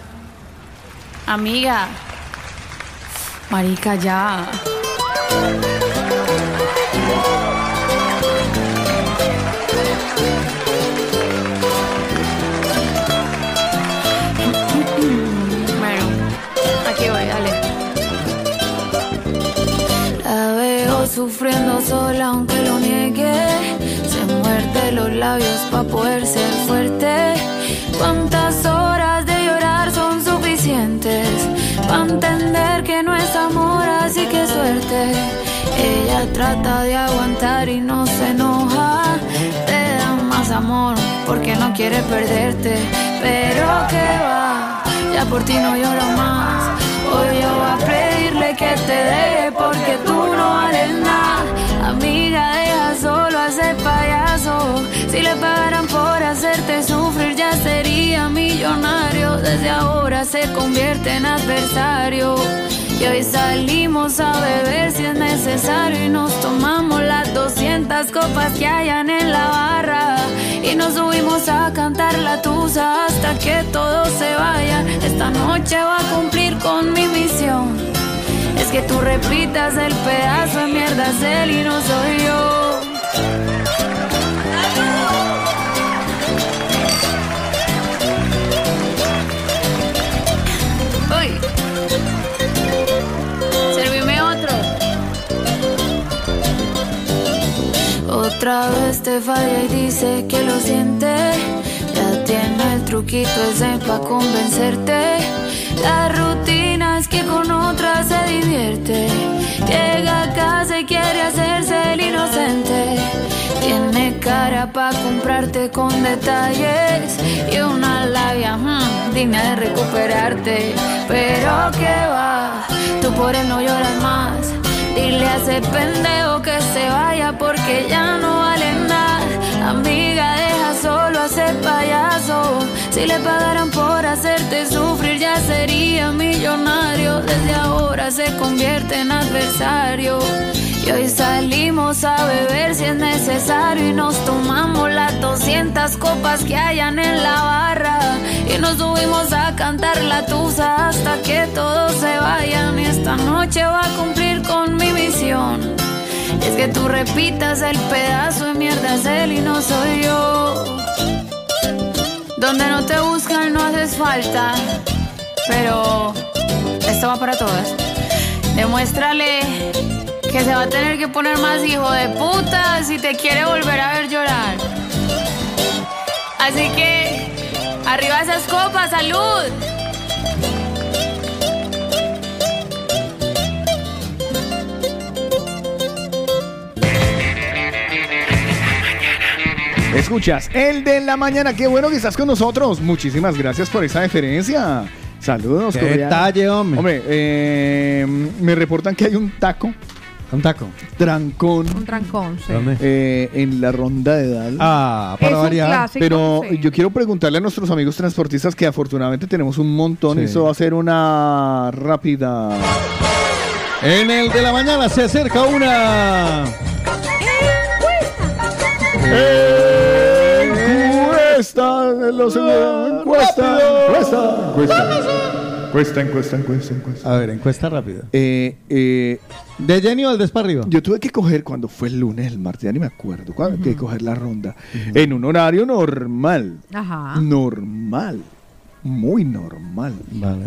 Amiga. Marica, ya. Bueno, aquí voy, dale. La veo sufriendo sola aunque lo niegue. Se muerde los labios para poder trata de aguantar y no se enoja. Te da más amor porque no quiere perderte. Pero que va, ya por ti no lloro más. Hoy yo voy a pedirle que te deje porque tú no vales nada. Amiga, deja solo a ese payaso. Si le pagaran por hacerte sufrir, ya sería millonario. Desde ahora se convierte en adversario. Y hoy salimos a beber si es necesario y nos tomamos las 200 copas que hayan en la barra. Y nos subimos a cantar la tusa hasta que todos se vayan. Esta noche va a cumplir con mi misión. Es que tú repitas el pedazo de mierda es y no soy yo. Otra vez te falla y dice que lo siente. Ya tiene el truquito ese pa' convencerte. La rutina es que con otra se divierte. Llega a casa y quiere hacerse el inocente. Tiene cara pa' comprarte con detalles y una labia mm, digna de recuperarte. Pero que va, tú por él no lloras más. Dile a ese pendejo que se vaya porque ya no vale nada. Amiga, deja solo ese payaso. Si le pagaran por hacerte sufrir, ya sería millonario. Desde ahora se convierte en adversario. Y hoy salimos a beber si es necesario y nos tomamos las 200 copas que hayan en la barra. Y nos subimos a cantar la tusa hasta que todos se vayan. Y esta noche va a cumplir con mi misión. Es que tú repitas el pedazo de mierda es él y no soy yo. Donde no te buscan no haces falta. Pero esto va para todas. Demuéstrale Que se va a tener que poner más hijo de puta si te quiere volver a ver llorar. Así que, arriba esas copas, salud. Escuchas, el de la mañana, qué bueno que estás con nosotros. Muchísimas gracias por esa deferencia. Saludos, Qué cordial. detalle, hombre. Hombre, eh, me reportan que hay un taco. Un taco. Trancón. Un trancón, sí. eh, en la ronda de edad. Ah, para Es un variar. clásico, Pero sí. yo quiero preguntarle a nuestros amigos transportistas que afortunadamente tenemos un montón. Sí. Eso va a ser una rápida. En el de la mañana se acerca una. Encuesta, los encuesta, encuesta, encuesta, encuesta, encuesta, encuesta, encuesta. A ver, encuesta rápida. Eh, eh, ¿De Jenny Valdés para arriba? Yo tuve que coger cuando fue el lunes, el martes, ya ni me acuerdo, cuando que coger la ronda en un horario normal, Ajá. normal, muy normal. Vale.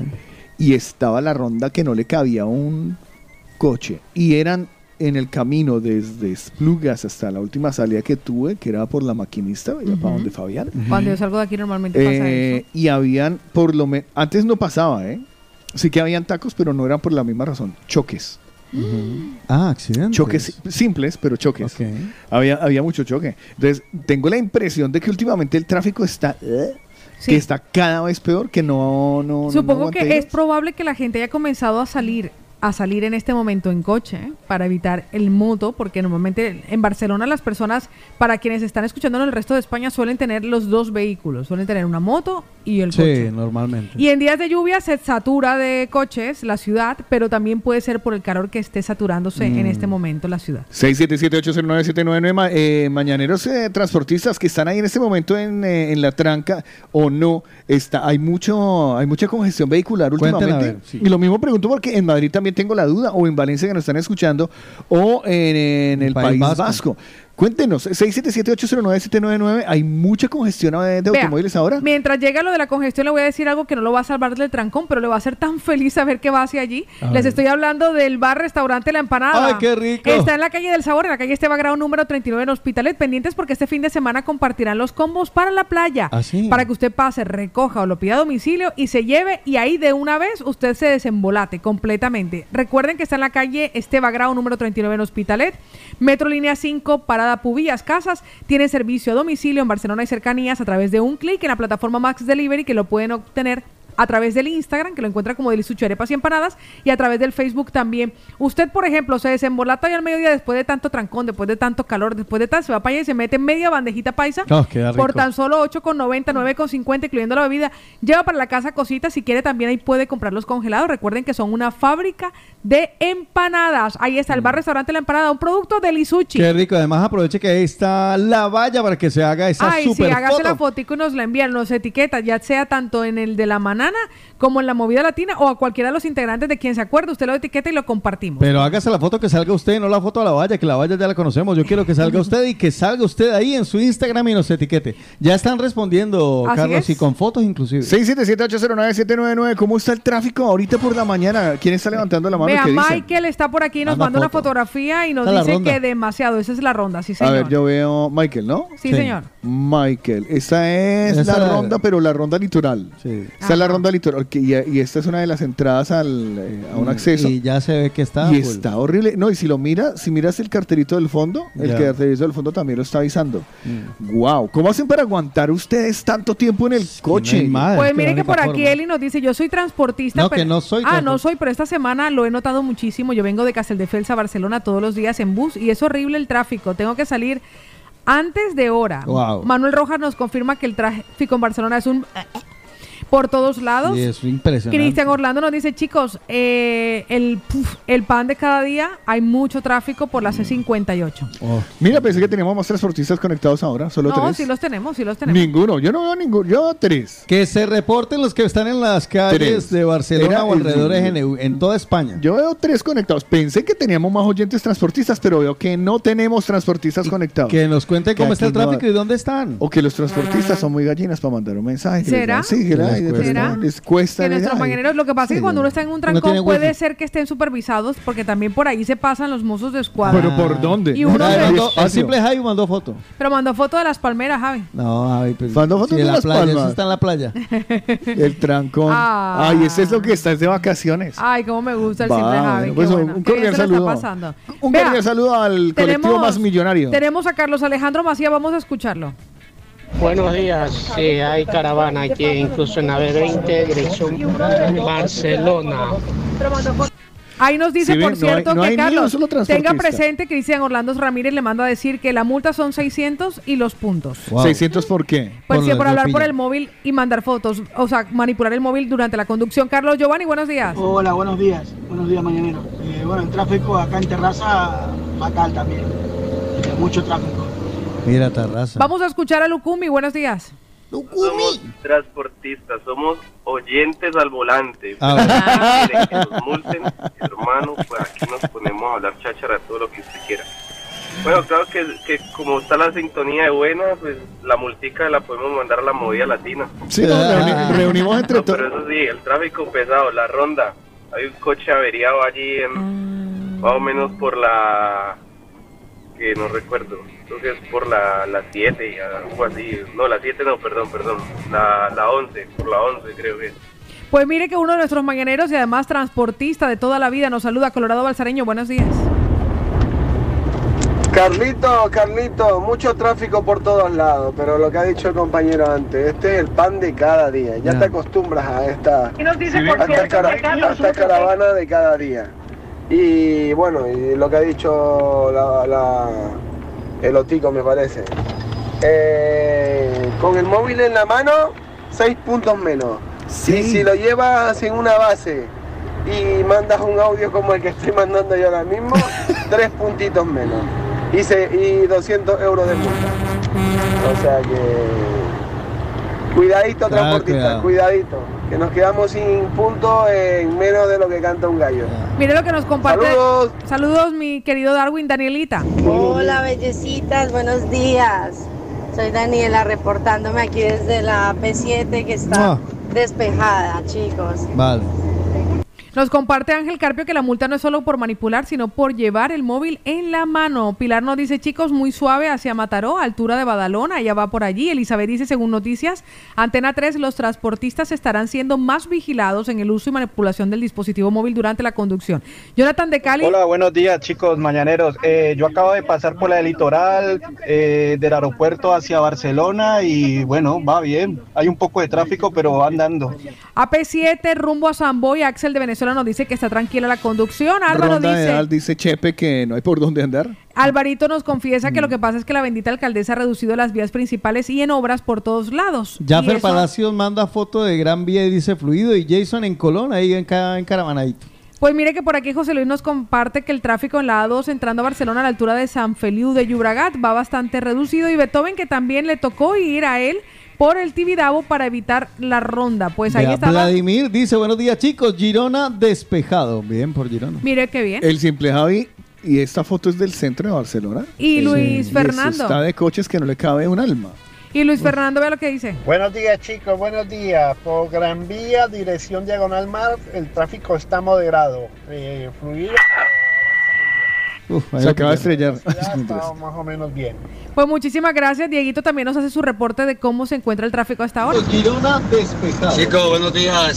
Y estaba la ronda que no le cabía un coche y eran en el camino desde Esplugas hasta la última salida que tuve, que era por la maquinista, iba para donde Fabián. Cuando yo salgo de aquí normalmente pasa Eh, eso. y habían, por lo menos, antes no pasaba, ¿eh? Sí que habían tacos, pero no eran por la misma razón, choques. Ah, accidentes. Choques si- simples, pero choques. Había, había mucho choque. Entonces, tengo la impresión de que últimamente el tráfico está... eh, Sí. Que está cada vez peor, que no... no Supongo no que es probable que la gente haya comenzado a salir a salir en este momento en coche para evitar el moto, porque normalmente en Barcelona las personas, para quienes están escuchando en el resto de España, suelen tener los dos vehículos, suelen tener una moto y el Sí, coche. normalmente. Y en días de lluvia se satura de coches la ciudad, pero también puede ser por el calor que esté saturándose en Mm. este momento la ciudad. 677-809-799 ma- eh, mañaneros eh, transportistas que están ahí en este momento en, eh, en la tranca o no está hay mucho hay mucha congestión vehicular últimamente a ver, sí. y lo mismo pregunto porque en Madrid también tengo la duda o en Valencia que nos están escuchando o en, en el País País, Vasco. Vasco. Cuéntenos, 677-809-799, ¿hay mucha congestión de Vea, automóviles ahora? Mientras llega lo de la congestión, le voy a decir algo que no lo va a salvar del trancón, pero le va a hacer tan [LAUGHS] feliz saber que va hacia allí. A Les ver. estoy hablando del bar restaurante La Empanada. ¡Ay, qué rico! Está en la calle del Sabor, en la calle Esteban Grau número 39 en Hospitalet. Pendientes porque este fin de semana compartirán los combos para la playa. ¿Ah, sí? Para que usted pase, recoja o lo pida a domicilio y se lleve y ahí de una vez usted se desembolate completamente. Recuerden que está en la calle Esteban Grau número 39 en Hospitalet. Metro Línea 5, Parada Pubillas Casas. Tiene servicio a domicilio en Barcelona y cercanías a través de un clic en la plataforma Max Delivery que lo pueden obtener a través del Instagram, que lo encuentra como Delisucho Arepas y Empanadas, y a través del Facebook también. Usted, por ejemplo, se desembolata hoy al mediodía después de tanto trancón, después de tanto calor, después de tal, se va para allá y se mete media bandejita paisa Oh, por tan solo 8,90, 9,50, incluyendo la bebida. Lleva para la casa cositas, si quiere también ahí puede comprar los congelados. Recuerden que son una fábrica de empanadas. Ahí está el bar restaurante La Empanada, un producto de Lisuchi. Mm. Qué rico. Además, aproveche que ahí está la valla para que se haga esa Ay, sí, super hágase foto. la fotico y nos la envían, nos etiqueta, ya sea tanto en el de la manana como en la movida latina o a cualquiera de los integrantes de quien se acuerde, usted lo etiqueta y lo compartimos. Pero hágase la foto que salga usted, no la foto a la valla, que la valla ya la conocemos. Yo quiero que salga usted y que salga usted ahí en su Instagram y nos etiquete. Ya están respondiendo, Así Carlos, es. y con fotos inclusive. 677-809-799, ¿cómo está el tráfico ahorita por la mañana? ¿Quién está levantando la mano? Vea. Michael está por aquí, nos Manda una foto. fotografía y nos Esa es la dice que demasiado, esa es la ronda, sí A señor. ver, yo veo Michael, ¿no? Sí, Sí. señor. Michael, esta es Esa la la- ronda, pero la ronda litoral. Esta es la ronda litoral, ok, y, y esta es una de las entradas al, eh, a un acceso. Y ya se ve que está. Y full. está horrible. No, y si lo mira, si miras el carterito del fondo, el Ya. carterito del fondo también lo está avisando. Mm. Wow, ¿cómo hacen para aguantar ustedes tanto tiempo en el coche? Pues mire que por aquí Eli nos dice, yo soy transportista. No, que pero- no soy Ah, no soy, pero esta semana lo he notado muchísimo. Yo vengo de Casteldefels a Barcelona todos los días en bus y es horrible el tráfico. Tengo que salir antes de hora. Wow. Manuel Rojas nos confirma que el tráfico en Barcelona es un... por todos lados. Y es impresionante. Cristian Orlando nos dice, chicos, eh, el, puf, el pan de cada día, hay mucho tráfico por la C58. Mira, pensé que teníamos más transportistas conectados ahora, solo No, tres. sí los tenemos, sí los tenemos. Ninguno, yo no veo ninguno, yo tres. Que se reporten los que están en las calles Tres. de Barcelona Era o el- alrededores en, toda España. Yo veo tres conectados. Pensé que teníamos más oyentes transportistas, pero veo que no tenemos transportistas conectados. Que nos cuenten cómo Que está el no tráfico y dónde están. O que los transportistas son muy gallinas para mandar un mensaje. ¿Será? Sí, que la- y de cuesta. les cuesta. Que nuestros ay. mañaneros, lo que pasa es que cuando uno está en un trancón puede ser que estén supervisados porque también por ahí se pasan los mozos de escuadra. ¿Pero por dónde? Y uno Ah, se- mandó- simple Javi mandó foto. Pero mandó foto de las palmeras, Javi. No, Javi, pues. Mandó fotos sí, de en la las playa, palmas. eso está en la playa. [LAUGHS] El trancón. Ah. Ay, ese es lo que está es de vacaciones. Ay, cómo me gusta el simple Javi. pues, bueno. un cordial saludo. Un cordial saludo al colectivo más millonario. Tenemos a Carlos Alejandro Macía, vamos a escucharlo. Buenos días, sí, hay caravana aquí, incluso en la B20, dirección Barcelona. Ahí nos dice, Sí, por hay- cierto, no que Carlos tenga presente Cristian Orlando Ramírez le manda a decir que la multa son 600 y los puntos. ¿600 por qué? Pues sí, por hablar por el móvil y mandar fotos, o sea, manipular el móvil durante la conducción. Carlos Giovanni, buenos días. Hola, buenos días. Buenos días, mañanero. Eh, bueno, el tráfico acá en Terraza, fatal también. Mucho tráfico. Mira, Tarraza. Vamos a escuchar a Lucumi, buenos días. Somos transportistas, somos oyentes al volante. Ah, que nos multen, hermano, pues aquí nos ponemos a hablar cháchara todo lo que usted quiera. Bueno, claro que, que como está la sintonía de buena, pues la multica la podemos mandar a la movida latina. Sí, no, reuni- reunimos entre No, pero todos. eso sí, el tráfico pesado, la ronda. Hay un coche averiado allí, en, más o menos por la... que no recuerdo, creo que es por la, la 7 y algo así. No, la 7 no, perdón, perdón. La, la 11, por la 11 creo que es. Pues mire que uno de nuestros mañaneros y además transportista de toda la vida nos saluda, Colorado Balsareño, buenos días. Carlito, Carlito, mucho tráfico por todos lados, pero lo que ha dicho el compañero antes, este es el pan de cada día. Ya te acostumbras a esta, Y nos dice, a por esta cierto, cara- que Carlos a esta caravana de cada día. Y bueno, y lo que ha dicho la, la- el Otico me parece. Eh, con el móvil en la mano, seis puntos menos. Y si lo llevas en una base y mandas un audio como el que estoy mandando yo ahora mismo, [LAUGHS] tres puntitos menos. Y, se- y 200 euros de multa. O sea que... Cuidadito, transportista, cuidado. cuidadito. Que nos quedamos sin puntos en menos de lo que canta un gallo. Mire lo que nos comparte. Saludos. Saludos, mi querido Darwin, Danielita. Hola, bellecitas, buenos días. Soy Daniela reportándome aquí desde la P7 que está Ah. despejada, chicos. Vale. Nos comparte Ángel Carpio que la multa no es solo por manipular, sino por llevar el móvil en la mano. Pilar nos dice, chicos, muy suave hacia Mataró, altura de Badalona, ella va por allí. Elizabeth dice, según noticias, Antena 3, los transportistas estarán siendo más vigilados en el uso y manipulación del dispositivo móvil durante la conducción. Jonathan de Cali. Hola, buenos días chicos mañaneros. Eh, yo acabo de pasar por la litoral eh, del aeropuerto hacia Barcelona y bueno, va bien. Hay un poco de tráfico, pero va andando. AP7, rumbo a Samboy, Axel de Venezuela nos dice que está tranquila la conducción. Álvaro dice... edad, dice Chepe que no hay por dónde andar. Alvarito nos confiesa Mm. que lo que pasa es que la bendita alcaldesa ha reducido las vías principales y en obras por todos lados. Jaffer eso- Palacios manda foto de Gran Vía y dice fluido. Y Jason en Colón, ahí en, en Caravanadito. Pues mire que por aquí José Luis nos comparte que el tráfico en la A2 entrando a Barcelona a la altura de San Feliu de Llobregat va bastante reducido y Beethoven que también le tocó ir a él por el Tibidabo para evitar la ronda. Pues ahí estaba. Vladimir dice, buenos días chicos, Girona despejado. Bien por Girona. Mire qué bien. El simple Javi, y esta foto es del centro de Barcelona. Y Luis Fernando. está de coches que no le cabe un alma. Y Luis Fernando, vea lo que dice. Buenos días chicos, buenos días. Por Gran Vía, dirección Diagonal Mar, el tráfico está moderado. Eh, fluido. Uf, Se acaba de estrellar. [LAUGHS] Está más o menos bien. Pues muchísimas gracias. Dieguito también nos hace su reporte de cómo se encuentra el tráfico hasta ahora. Girona despejado. Chicos, buenos días.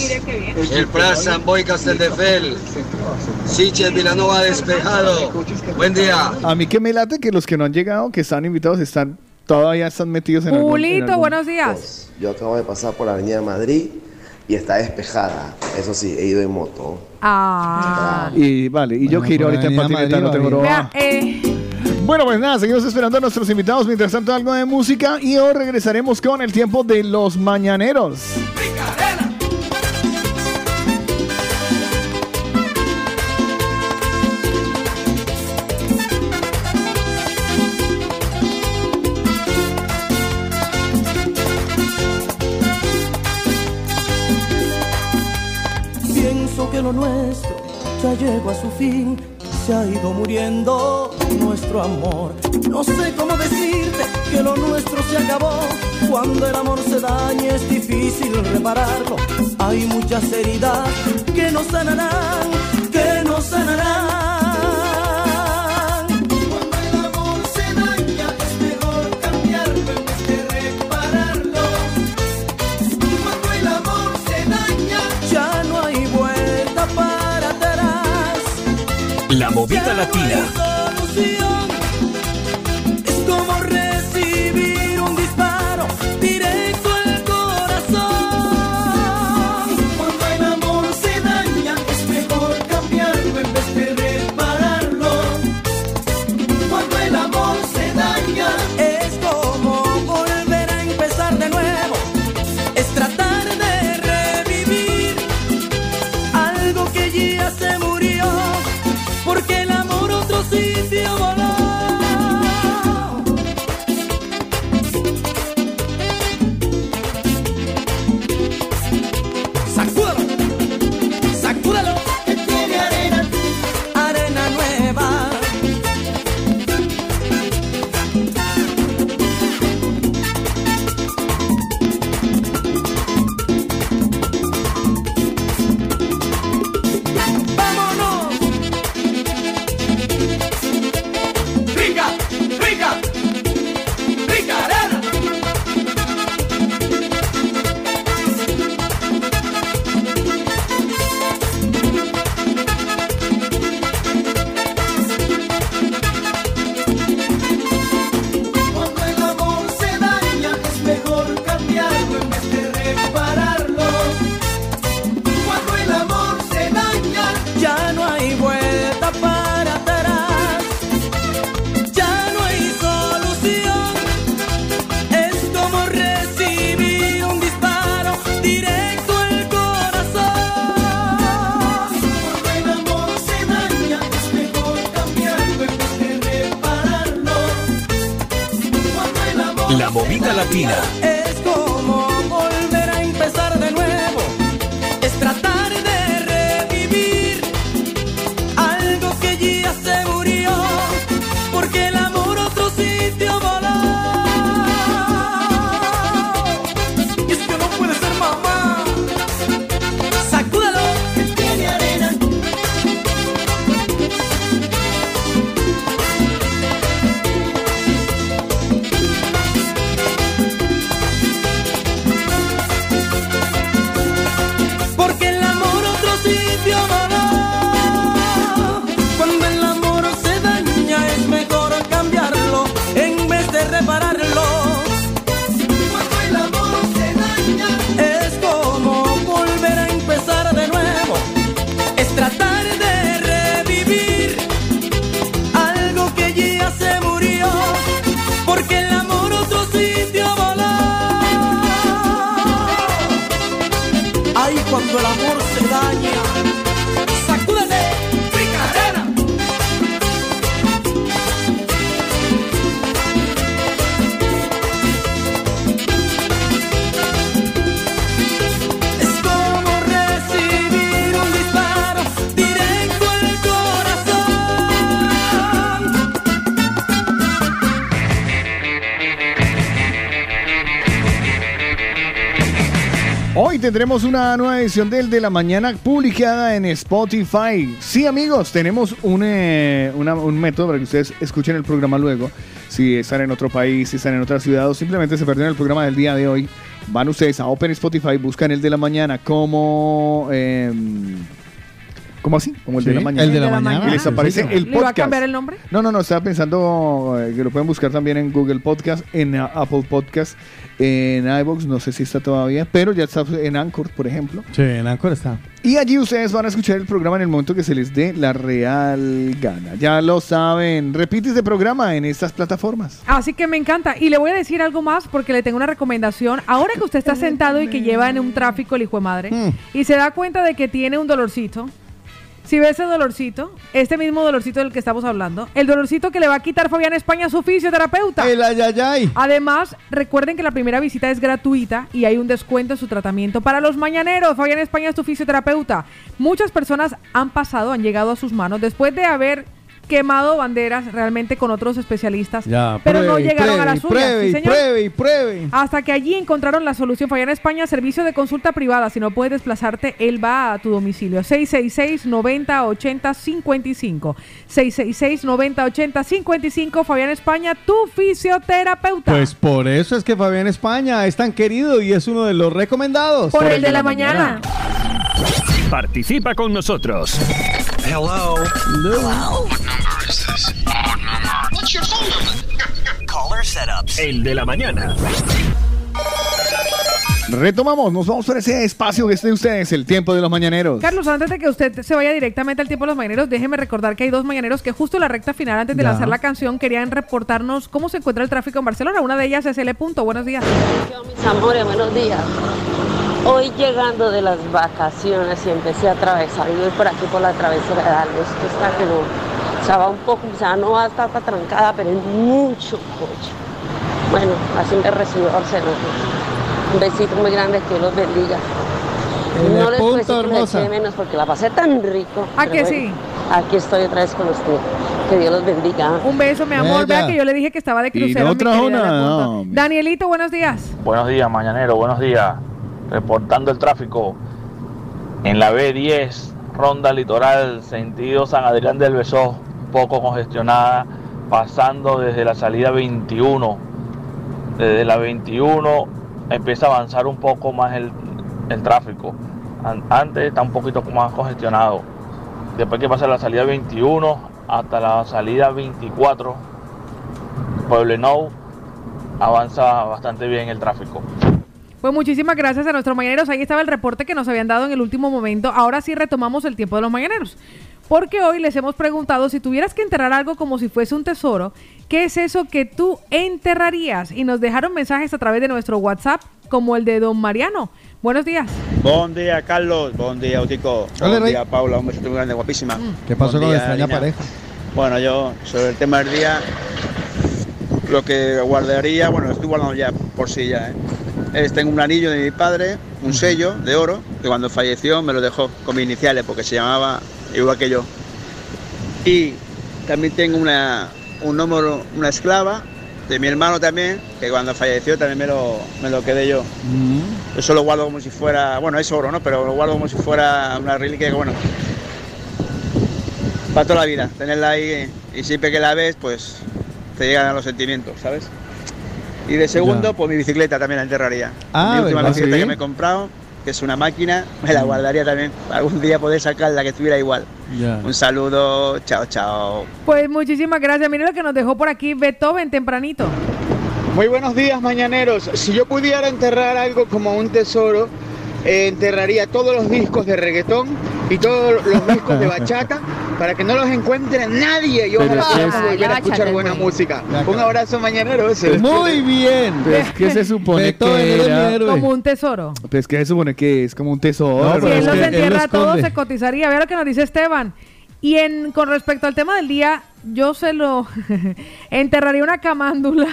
El Prat San Boy Casteldefel. Siches Vilanova despejado. Buen día. A mí que me late que los que no han llegado, que están invitados, están todavía están metidos en algún- en Julito, algún- buenos días. Yo acabo de pasar por la Avenida Madrid y está despejada. Eso sí, he ido en moto. Ah. Y vale, y yo Bueno, giro por ahorita en patineta, no tengo eh, Bueno, pues nada, seguimos esperando a nuestros invitados. Mientras tanto, algo de música y hoy regresaremos con el tiempo de los mañaneros. Lo nuestro ya llegó a su fin, se ha ido muriendo nuestro amor. No sé cómo decirte que lo nuestro se acabó. Cuando el amor se daña es difícil repararlo. Hay muchas heridas que no sanarán, que no sanarán. La movida latina. Tendremos una nueva edición del de la mañana publicada en Spotify. Sí, amigos, tenemos un, eh, una- un método para que ustedes escuchen el programa luego. Si están en otro país, si están en otra ciudad o simplemente se perdieron el programa del día de hoy, van ustedes a Open Spotify, buscan el de la mañana como... em, ¿Cómo así? Como el de la mañana. el de la mañana. Y les aparece el ¿Le va a podcast. cambiar el nombre? No, no, no, estaba pensando eh, que lo pueden buscar también en Google Podcast, en uh, Apple Podcast, en iBox, no sé si está todavía, pero ya está en Anchor, por ejemplo. Sí, en Anchor está. Y allí ustedes van a escuchar el programa en el momento que se les dé la real gana. Ya lo saben, repite este programa en estas plataformas. Así que me encanta. Y le voy a decir algo más porque le tengo una recomendación. Ahora que usted está sentado y que lleva en un tráfico el hijo de madre Mm. y se da cuenta de que tiene un dolorcito. Si ve ese dolorcito, este mismo dolorcito del que estamos hablando, el dolorcito que le va a quitar Fabián España a su fisioterapeuta. El ayayay. Además, recuerden que la primera visita es gratuita y hay un descuento en su tratamiento para los mañaneros. Fabián España es tu fisioterapeuta. Muchas personas han pasado, han llegado a sus manos después de haber quemado banderas realmente con otros especialistas, Ya, pero no pruebe llegaron a pruebe las y suyas. pruebe sí, pruebe pruebe. Hasta que allí encontraron la solución. Fabián España, servicio de consulta privada. Si no puedes desplazarte, él va a tu domicilio. 666-9080-55. 666-9080-55. Fabián España, tu fisioterapeuta. Pues por eso es que Fabián España es tan querido y es uno de los recomendados. Por el de la mañana. Participa con nosotros. Hello. Hello. What number is this? What number? What's your phone number? Caller setups. El de la mañana. Retomamos, nos vamos por ese espacio que es de ustedes, el tiempo de los mañaneros. Carlos, antes de que usted se vaya directamente al tiempo de los mañaneros, déjeme recordar que hay dos mañaneros que justo en la recta final, antes de Ya. lanzar la canción, querían reportarnos cómo se encuentra el tráfico en Barcelona. Una de ellas es L. Punto. Buenos días. Mis amores, buenos días. Hoy llegando de las vacaciones y empecé a atravesar, y voy por aquí por la travesera de Algo, esto está que no, o sea, va un poco, o sea, no va a estar tan trancada, pero es mucho coche. Bueno, así me recibió Barcelona. Un besito muy grande, que Dios los bendiga. En No les decir que menos porque la pasé tan rico. ¿A que bueno, sí? Aquí estoy otra vez con usted. Que Dios los bendiga. Un beso, mi amor. Vea que yo le dije que estaba de Y crucero. no nada, L. Punto. no. Danielito, buenos días. Buenos días, mañanero, buenos días. Reportando el tráfico en la B10, Ronda Litoral, sentido San Adrián del Besó, poco congestionada, pasando desde la salida 21. Desde la 21 empieza a avanzar un poco más el, el tráfico. An- Antes está un poquito más congestionado. Después que pasa la salida 21 hasta la salida 24, Pueblo avanza bastante bien el tráfico. Pues muchísimas gracias a nuestros mañaneros. Ahí estaba el reporte que nos habían dado en el último momento. Ahora sí retomamos el tiempo de los mañaneros. Porque hoy les hemos preguntado si tuvieras que enterrar algo como si fuese un tesoro, ¿qué es eso que tú enterrarías? Y nos dejaron mensajes a través de nuestro WhatsApp, como el de don Mariano. Buenos días. Buen día, Carlos. Buen día, Utico. Hola, Buen Rey. día, Paula. Un beso muy grande, guapísima. ¿Qué pasó Buen con extraña pareja? Bueno, yo, sobre el tema del día, lo que guardaría, bueno, lo estoy guardando ya por sí ya, ¿eh? Es, tengo un anillo de mi padre, un sello de oro, que cuando falleció me lo dejó con mis iniciales, porque se llamaba igual que yo. Y también tengo una, un número, una esclava de mi hermano también, que cuando falleció también me lo, me lo quedé yo. Eso lo guardo como si fuera, bueno, es oro, ¿no? Pero lo guardo como si fuera una reliquia que, bueno, para toda la vida, tenerla ahí y siempre que la ves, pues te llegan a los sentimientos, ¿sabes? Y de segundo, Ya. pues mi bicicleta también la enterraría. Ah, mi última ¿verdad? bicicleta Sí. que me he comprado, que es una máquina, [LAUGHS] me la guardaría también. Algún día poder sacarla que estuviera igual. Ya. Un saludo, chao, chao. Pues muchísimas gracias. Mire lo que nos dejó por aquí Beethoven tempranito. Muy buenos días, mañaneros. Si yo pudiera enterrar algo como un tesoro, enterraría todos los discos de reggaetón y todos los discos de bachata para que no los encuentre nadie y ojalá es que pueda es- volver a escuchar bachata buena música. Un abrazo mañanero. ese. Muy bien. Pero es que se supone que era... Como un tesoro. Pues que se supone que es como un tesoro. No, Si él los entierra lo todo, esconde. se cotizaría. Vea lo que nos dice Esteban. Y en con respecto al tema del día, yo se lo [LAUGHS] enterraría una camándula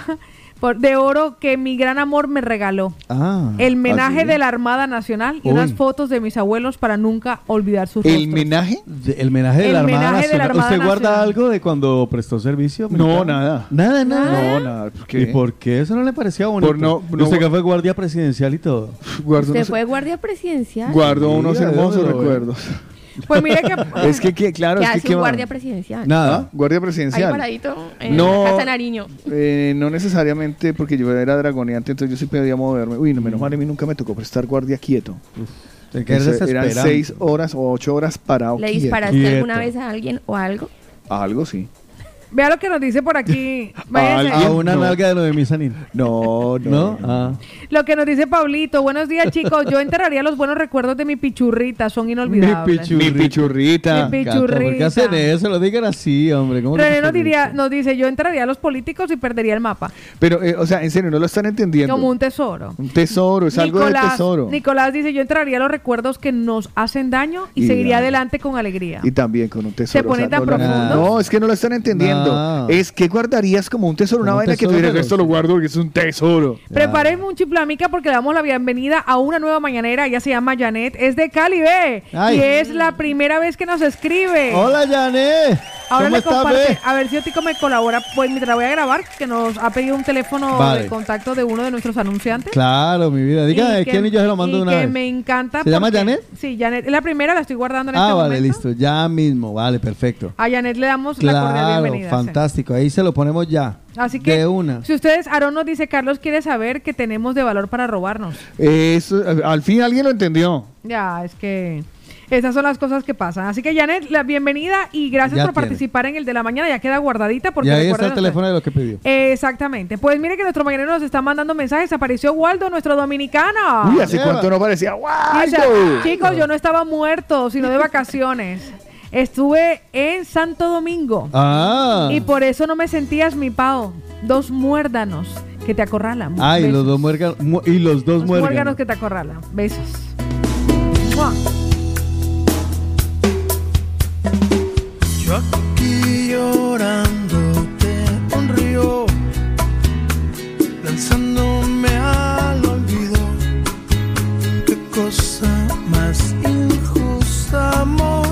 por- de oro que mi gran amor me regaló. Ah. El menaje de la Armada Nacional y Uy. unas fotos de mis abuelos para nunca olvidar sus ¿El rostros. menaje? De- El menaje de El la Armada menaje de la Nacional. Armada ¿Usted guarda algo de cuando prestó servicio? No, nada. Nada, nada. No, nada. ¿por qué? ¿Y por qué? Eso no le parecía bonito. Por no- no- Usted que fue guardia presidencial y todo. Usted fue guardia presidencial. guardo unos hermosos recuerdos. Pues mire que [LAUGHS] Es que, que- claro, ¿Qué es que guardia presidencial? Nada, guardia Ahí presidencial. paradito en No. la Casa Nariño. Eh, no necesariamente porque yo era dragoneante, entonces yo sí podía moverme. Uy, no, menos mal, a mí nunca me tocó prestar guardia quieto. Quedas Entonces, eran seis horas o ocho horas parado. ¿Le quieto. disparaste alguna vez a alguien o algo? Algo sí. Vea lo que nos dice por aquí. [LAUGHS] A, una No. nalga de lo de Misanin. No, ¿No? Ah. Lo que nos dice Pablito. Buenos días, chicos. Yo enterraría los buenos recuerdos de mi pichurrita. Son inolvidables. Mi pichurrita. Mi Cata, ¿Por qué pichurrita. hacen eso? Lo digan así, hombre. ¿Cómo René nos, pichurrita? diría, nos dice, yo entraría a los políticos y perdería el mapa. Pero, eh, o sea, en serio, no lo están entendiendo. Como un tesoro. Un tesoro, es algo del tesoro. Nicolás dice, yo entraría a los recuerdos que nos hacen daño y, Y seguiría adelante con alegría. Y también con un tesoro. pone tan no, lo- profundo? no, es que no lo están entendiendo. No. Es que guardarías como un tesoro, una un vaina que tesoro, pero esto lo guardo porque es un tesoro. Prepárenme un chiplamica porque le damos la bienvenida a una nueva mañanera. Ella se llama Janet. Es de Cali. Ay. Y es la primera vez que nos escribe. Hola, Janet. Ahora ¿Cómo le comparte, a ver si Otico me colabora, pues mientras voy a grabar, que nos ha pedido un teléfono Vale. de contacto de uno de nuestros anunciantes. Claro, mi vida. Dígame, Y que- ¿quién y yo se lo mando y de una que vez? me encanta. ¿Se llama Janet? Sí, Janet. Es la primera, la estoy guardando en Ah, este vale, momento. listo. Ya mismo. Vale, perfecto. A Janet le damos la cordial bienvenida. Fantástico. Ahí se lo ponemos ya. Así que, De una. si ustedes, Aaron nos dice, Carlos quiere saber que tenemos de valor para robarnos. Eso, al fin alguien lo entendió. Ya, es que esas son las cosas que pasan. Así que, Janet, la bienvenida y gracias Ya por tiene. participar en el de la mañana. Ya queda guardadita porque y ahí está el teléfono de lo que pidió. Exactamente. Pues mire que nuestro mañanero nos está mandando mensajes. Apareció Waldo, nuestro dominicano. Uy, ¿hace cuánto no parecía? ¡Waldo! chicos, yo no estaba muerto, sino de vacaciones. Estuve en Santo Domingo. Ah. Y por eso no me sentías mi pao. Dos muérdanos que te acorralan. Ay, Besos. los dos muérganos. mu- Y los dos Los muérganos. muérganos que te acorralan. Besos. ¡Mua! Yo aquí llorándote un río, lanzándome al olvido. Qué cosa más injusta, amor.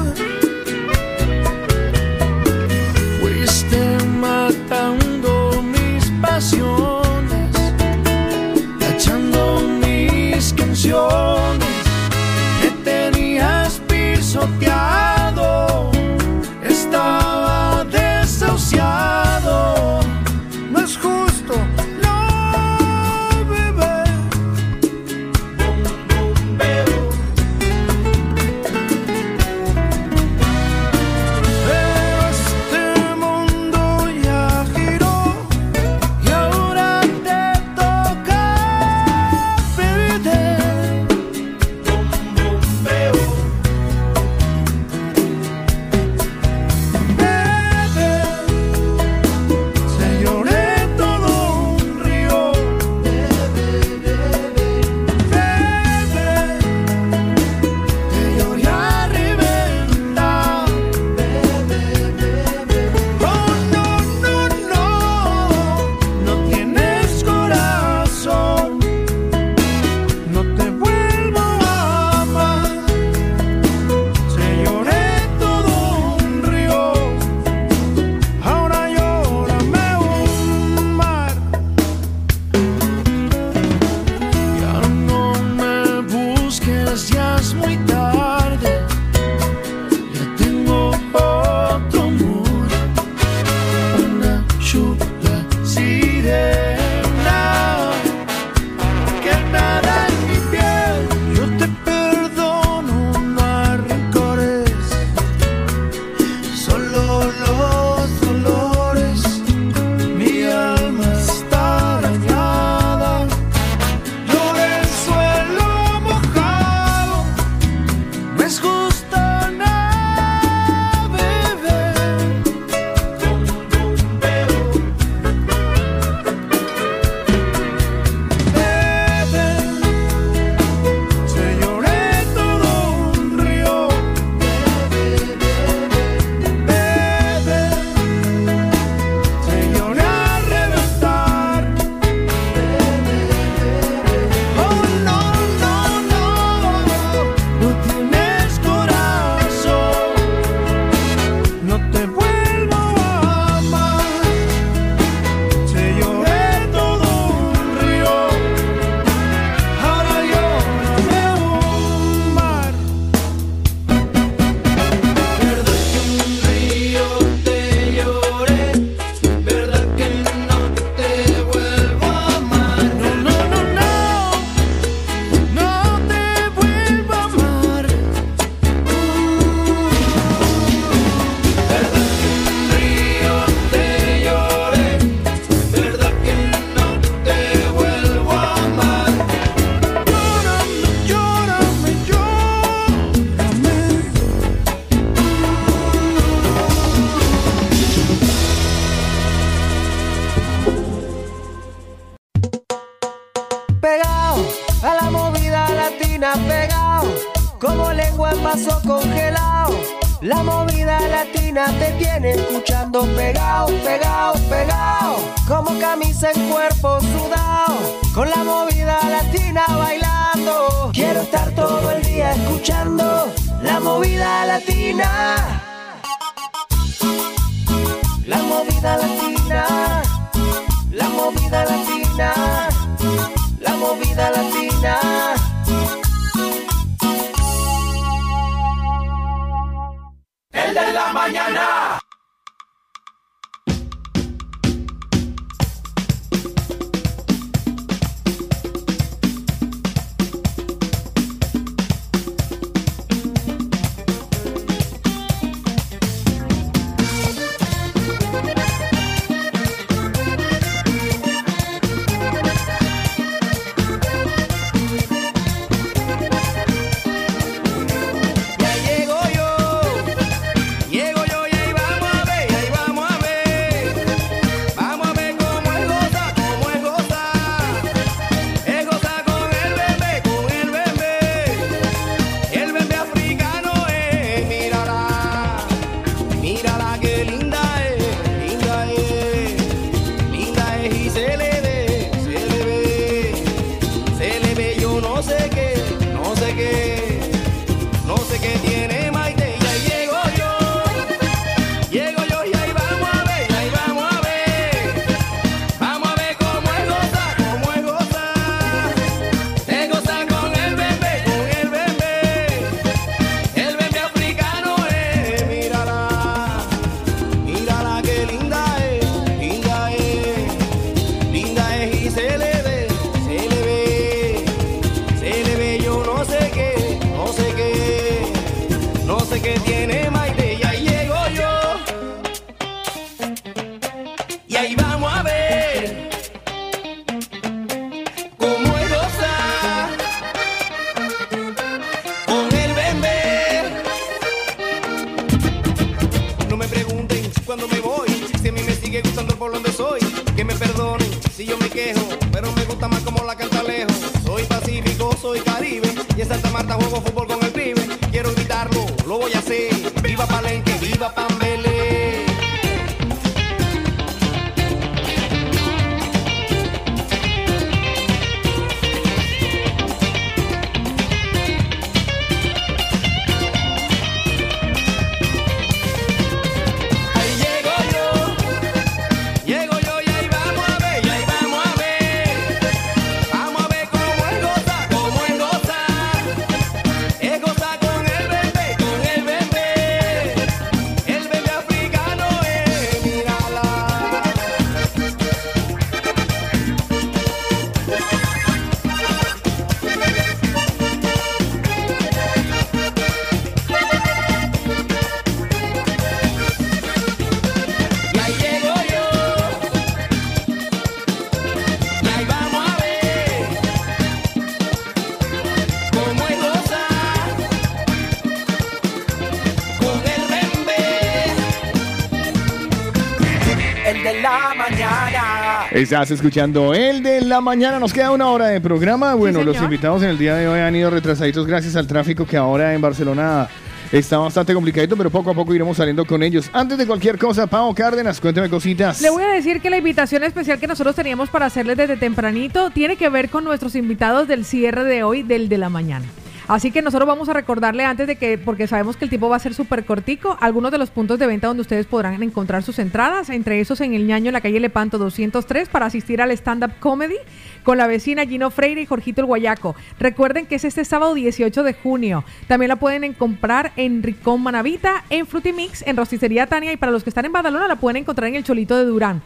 Estás escuchando el de la mañana. Nos queda una hora de programa. Bueno, los invitados en el día de hoy han ido retrasaditos gracias al tráfico que ahora en Barcelona está bastante complicadito, pero poco a poco iremos saliendo con ellos. Antes de cualquier cosa, Pau Cárdenas, cuéntame cositas. Le voy a decir que la invitación especial que nosotros teníamos para hacerles desde tempranito tiene que ver con nuestros invitados del cierre de hoy, del de la mañana. Así que nosotros vamos a recordarle antes de que, porque sabemos que el tiempo va a ser súper cortico, algunos de los puntos de venta donde ustedes podrán encontrar sus entradas, entre esos en el ñaño, en la calle Lepanto 203, para asistir al stand-up comedy con la vecina Gino Freire y Jorgito el Guayaco. Recuerden que es este sábado 18 de junio. También la pueden en- comprar en Ricón Manavita, en Frutimix, en Rosticería Tania y para los que están en Badalona la pueden encontrar en el Cholito de Durán.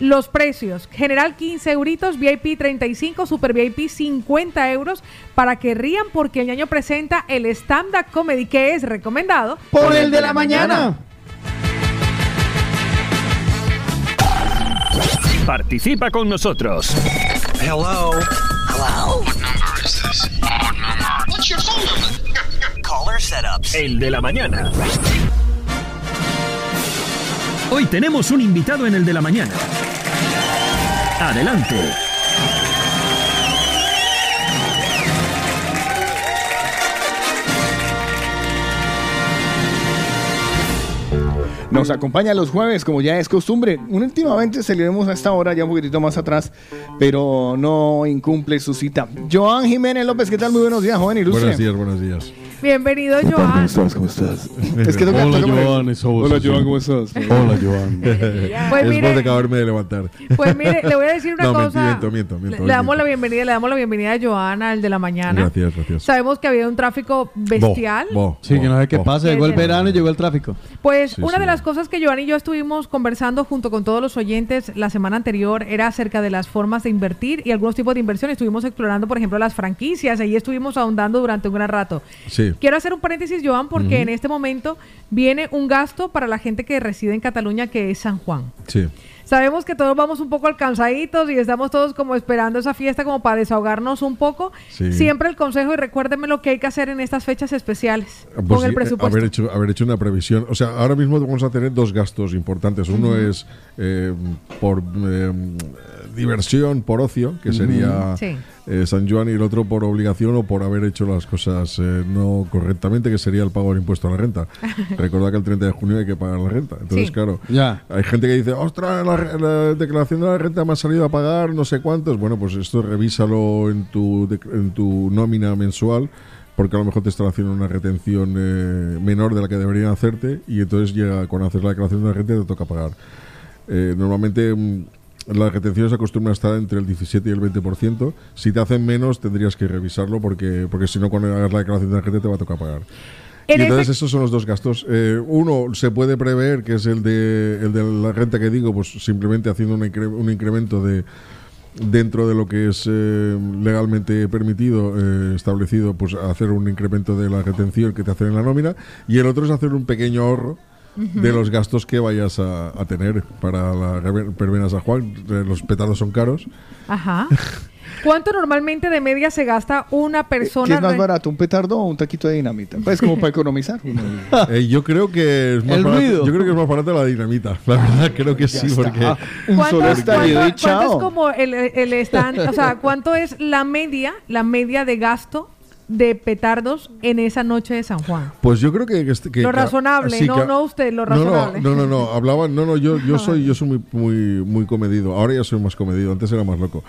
Los precios, general 15 euritos, VIP 35, super VIP 50 euros, para que rían porque el ñaño presenta el stand-up comedy que es recomendado Por el de la mañana. Participa con nosotros. Hello. Hello. What number is this? What number? What's your phone number? Caller setups. El de la mañana. Hoy tenemos un invitado en el de la mañana. Adelante. Nos acompaña los jueves, como ya es costumbre. Últimamente celebremos a esta hora, ya un poquitito más atrás, pero no incumple su cita. Joan Jiménez López, ¿qué tal? Muy buenos días, joven ilustre. Buenos días, buenos días. Bienvenido, ¿Cómo Joan. estás? ¿Cómo estás? Es que toca- Hola, Joan, Hola. Joan, ¿cómo estás? [LAUGHS] Hola, Joan. [LAUGHS] Pues es mire- por acabarme de levantar. Pues mire, le voy a decir una no, cosa. Miento, miento, miento. le, le damos la bienvenida, le damos la bienvenida a Joana, al de la mañana. Gracias, gracias. Sabemos que había un tráfico bestial. Sí, que no sé qué pasa. Llegó el verano y llegó el tráfico. Pues Sí, una sí. de las cosas que Joan y yo estuvimos conversando junto con todos los oyentes la semana anterior era acerca de las formas de invertir y algunos tipos de inversión. Estuvimos explorando, por ejemplo, las franquicias. Ahí estuvimos ahondando durante un gran rato. Sí. Quiero hacer un paréntesis, Joan, porque en este momento viene un gasto para la gente que reside en Cataluña, que es San Juan. Sí. Sabemos que todos vamos un poco alcanzaditos y estamos todos como esperando esa fiesta como para desahogarnos un poco. Sí. Siempre el consejo y recuérdeme lo que hay que hacer en estas fechas especiales Pues con sí, el eh, presupuesto. Haber hecho, haber hecho una previsión. O sea, ahora mismo vamos a tener dos gastos importantes. Uno es eh, por eh, diversión, por ocio, que sería Sí. eh, San Juan, y el otro por obligación o por haber hecho las cosas eh, no correctamente, que sería el pago del impuesto a la renta. [LAUGHS] Recordad que el 30 de junio hay que pagar la renta. Entonces, Sí. claro, Ya. hay gente que dice, ostras, la, declaración de la renta me ha salido a pagar no sé cuántos. Bueno, pues esto revísalo en tu, en tu nómina mensual porque a lo mejor te están haciendo una retención eh, menor de la que deberían hacerte y entonces llega cuando haces la declaración de la renta te toca pagar. Eh, normalmente mm, las retenciones acostumbran a estar entre el 17 y el 20%. Si te hacen menos tendrías que revisarlo porque, porque si no cuando hagas la declaración de la renta te va a tocar pagar. En y entonces esos son los dos gastos. Eh, uno se puede prever, que es el de, el de la renta que digo, pues simplemente haciendo un, incre- un incremento de dentro de lo que es eh, legalmente permitido, eh, establecido, pues hacer un incremento de la retención que te hacen en la nómina. Y el otro es hacer un pequeño ahorro De los gastos que vayas a, a tener para la verbena San Juan. Eh, Los petardos son caros. Ajá. [LAUGHS] ¿Cuánto normalmente de media se gasta una persona? ¿Qué es más barato, un petardo o un taquito de dinamita? Pues como para economizar. [LAUGHS] Eh, yo creo que es más El barato, ruido. yo creo que es más barato la dinamita. La verdad creo que sí, porque Un ¿Cuánto, solo estallido cuánto- y cuánto es chao. como el, el stand? O sea, ¿cuánto es la media, la media de gasto de petardos en esa noche de San Juan? Pues yo creo que... que este- que- Lo que- razonable, sí, no, que- no usted, lo No, no, razonable. no, no, no, hablaban, no, no, yo, yo [LAUGHS] soy, yo soy muy, muy, muy comedido. Ahora ya soy más comedido, antes era más loco.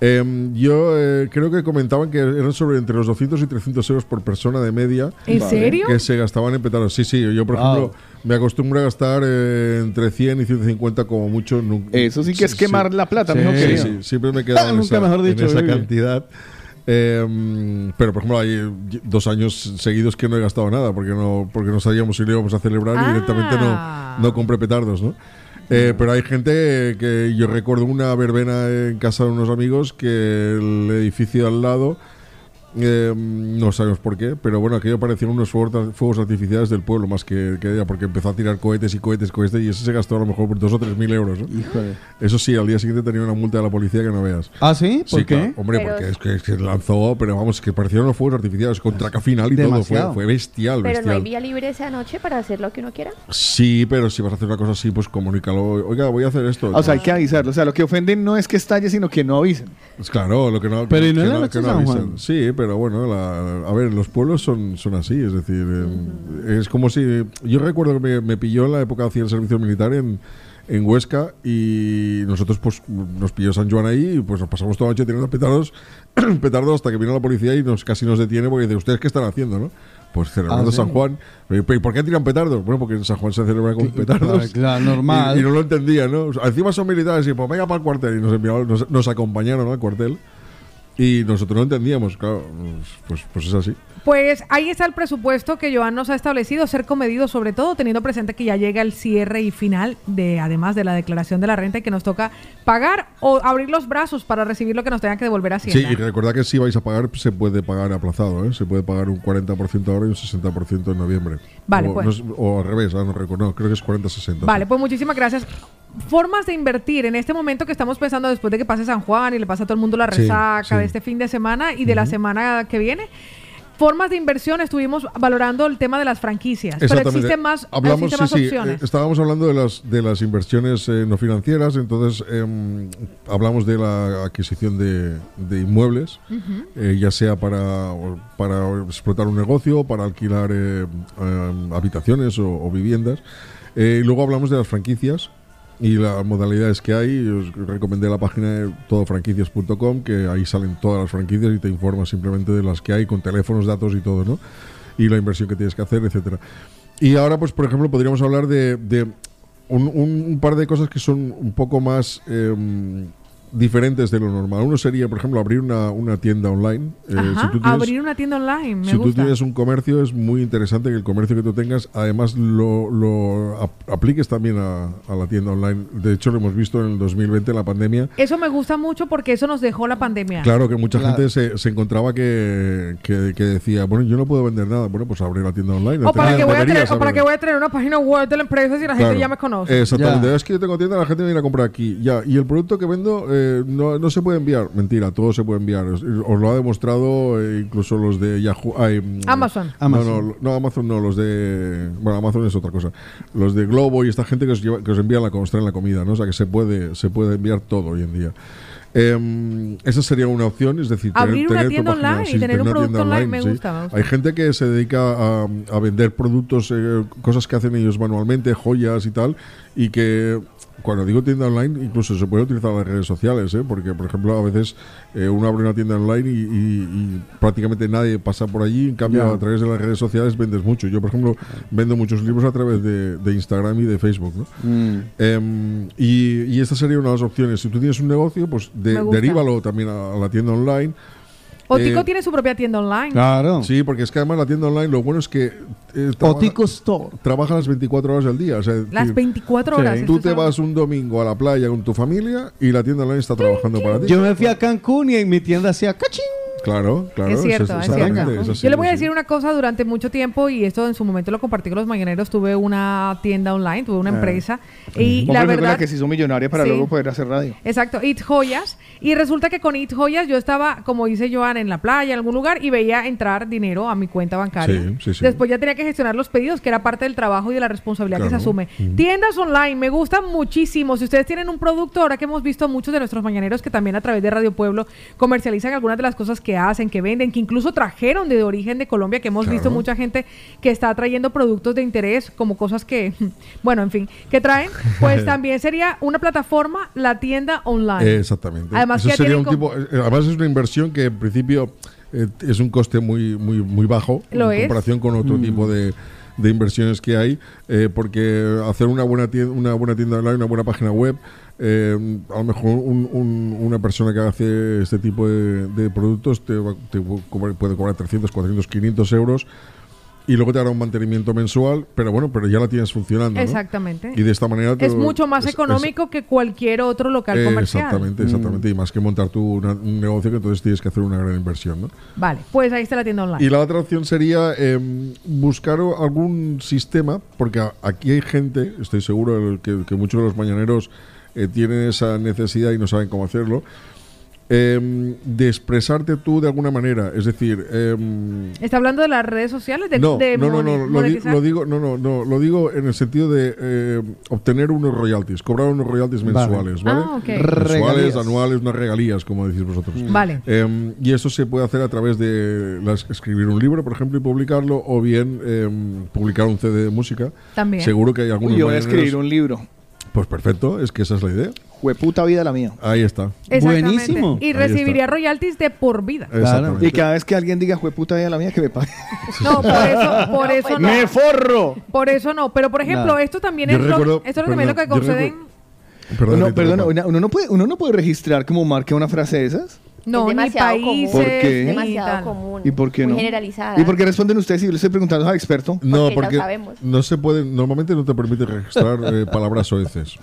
Em, yo eh, creo que comentaban que eran sobre entre los 200 y 300 euros por persona de media. ¿En Vale. serio? Que se gastaban en petardos. Sí, sí, yo por Wow. ejemplo me acostumbro a gastar eh, entre 100 y 150 como mucho. Nu- Eso sí que es quemar la plata, querido. sí, siempre me he [LAUGHS] quedado en Nunca esa, mejor en dicho, esa cantidad. Em, pero por ejemplo hay eh, dos años seguidos que no he gastado nada porque no porque no sabíamos si lo íbamos a celebrar y directamente Ah. no, no compré petardos, ¿no? Eh, pero hay gente que yo recuerdo una verbena en casa de unos amigos que el edificio al lado eh, no sabemos por qué, pero bueno, aquello parecían unos fuegos, artificiales del pueblo más que, que ella, porque empezó a tirar cohetes y cohetes, cohetes, y eso se gastó a lo mejor por dos o tres mil euros. ¿no? Híjole. Eso sí, al día siguiente tenía una multa de la policía que no veas. ¿Ah, sí? ¿Por qué? claro. Hombre, Pero- porque es que, es que lanzó, pero vamos, que parecieron unos fuegos artificiales con traca final y todo. Fue, fue bestial, Pero no bestial. hay vía libre esa noche para hacer lo que uno quiera. Sí, pero si vas a hacer una cosa así, pues comunícalo. Oiga, voy a hacer esto. O sea, hay que avisarlo. O sea, lo que ofenden no es que estalle, sino que no avisen. Pues claro, lo que no. Pero ¿y no que en la noche de San avisan. Juan? Sí, pero bueno, la- a ver, los pueblos son, son así, es decir, eh, es como si. Yo recuerdo que me, me pilló en la época hacía el servicio militar en, en Huesca y nosotros, pues, nos pilló San Juan ahí y pues nos pasamos toda la noche tirando petardos, [CLEARS THROAT] petardos hasta que vino la policía y nos casi nos detiene porque dice, ¿ustedes qué están haciendo, no? Pues celebrando Ah, ¿sí? San Juan. ¿Y por qué tiran petardos? Bueno, porque en San Juan se celebra con petardos. claro, normal. Y, y no lo entendía, ¿no? Encima son militares y pues venga para el cuartel. Y nos, enviaron- nos, nos acompañaron al cuartel. Y nosotros no entendíamos, claro. Pues, pues es así. Pues ahí está el presupuesto que Joan nos ha establecido, ser comedido sobre todo teniendo presente que ya llega el cierre y final de además de la declaración de la renta y que nos toca pagar o abrir los brazos para recibir lo que nos tenga que devolver Sí, Hacienda. y recordad que si vais a pagar, se puede pagar aplazado, ¿eh? Se puede pagar un 40% ahora y un 60% en noviembre. Vale, o, pues. no es- o al revés, ah, no recuerdo, no, creo que es 40-60. Vale, pues muchísimas gracias. Formas de invertir en este momento que estamos pensando después de que pase San Juan y le pasa a todo el mundo la Sí, resaca sí. de este fin de semana y de la semana que viene. Formas de inversión, estuvimos valorando el tema de las franquicias, pero existen más, Hablamos, existen más sí, sí, opciones. eh, estábamos hablando de las, de las inversiones eh, no financieras, entonces em, hablamos de la adquisición de, de inmuebles, eh, ya sea para, para explotar un negocio, para alquilar eh, em, habitaciones o, o viviendas. Eh, y luego hablamos de las franquicias y las modalidades que hay. Os recomendé la página de todofranquicias.com, que ahí salen todas las franquicias y te informa simplemente de las que hay con teléfonos, datos y todo, ¿no? y la inversión que tienes que hacer, etcétera. Y ahora, pues, por ejemplo, podríamos hablar de, un, par de cosas que son un poco más em, diferentes de lo normal. Uno sería, por ejemplo, abrir una, una tienda online. Eh, Ajá, si tú tienes- abrir una tienda online, me si tú gusta. tienes un comercio, es muy interesante que el comercio que tú tengas, además lo, lo ap- apliques también a, a la tienda online. De hecho, lo hemos visto en el 2020, en la pandemia. Eso me gusta mucho porque eso nos dejó la pandemia. Claro que mucha Claro. gente se, se encontraba que, que, que decía, bueno, yo no puedo vender nada. Bueno, pues abre la tienda online. O para, que voy a tener, o para que voy a tener una página web de la empresa si la gente Claro. ya me conoce. Exactamente. Es que yo tengo tienda, la gente viene a comprar aquí. Ya. Y el producto que vendo eh, no, no se puede enviar. Mentira, todo se puede enviar. Os, os lo ha demostrado eh, incluso los de Yahoo. ay, mm, Amazon. No, Amazon. No, no, Amazon no, los de. Bueno, Amazon es otra cosa. Los de Globo y esta gente que os, lleva- que os envían la, os traen la comida, ¿no? O sea que se puede, se puede enviar todo hoy en día. Em, esa sería una opción, es decir, Abrir una tu tienda página- online y tener un una producto tienda online, me sí. gusta, me gusta. Hay gente que se dedica a, a vender productos, eh, cosas que hacen ellos manualmente, joyas y tal, y que cuando digo tienda online, incluso se puede utilizar las redes sociales, ¿eh? porque por ejemplo a veces eh, uno abre una tienda online y, y- y prácticamente nadie pasa por allí, en cambio a través de las redes sociales vendes mucho. Yo por ejemplo vendo muchos libros a través de, de Instagram y de Facebook. ¿no? Mm. Em, y, y esta sería una de las opciones. Si tú tienes un negocio, pues de- deríbalo también a, a la tienda online. Otico Eh, tiene su propia tienda online. Claro. Sí, porque es que además la tienda online lo bueno es que eh, trabaja, Otico Store. trabaja las 24 horas del día. o sea, Las decir, 24 horas. esto Tú te vas un domingo a la playa con tu familia y la tienda online está trabajando para ti. Yo me fui a Cancún y en mi tienda hacía cachín. Claro, claro. es cierto, es- cierto. Yo le voy a decir una cosa durante mucho tiempo y esto en su momento lo compartí con los mañaneros. Tuve una tienda online, tuve una Ah. empresa y la verdad la que se hizo millonaria para Sí. luego poder hacer radio. Exacto, It Joyas. Y resulta que con It Joyas yo estaba, como dice Joan, en la playa, en algún lugar, y veía entrar dinero a mi cuenta bancaria. Sí, sí, sí. Después ya tenía que gestionar los pedidos, que era parte del trabajo y de la responsabilidad que se asume. Tiendas online, me gustan muchísimo. Si ustedes tienen un producto, ahora que hemos visto a muchos de nuestros mañaneros que también a través de Radio Pueblo comercializan algunas de las cosas que hacen, que venden, que incluso trajeron de origen de Colombia, que hemos Claro. visto mucha gente que está trayendo productos de interés, como cosas que, [LAUGHS] bueno, en fin, que traen, pues [LAUGHS] también sería una plataforma, la tienda online. Exactamente. Además, Eso que sería un tipo, eh, además es una inversión que en principio eh, es un coste muy, muy, muy bajo Lo en es. comparación con otro Mm. tipo de, de inversiones que hay, eh, porque hacer una buena tienda, una buena tienda online, una buena página web, eh, a lo mejor un- un- una persona que hace este tipo de, de productos te, puede cobrar 300, 400, 500 euros y luego te hará un mantenimiento mensual, pero bueno, pero ya la tienes funcionando. ¿no? Exactamente. Y de esta manera te es lo- mucho más es- es- económico que cualquier otro local eh, comercial. Exactamente, exactamente. Y más que montar tú una- un negocio que entonces tienes que hacer una gran inversión, ¿no? Vale, pues ahí está la tienda online. Y la otra opción sería em, buscar algún sistema, porque aquí hay gente, estoy seguro que muchos de los mañaneros eh, tienen esa necesidad y no saben cómo hacerlo, em, de expresarte tú de alguna manera. Es decir, em, ¿Está hablando de las redes sociales? De, no, de no, no, lo, di- monetizar? lo digo, no, no, no, lo digo en el sentido de eh, obtener unos royalties, cobrar unos royalties mensuales, ¿vale? Ah. Mensuales, Regalías. anuales, unas regalías, como decís vosotros. Vale. Eh, y eso se puede hacer a través de las- escribir un libro, por ejemplo, y publicarlo, o bien eh, publicar un CD de música. También. Seguro que hay algunos. Uy, yo voy a escribir un libro. Pues perfecto, es que esa es la idea. Jueputa vida la mía. Ahí está. Exactamente. Buenísimo. Y recibiría royalties de por vida. Exactamente. Y cada vez que alguien diga jueputa vida la mía, que me pague. [LAUGHS] No, por eso, por eso no. ¡Me forro! Por eso no. Pero, por ejemplo, Nada. esto también Yo es lo, esto es también lo que conceden. Perdón, No, perdona, uno no puede, uno no puede registrar como marca una frase de esas. No, es ni demasiado países. común. ¿Por qué? Es ni demasiado común. ¿Y por qué muy generalizada. ¿Y por qué responden ustedes si yo le estoy preguntando al experto? No, Porque no se puede, normalmente no te permite registrar eh, palabras soeces.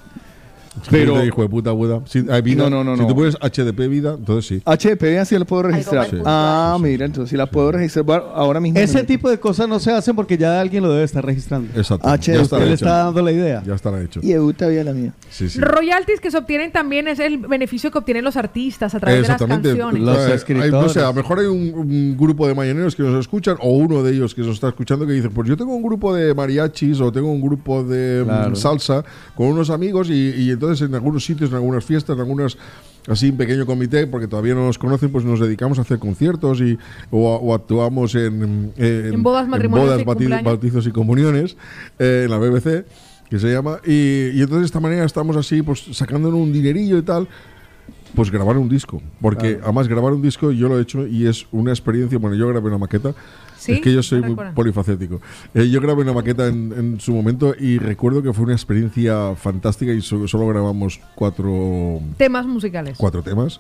Pero- hijo de puta, Buda. Si, hay vida, No, no, no, si no. tú pones HDP vida, entonces sí. HDP así la puedo registrar. Ah, mira, entonces si la puedo registrar bueno, ahora mismo. Ese me- tipo de cosas no se hacen porque ya alguien lo debe estar registrando. Exacto. H- ya le hecho. está dando la idea. Ya estará hecho. Y Euta vida la mía. Sí, sí. Royalties que se obtienen también es el beneficio que obtienen los artistas a través de las canciones. Los hay- escritores. no sé, a lo mejor hay un, un grupo de mañaneros que nos escuchan, o uno de ellos que nos está escuchando que dice, pues yo tengo un grupo de mariachis o tengo un grupo de mm, Claro. salsa con unos amigos y, y entonces en algunos sitios, en algunas fiestas, en algunas así un pequeño comité, porque todavía no nos conocen, pues nos dedicamos a hacer conciertos y o, o actuamos en, en, En bodas, matrimonios bodas, y bati- cumpleaños. bautizos y comuniones eh, en la BBC que se llama y, y entonces de esta manera estamos así pues sacándonos un dinerillo y tal Pues grabar un disco, porque además grabar un disco yo lo he hecho y es una experiencia, bueno, yo grabé una maqueta, ¿Sí? es que yo soy muy polifacético. Eh, yo grabé una maqueta en, en su momento y recuerdo que fue una experiencia fantástica y so- solo grabamos cuatro, Temas musicales. cuatro temas.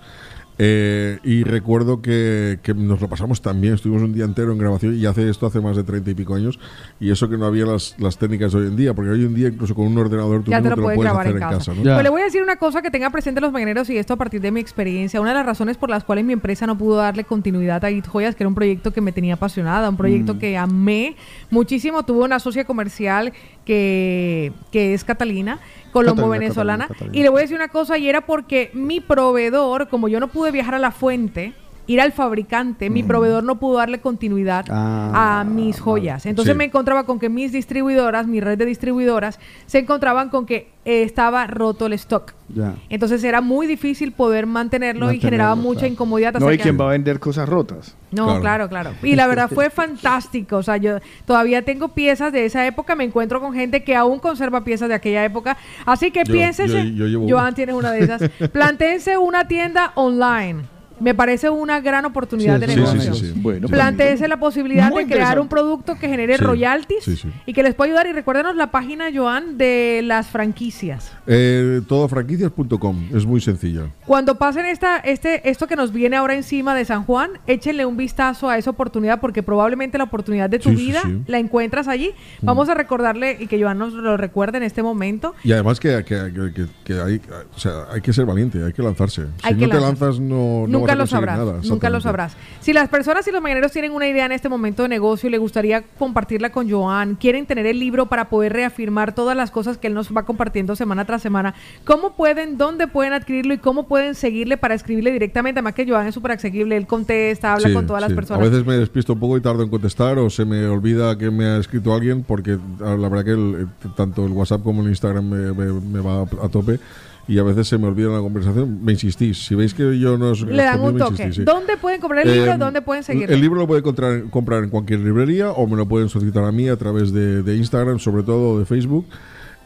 Eh, y recuerdo que, que nos lo pasamos también, estuvimos un día entero en grabación y hace esto hace más de treinta y pico años y eso que no había las, las técnicas de hoy en día, porque hoy en día incluso con un ordenador tú Ya te mismo lo puedes grabar hacer en casa. ¿no? Pues le voy a decir una cosa que tenga presente los mañaneros y esto a partir de mi experiencia. Una de las razones por las cuales mi empresa no pudo darle continuidad a It Joyas, que era un proyecto que me tenía apasionada, un proyecto Mm. que amé muchísimo. Tuve una socia comercial que, que es Catalina, colombo-venezolana. Y le voy a decir una cosa, y era porque mi proveedor, como yo no pude viajar a la fuente, ir al fabricante, mi proveedor no pudo darle continuidad Ah, a mis joyas. Entonces Sí. me encontraba con que mis distribuidoras, mi red de distribuidoras, se encontraban con que eh, estaba roto el stock. Ya. Entonces era muy difícil poder mantenerlo, y generaba mucha incomodidad. No, ¿y que- quién va a vender cosas rotas? no, claro. claro, Y la verdad fue fantástico. O sea, yo todavía tengo piezas de esa época. Me encuentro con gente que aún conserva piezas de aquella época. Así que Yo- piénsese. yo- yo llevo Joan una. tiene una de esas. [LAUGHS] Plantéense una tienda online. Me parece una gran oportunidad de Sí, negocio. sí, sí, sí. Bueno, Plantéese la posibilidad Muy de crear un producto que genere royalties y que les pueda ayudar. Y recuérdenos la página, Joan, de las franquicias. Eh, todofranquicias.com, es muy sencilla. Cuando pasen esta, este, esto que nos viene ahora encima de San Juan, échenle un vistazo a esa oportunidad porque probablemente la oportunidad de tu vida. Mm. la encuentras allí. Vamos a recordarle y que Joan nos lo recuerde en este momento. Y además que, que- que- que- que hay, o sea, hay que ser valiente, hay que lanzarse. Hay si no te lanzas, no, no nunca vas a lo sabrás, nada. nunca lo sabrás. Si las personas y los mañaneros tienen una idea en este momento de negocio y le gustaría compartirla con Joan, quieren tener el libro para poder reafirmar todas las cosas que él nos va compartiendo semana tras semana, ¿cómo pueden, dónde pueden adquirirlo y cómo pueden seguirle para escribirle directamente? Además que Joan es súper asequible, él contesta, habla Sí, con todas las personas. A veces me despisto un poco y tardo en contestar o se me olvida que me ha escrito alguien porque ah, la verdad que el- eh, tanto el WhatsApp como el Instagram me, me- me va a tope y a veces se me olvida la conversación. Me insistís. Si veis que yo no os Le dan un toque. insistís, sí. ¿Dónde pueden comprar el libro? Eh, ¿Dónde pueden seguirle? El libro lo pueden comprar, comprar en cualquier librería o me lo pueden solicitar a mí a través de, de Instagram, sobre todo de Facebook.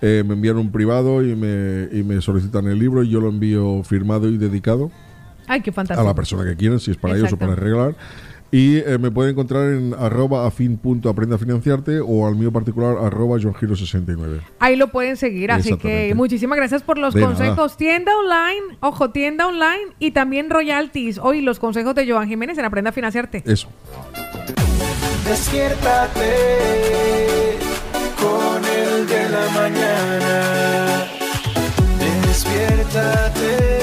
Eh, me envían un privado y me, y me solicitan el libro y yo lo envío firmado y dedicado Ay, qué a fantástico. la persona que quieran, si es para ellos o Exacto. para regalar. Y eh, me pueden encontrar en arroba a financiarte o al mío particular arroba johngiro69. Ahí lo pueden seguir, así que muchísimas gracias por los De consejos. nada. Tienda online, ojo, tienda online y también royalties. Hoy los consejos de Joan Jiménez en Aprenda a Financiarte. Eso. Despiértate con el de la mañana. Despiértate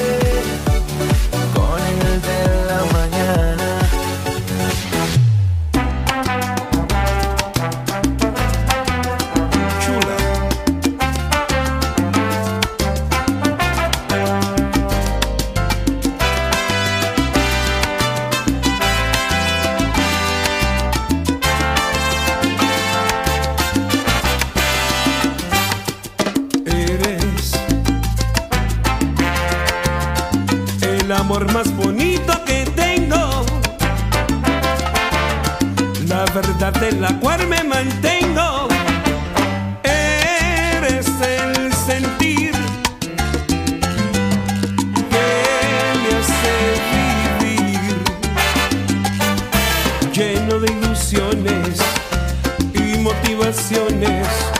Verdad en la cual me mantengo. Eres el sentir que me hace vivir. Lleno de ilusiones y motivaciones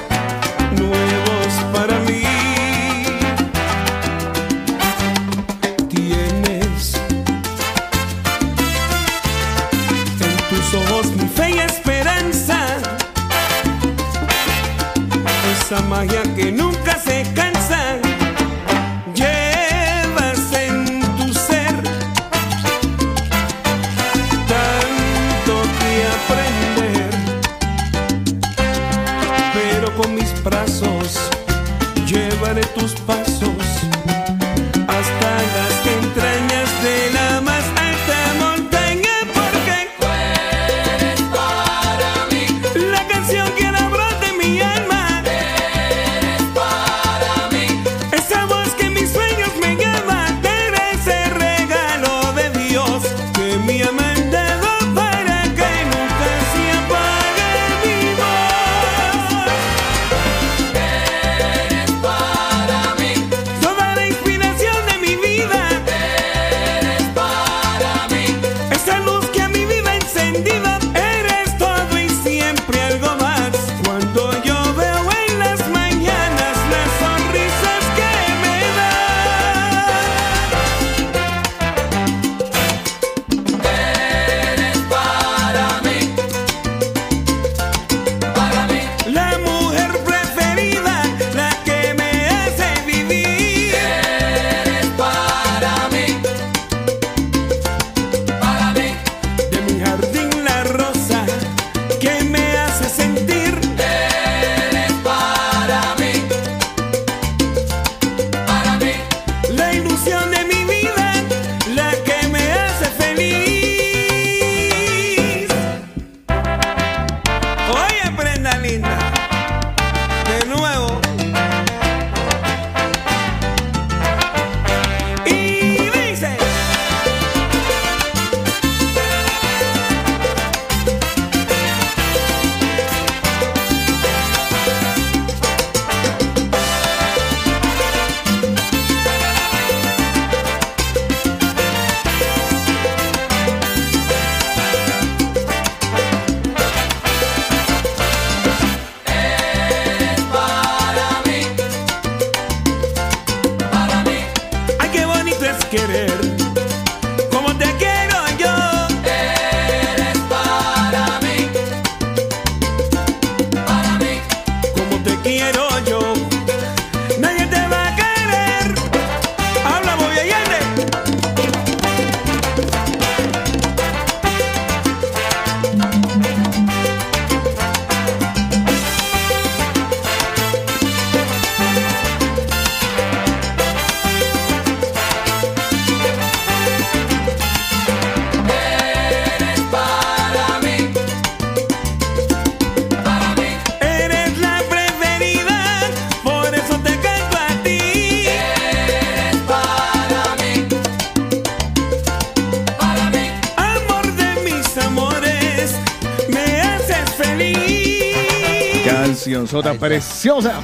preciosa.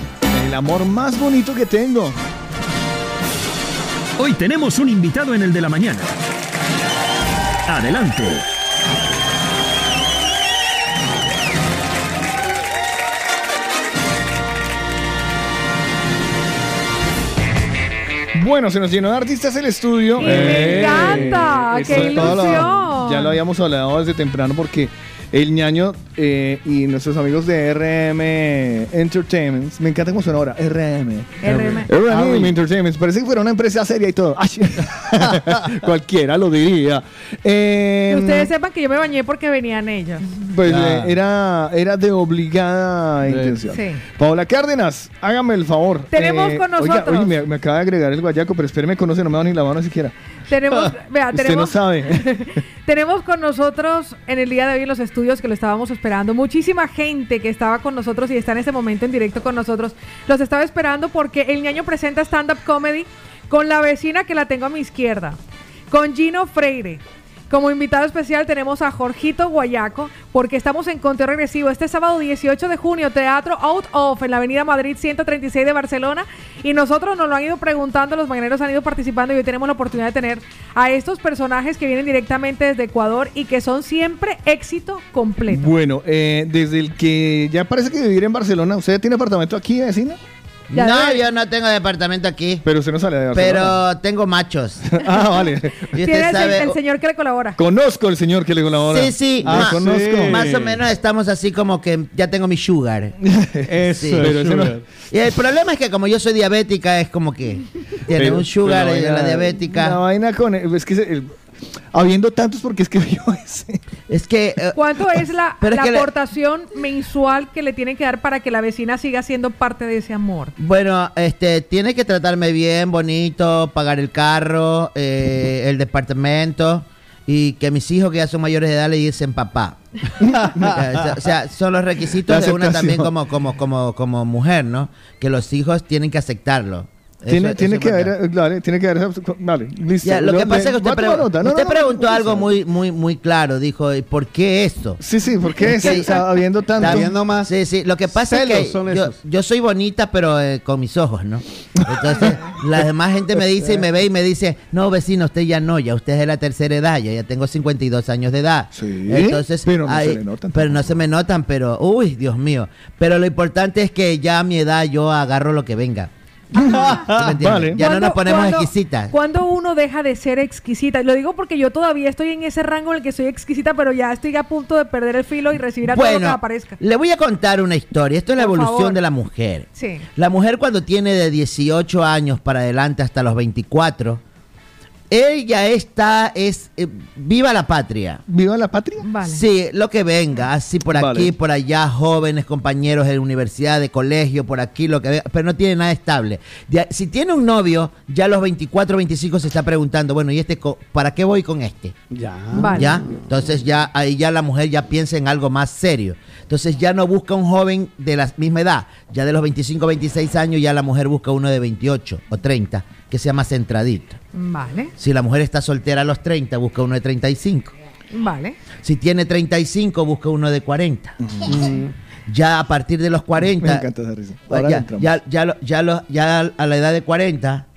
El amor más bonito que tengo. Hoy tenemos un invitado en el de la mañana. Adelante. Bueno, se nos llenó de artistas el estudio. Y me encanta, eso qué todo lo- ilusión. ya lo habíamos hablado desde temprano porque el ñaño eh, y nuestros amigos de RM Entertainment, me encanta cómo suena ahora, RM. RM. RM Entertainment, parece que fuera una empresa seria y todo. [LAUGHS] Cualquiera lo diría. Eh, Que ustedes sepan que yo me bañé porque venían ellos. pues Ah. eh, era, era de obligada intención. Sí. Paola Cárdenas, hágame el favor. Tenemos con oiga, nosotros- oye, me, me acaba de agregar el guayaco, pero espéreme, conoce, no me va ni la mano siquiera. Tenemos, vea, Usted no tenemos, sabe. [LAUGHS] tenemos con nosotros en el día de hoy en los estudios que lo estábamos esperando. Muchísima gente que estaba con nosotros y está en este momento en directo con nosotros. Los estaba esperando porque el ñaño presenta stand-up comedy con la vecina que la tengo a mi izquierda, con Gino Freire. Como invitado especial tenemos a Jorgito Guayaco, porque estamos en conteo regresivo este sábado 18 de junio, Teatro Out of, en la Avenida Madrid 136 de Barcelona. Y nosotros nos lo han ido preguntando, los mañaneros han ido participando y hoy tenemos la oportunidad de tener a estos personajes que vienen directamente desde Ecuador y que son siempre éxito completo. Bueno, eh, desde el que ya parece que vivir en Barcelona, ¿usted tiene apartamento aquí, vecina? Ya no, yo no tengo departamento aquí. Pero usted no sale de Barcelona. Pero tengo machos. [LAUGHS] ah, vale. Y usted el, el señor que le colabora. Conozco al señor que le colabora. Sí, sí, Ah, ma- conozco. Más o menos estamos así como que ya tengo mi sugar. [LAUGHS] Eso, Sí. Pero sugar. Y el problema es que como yo soy diabética, es como que tiene Pero- un sugar pero y la vaina- diabética. La vaina con. Es que el- habiendo tantos, porque es que [LAUGHS] yo ese. Es que. eh, ¿Cuánto es la, [LAUGHS] es la le- aportación mensual que le tienen que dar para que la vecina siga siendo parte de ese amor? Bueno, este, tiene que tratarme bien, bonito, pagar el carro, eh, el departamento y que mis hijos que ya son mayores de edad le dicen papá. [LAUGHS] o, sea, son los requisitos de una también como, como, como, como mujer, ¿no? Que los hijos tienen que aceptarlo. Eso- Tiene, eso que haber. Vale, tiene que haber. Vale, listo. Ya, lo que pasa es que usted, voy a tomar pregu- nota. No, usted no, no, preguntó no, no, algo muy, muy, muy claro. Dijo, ¿y ¿por qué esto? Sí, sí, ¿por qué Es ese? que- O sea, habiendo tanto. Habiendo más. Sí, sí, lo que pasa es que yo, soy bonita, pero eh, con mis ojos, ¿no? Entonces, la demás gente me dice y me ve y me dice, no, vecino, usted ya no, ya usted es de la tercera edad, yo ya tengo 52 años de edad. Sí, Entonces, pero no se le notan Pero no se me notan, pero, uy, Dios mío. Pero lo importante es que ya a mi edad yo agarro lo que venga. Ya no nos ¿Cuándo- ponemos cuándo- exquisitas. ¿Cuándo uno deja de ser exquisita? Lo digo porque yo todavía estoy en ese rango en el que soy exquisita, pero ya estoy a punto de perder el filo y recibir a todo lo que me Bueno, aparezca. le voy a contar una historia. Esto es la Por evolución favor. de la mujer. Sí. La mujer cuando tiene de 18 años para adelante hasta los 24, ella está, es, eh, viva la patria. ¿Viva la patria? Vale. Sí, lo que venga, así por aquí, Vale. por allá, jóvenes, compañeros de universidad, de colegio, por aquí, lo que venga, pero no tiene nada estable. Si tiene un novio, ya a los 24, 25 se está preguntando, bueno, ¿y este co- para qué voy con este? Ya. Vale. ¿Ya? Entonces ya ahí ya la mujer ya piensa en algo más serio. Entonces ya no busca un joven de la misma edad. Ya de los 25, 26 años ya la mujer busca uno de 28 o 30 que sea más centradito. Vale, Si la mujer está soltera a los 30, busca uno de 35. vale. Si tiene 35, busca uno de 40. Ya a partir de los 40, Me encanta esa risa. Ahora ya, entramos. ya, ya, lo- ya, lo- ya a la edad de 40,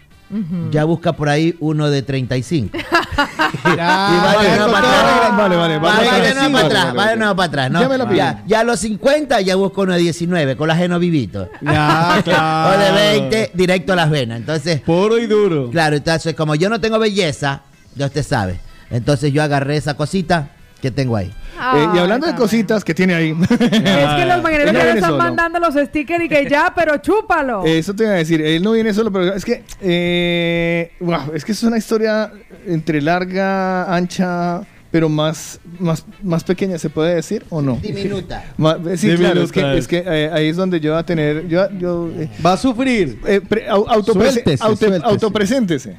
ya busca por ahí uno de 35. [LAUGHS] y va de nuevo para atrás. Vale, vale, Va vale. de nuevo para atrás, Vale, va de vale. nuevo para atrás, ¿no? Ya me la pillé. ya, ya a los 50 ya busco uno de 19, colágeno vivito. Ya, claro. [LAUGHS] o de 20, directo a las venas. Entonces, Puro y duro. claro, entonces como yo no tengo belleza, ya usted sabe. Entonces yo agarré esa cosita que tengo ahí. Eh, y hablando de cositas que tiene ahí. Es que los [LAUGHS] mañaneros no ya están solo. mandando los stickers y que ya, pero chúpalo. Eso te iba a decir, él no viene solo, pero es que, eh, wow, es que es una historia entre larga, ancha, pero más, más, más pequeña, ¿se puede decir o no? Diminuta. [LAUGHS] Eh, sí, claro, es que, Diminuta. es que eh, ahí es donde yo voy a tener, yo, yo eh, Va a sufrir. eh, pre- au- autoprese- Suéltese, auto- suéltese. autopreséntese.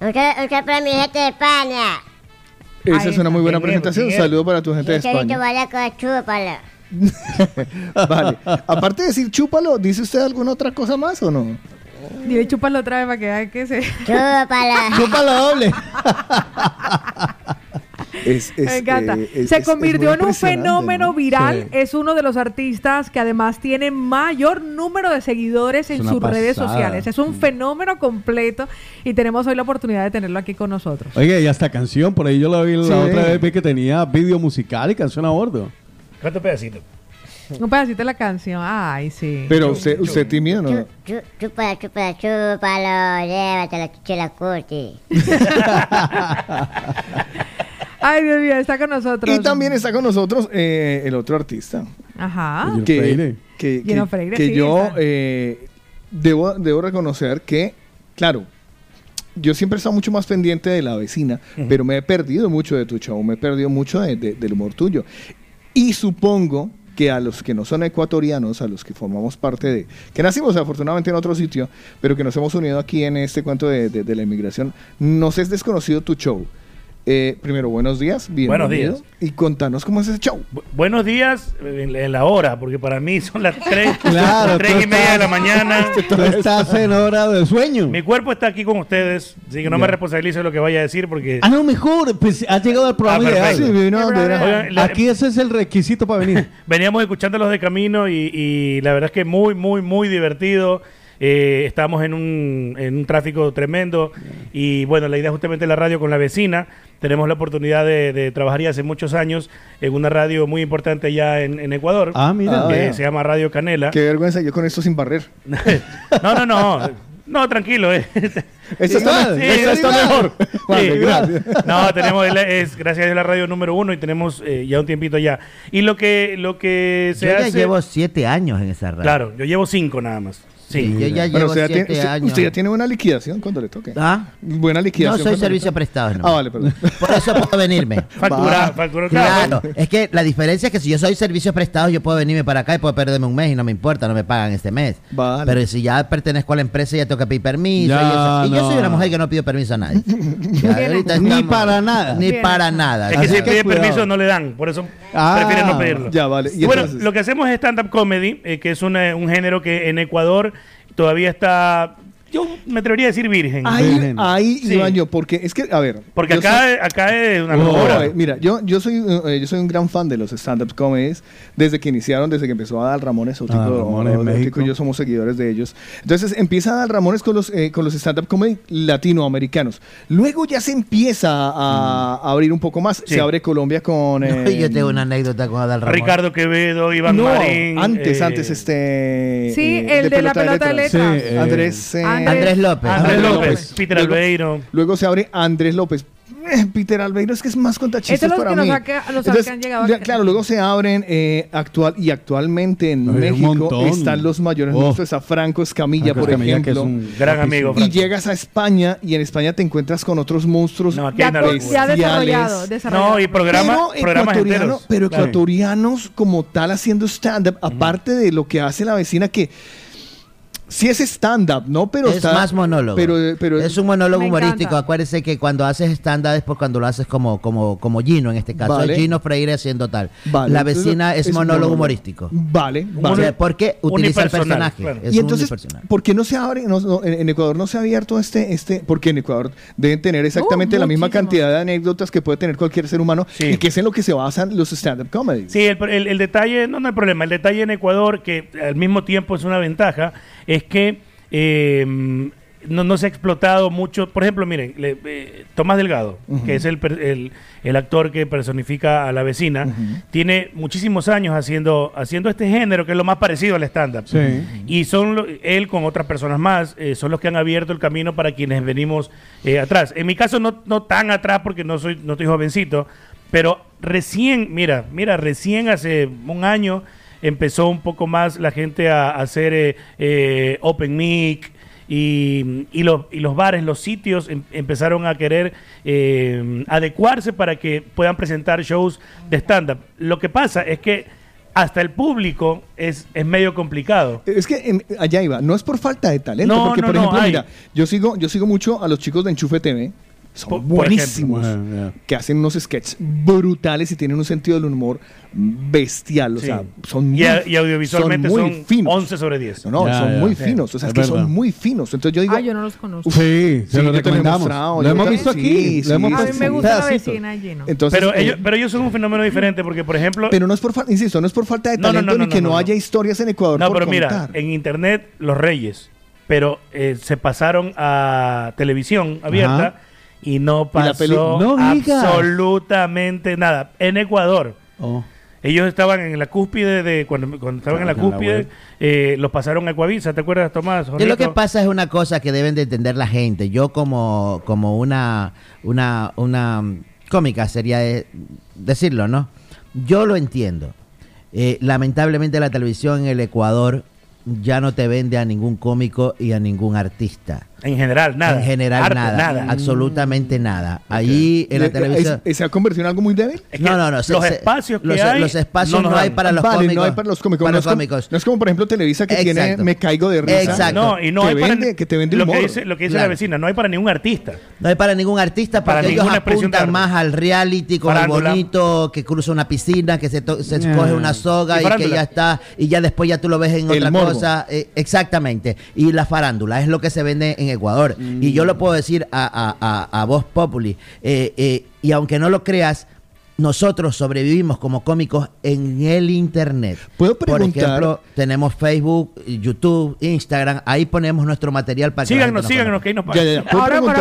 Usted, usted para mi gente de España. Esa Ahí es una muy buena presentación. Saludo para tu gente de Yo quiero España. vaya con chúpala. [LAUGHS] Vale. Aparte de decir chúpalo, ¿dice usted alguna otra cosa más o no? Dile chúpalo otra vez para que vea que se... Chúpala. Chúpalo doble. [LAUGHS] Es, [LAUGHS] es, Me encanta. eh, es- Se es- es convirtió en un fenómeno ¿no? viral. Sí. Es uno de los artistas que además tiene mayor número de seguidores en sus redes sociales. Es un fenómeno completo y tenemos hoy la oportunidad de tenerlo aquí con nosotros. Oye, y hasta canción, por ahí yo la vi la Sí. otra vez vi que tenía vídeo musical y canción a bordo. ¿Cuántos pedacitos? Un pedacito de la canción. Ay, sí. Pero usted, usted tímido, ¿no? Chúpala, chúpala, chúpalo, llévatelo, chela curti. [LAUGHS] [LAUGHS] Ay, Dios mío, está con nosotros. Y también está con nosotros eh, el otro artista. Ajá. que, Freire. que, que- Freire, que sí, yo eh, debo, debo reconocer que, claro, yo siempre he estado mucho más pendiente de la vecina, pero me he perdido mucho de tu show, me he perdido mucho de- de- del humor tuyo. Y supongo que a los que no son ecuatorianos, a los que formamos parte de, que nacimos afortunadamente en otro sitio, pero que nos hemos unido aquí en este cuento de, de- de la inmigración, nos es desconocido tu show. Eh, primero, buenos días, bienvenido. Buenos días. Y contanos cómo es ese show. Bu- buenos días en, en la hora, porque para mí son las 3, [LAUGHS] Claro, y media de la mañana. [LAUGHS] Tú estás en hora de sueño. Mi cuerpo está aquí con ustedes, así que no Ya. me responsabilizo de lo que vaya a decir porque... Ah, no, mejor. Pues has llegado al programa Ah, ideal. perfecto. Sí, vino, vino. Oigan, la- Aquí ese es el requisito para venir. [LAUGHS] Veníamos escuchándolos de camino y, y la verdad es que muy, muy, muy divertido. Eh, estamos en un, en un tráfico tremendo y bueno, la idea justamente de la radio con la vecina. Tenemos la oportunidad de, de trabajar ya hace muchos años en una radio muy importante ya en, en Ecuador. Ah, mira. Que Ah, se llama Radio Canela. Qué vergüenza, yo con esto sin barrer. [LAUGHS] No, no, no. No, tranquilo. eh. [LAUGHS] Esto está- Sí, mejor. [LAUGHS] Vale, Sí. gracias. No, tenemos, es, gracias a Dios la radio número uno y tenemos eh, ya un tiempito ya. Y lo que, lo que se Yo ya hace... llevo siete años en esa radio. Claro, yo llevo cinco nada más. Sí, yo ya Bueno, llevo usted, ya siete tiene, usted- años. usted ya tiene buena liquidación cuando le toque. ¿Ah? Buena No liquidación. soy cuando le servicio prestado. no. Ah, vale, perdón. [LAUGHS] Por eso puedo venirme. [LAUGHS] Factura- factura- Claro, claro. es que la diferencia es que si yo soy servicios prestados, yo puedo venirme para acá y puedo perderme un mes y no me importa, no me pagan este mes. Vale. Pero si ya pertenezco a la empresa, ya tengo que pedir permiso. Ya, y eso. Y yo no. soy una mujer que no pido permiso a nadie. [LAUGHS] Ni para nada. Ni Bien. para nada. Es que si pide permiso no le dan, por eso Ah, prefieren no pedirlo. ya, vale. Y bueno, entonces- lo que hacemos es stand-up comedy, eh, que es una- un género que en Ecuador todavía está, yo me atrevería a decir virgen. Ahí, Virgen. ahí Sí. iba yo, porque es que, a ver. Porque acá, soy- acá es una locura. eh, mira, yo, yo soy eh, yo soy un gran fan de los stand-up comedies desde que iniciaron, desde que empezó Adal Ramones, Otico, Adal Ramones en Otico México. y yo somos seguidores de ellos. Entonces empieza Adal Ramones con los, eh, con los stand-up comedy latinoamericanos. Luego ya se empieza a, a abrir un poco más. Sí. Se abre Colombia con... eh, yo tengo una anécdota con Adal Ramón. Ricardo Quevedo, Iván no, Marín. antes, eh, antes este... Sí, eh, el de la pelota de letras. Sí, eh, Andrés, Andrés López. Andrés López. Peter Luego- Albeiro. Luego se abre Andrés López. Eh, Peter Albeiro es que es más contachistas Estos son los para que nos mí. Entonces, que han llegado ya, claro, luego se abren eh, actual y actualmente en Hay México están los mayores Oh. monstruos a Franco Escamilla, Franco por Escamilla, que es ejemplo. un Gran amigo, Y Franco. llegas a España y en España te encuentras con otros monstruos No, aquí Ya, ya desarrollado, desarrollado. No, y programa, pero programas ecuatoriano- pero Claro. ecuatorianos como tal haciendo stand-up, aparte de lo que hace la vecina que sí es stand-up, ¿no? Pero es está- más monólogo. Pero, pero es un monólogo humorístico. encanta. Acuérdese que cuando haces stand-up es por cuando lo haces como, como, como Gino en este caso. Vale. Gino Freire haciendo tal. Vale, La vecina es, es monólogo monólogo. humorístico. Vale, O vale. sea, porque utiliza el personaje. claro. Es y un entonces. ¿por qué no se abre? no- no, en, Ecuador no se ha abierto este, este, porque en Ecuador deben tener exactamente Uh, la misma cantidad de anécdotas que puede tener cualquier ser humano Sí. y que es en lo que se basan los stand-up comedies. Sí, el, el- el detalle, no, no hay problema, el detalle en Ecuador, que al mismo tiempo es una ventaja, es que eh, no, no se ha explotado mucho. Por ejemplo, miren, le- eh, Tomás Delgado, que es el, el, el actor que personifica a la vecina, tiene muchísimos años haciendo, haciendo este género, que es lo más parecido al stand-up. Sí. Y son lo- él con otras personas más, eh, son los que han abierto el camino para quienes venimos eh, atrás. En mi caso no, no tan atrás porque no soy, no estoy jovencito, pero recién, mira, mira, recién hace un año empezó un poco más la gente a, a hacer eh, eh, open mic y, y, los, y los bares, los sitios em- empezaron a querer eh, adecuarse para que puedan presentar shows de stand-up. Lo que pasa es que hasta el público es, es medio complicado. Es que en- allá iba, no es por falta de talento, No, porque no, por no, ejemplo, hay. mira, yo sigo, yo sigo mucho a los chicos de Enchufe TV. Son Por- por buenísimos, que hacen unos sketches brutales y tienen un sentido del humor bestial, o Sí. sea, son Y muy, a- y audiovisualmente muy son finos. 11 sobre 10. No, son muy finos, o sea, es es que verdad. son muy finos. Entonces yo digo, Ah, yo no los conozco. Sí, se lo yo te he recomendamos. Lo hemos visto aquí, lo hemos A mí me gusta la vecina Gino. Entonces, pero, eh, ellos, pero ellos son un fenómeno diferente porque, por ejemplo... Pero no es por, insisto, no es por falta de no, talento no, no, ni que no, haya historias en Ecuador No, por pero mira, en internet los reyes, pero eh, se pasaron a televisión abierta Ajá. Y no pasó peli- No digas. absolutamente nada. En Ecuador. Oh. Ellos estaban en la cúspide de cuando, cuando estaban en la En la cúspide, eh, los pasaron a Ecuavisa, ¿te acuerdas, Tomás? Que lo que pasa es una cosa que deben de entender la gente. Yo como, como una, una, una mm, cómica sería de- decirlo, ¿no? Yo lo entiendo. Eh, lamentablemente la televisión en el Ecuador ya no te vende a ningún cómico y a ningún artista. En general, nada. En general, Arte, nada, nada. Absolutamente nada. Allí en la ¿Le- televisión... ¿Se ha convertido en algo muy débil? no, no, no. se- los se- espacios que los, hay los espacios no hay para los Vale, cómicos. no hay para los cómicos. para no, los es como, cómicos. no es como, por ejemplo, Televisa que tiene Exacto. Me Caigo de Risa. Exacto. No, y no que hay para que te vende lo humor. que dice, lo que dice la vecina, no hay para ningún artista. No hay para ningún artista Para porque ellos expresión de apuntan más al reality con el bonito que cruza una piscina, que se, to- se Ah. coge una soga Y y, que ya está, y ya después ya tú lo ves en otra cosa. eh, exactamente. Y la farándula es lo que se vende en Ecuador. Y yo lo puedo decir a, a, a, a Voz Populi. eh, eh, y aunque no lo creas, nosotros sobrevivimos como cómicos en el internet. ¿Puedo Por preguntar? ejemplo, tenemos Facebook, YouTube, Instagram. Ahí ponemos nuestro material para que Síganos, gente nos síganos, que ahí nos Ya, pagan. ya, ya. ¿Puedo Ahora, para-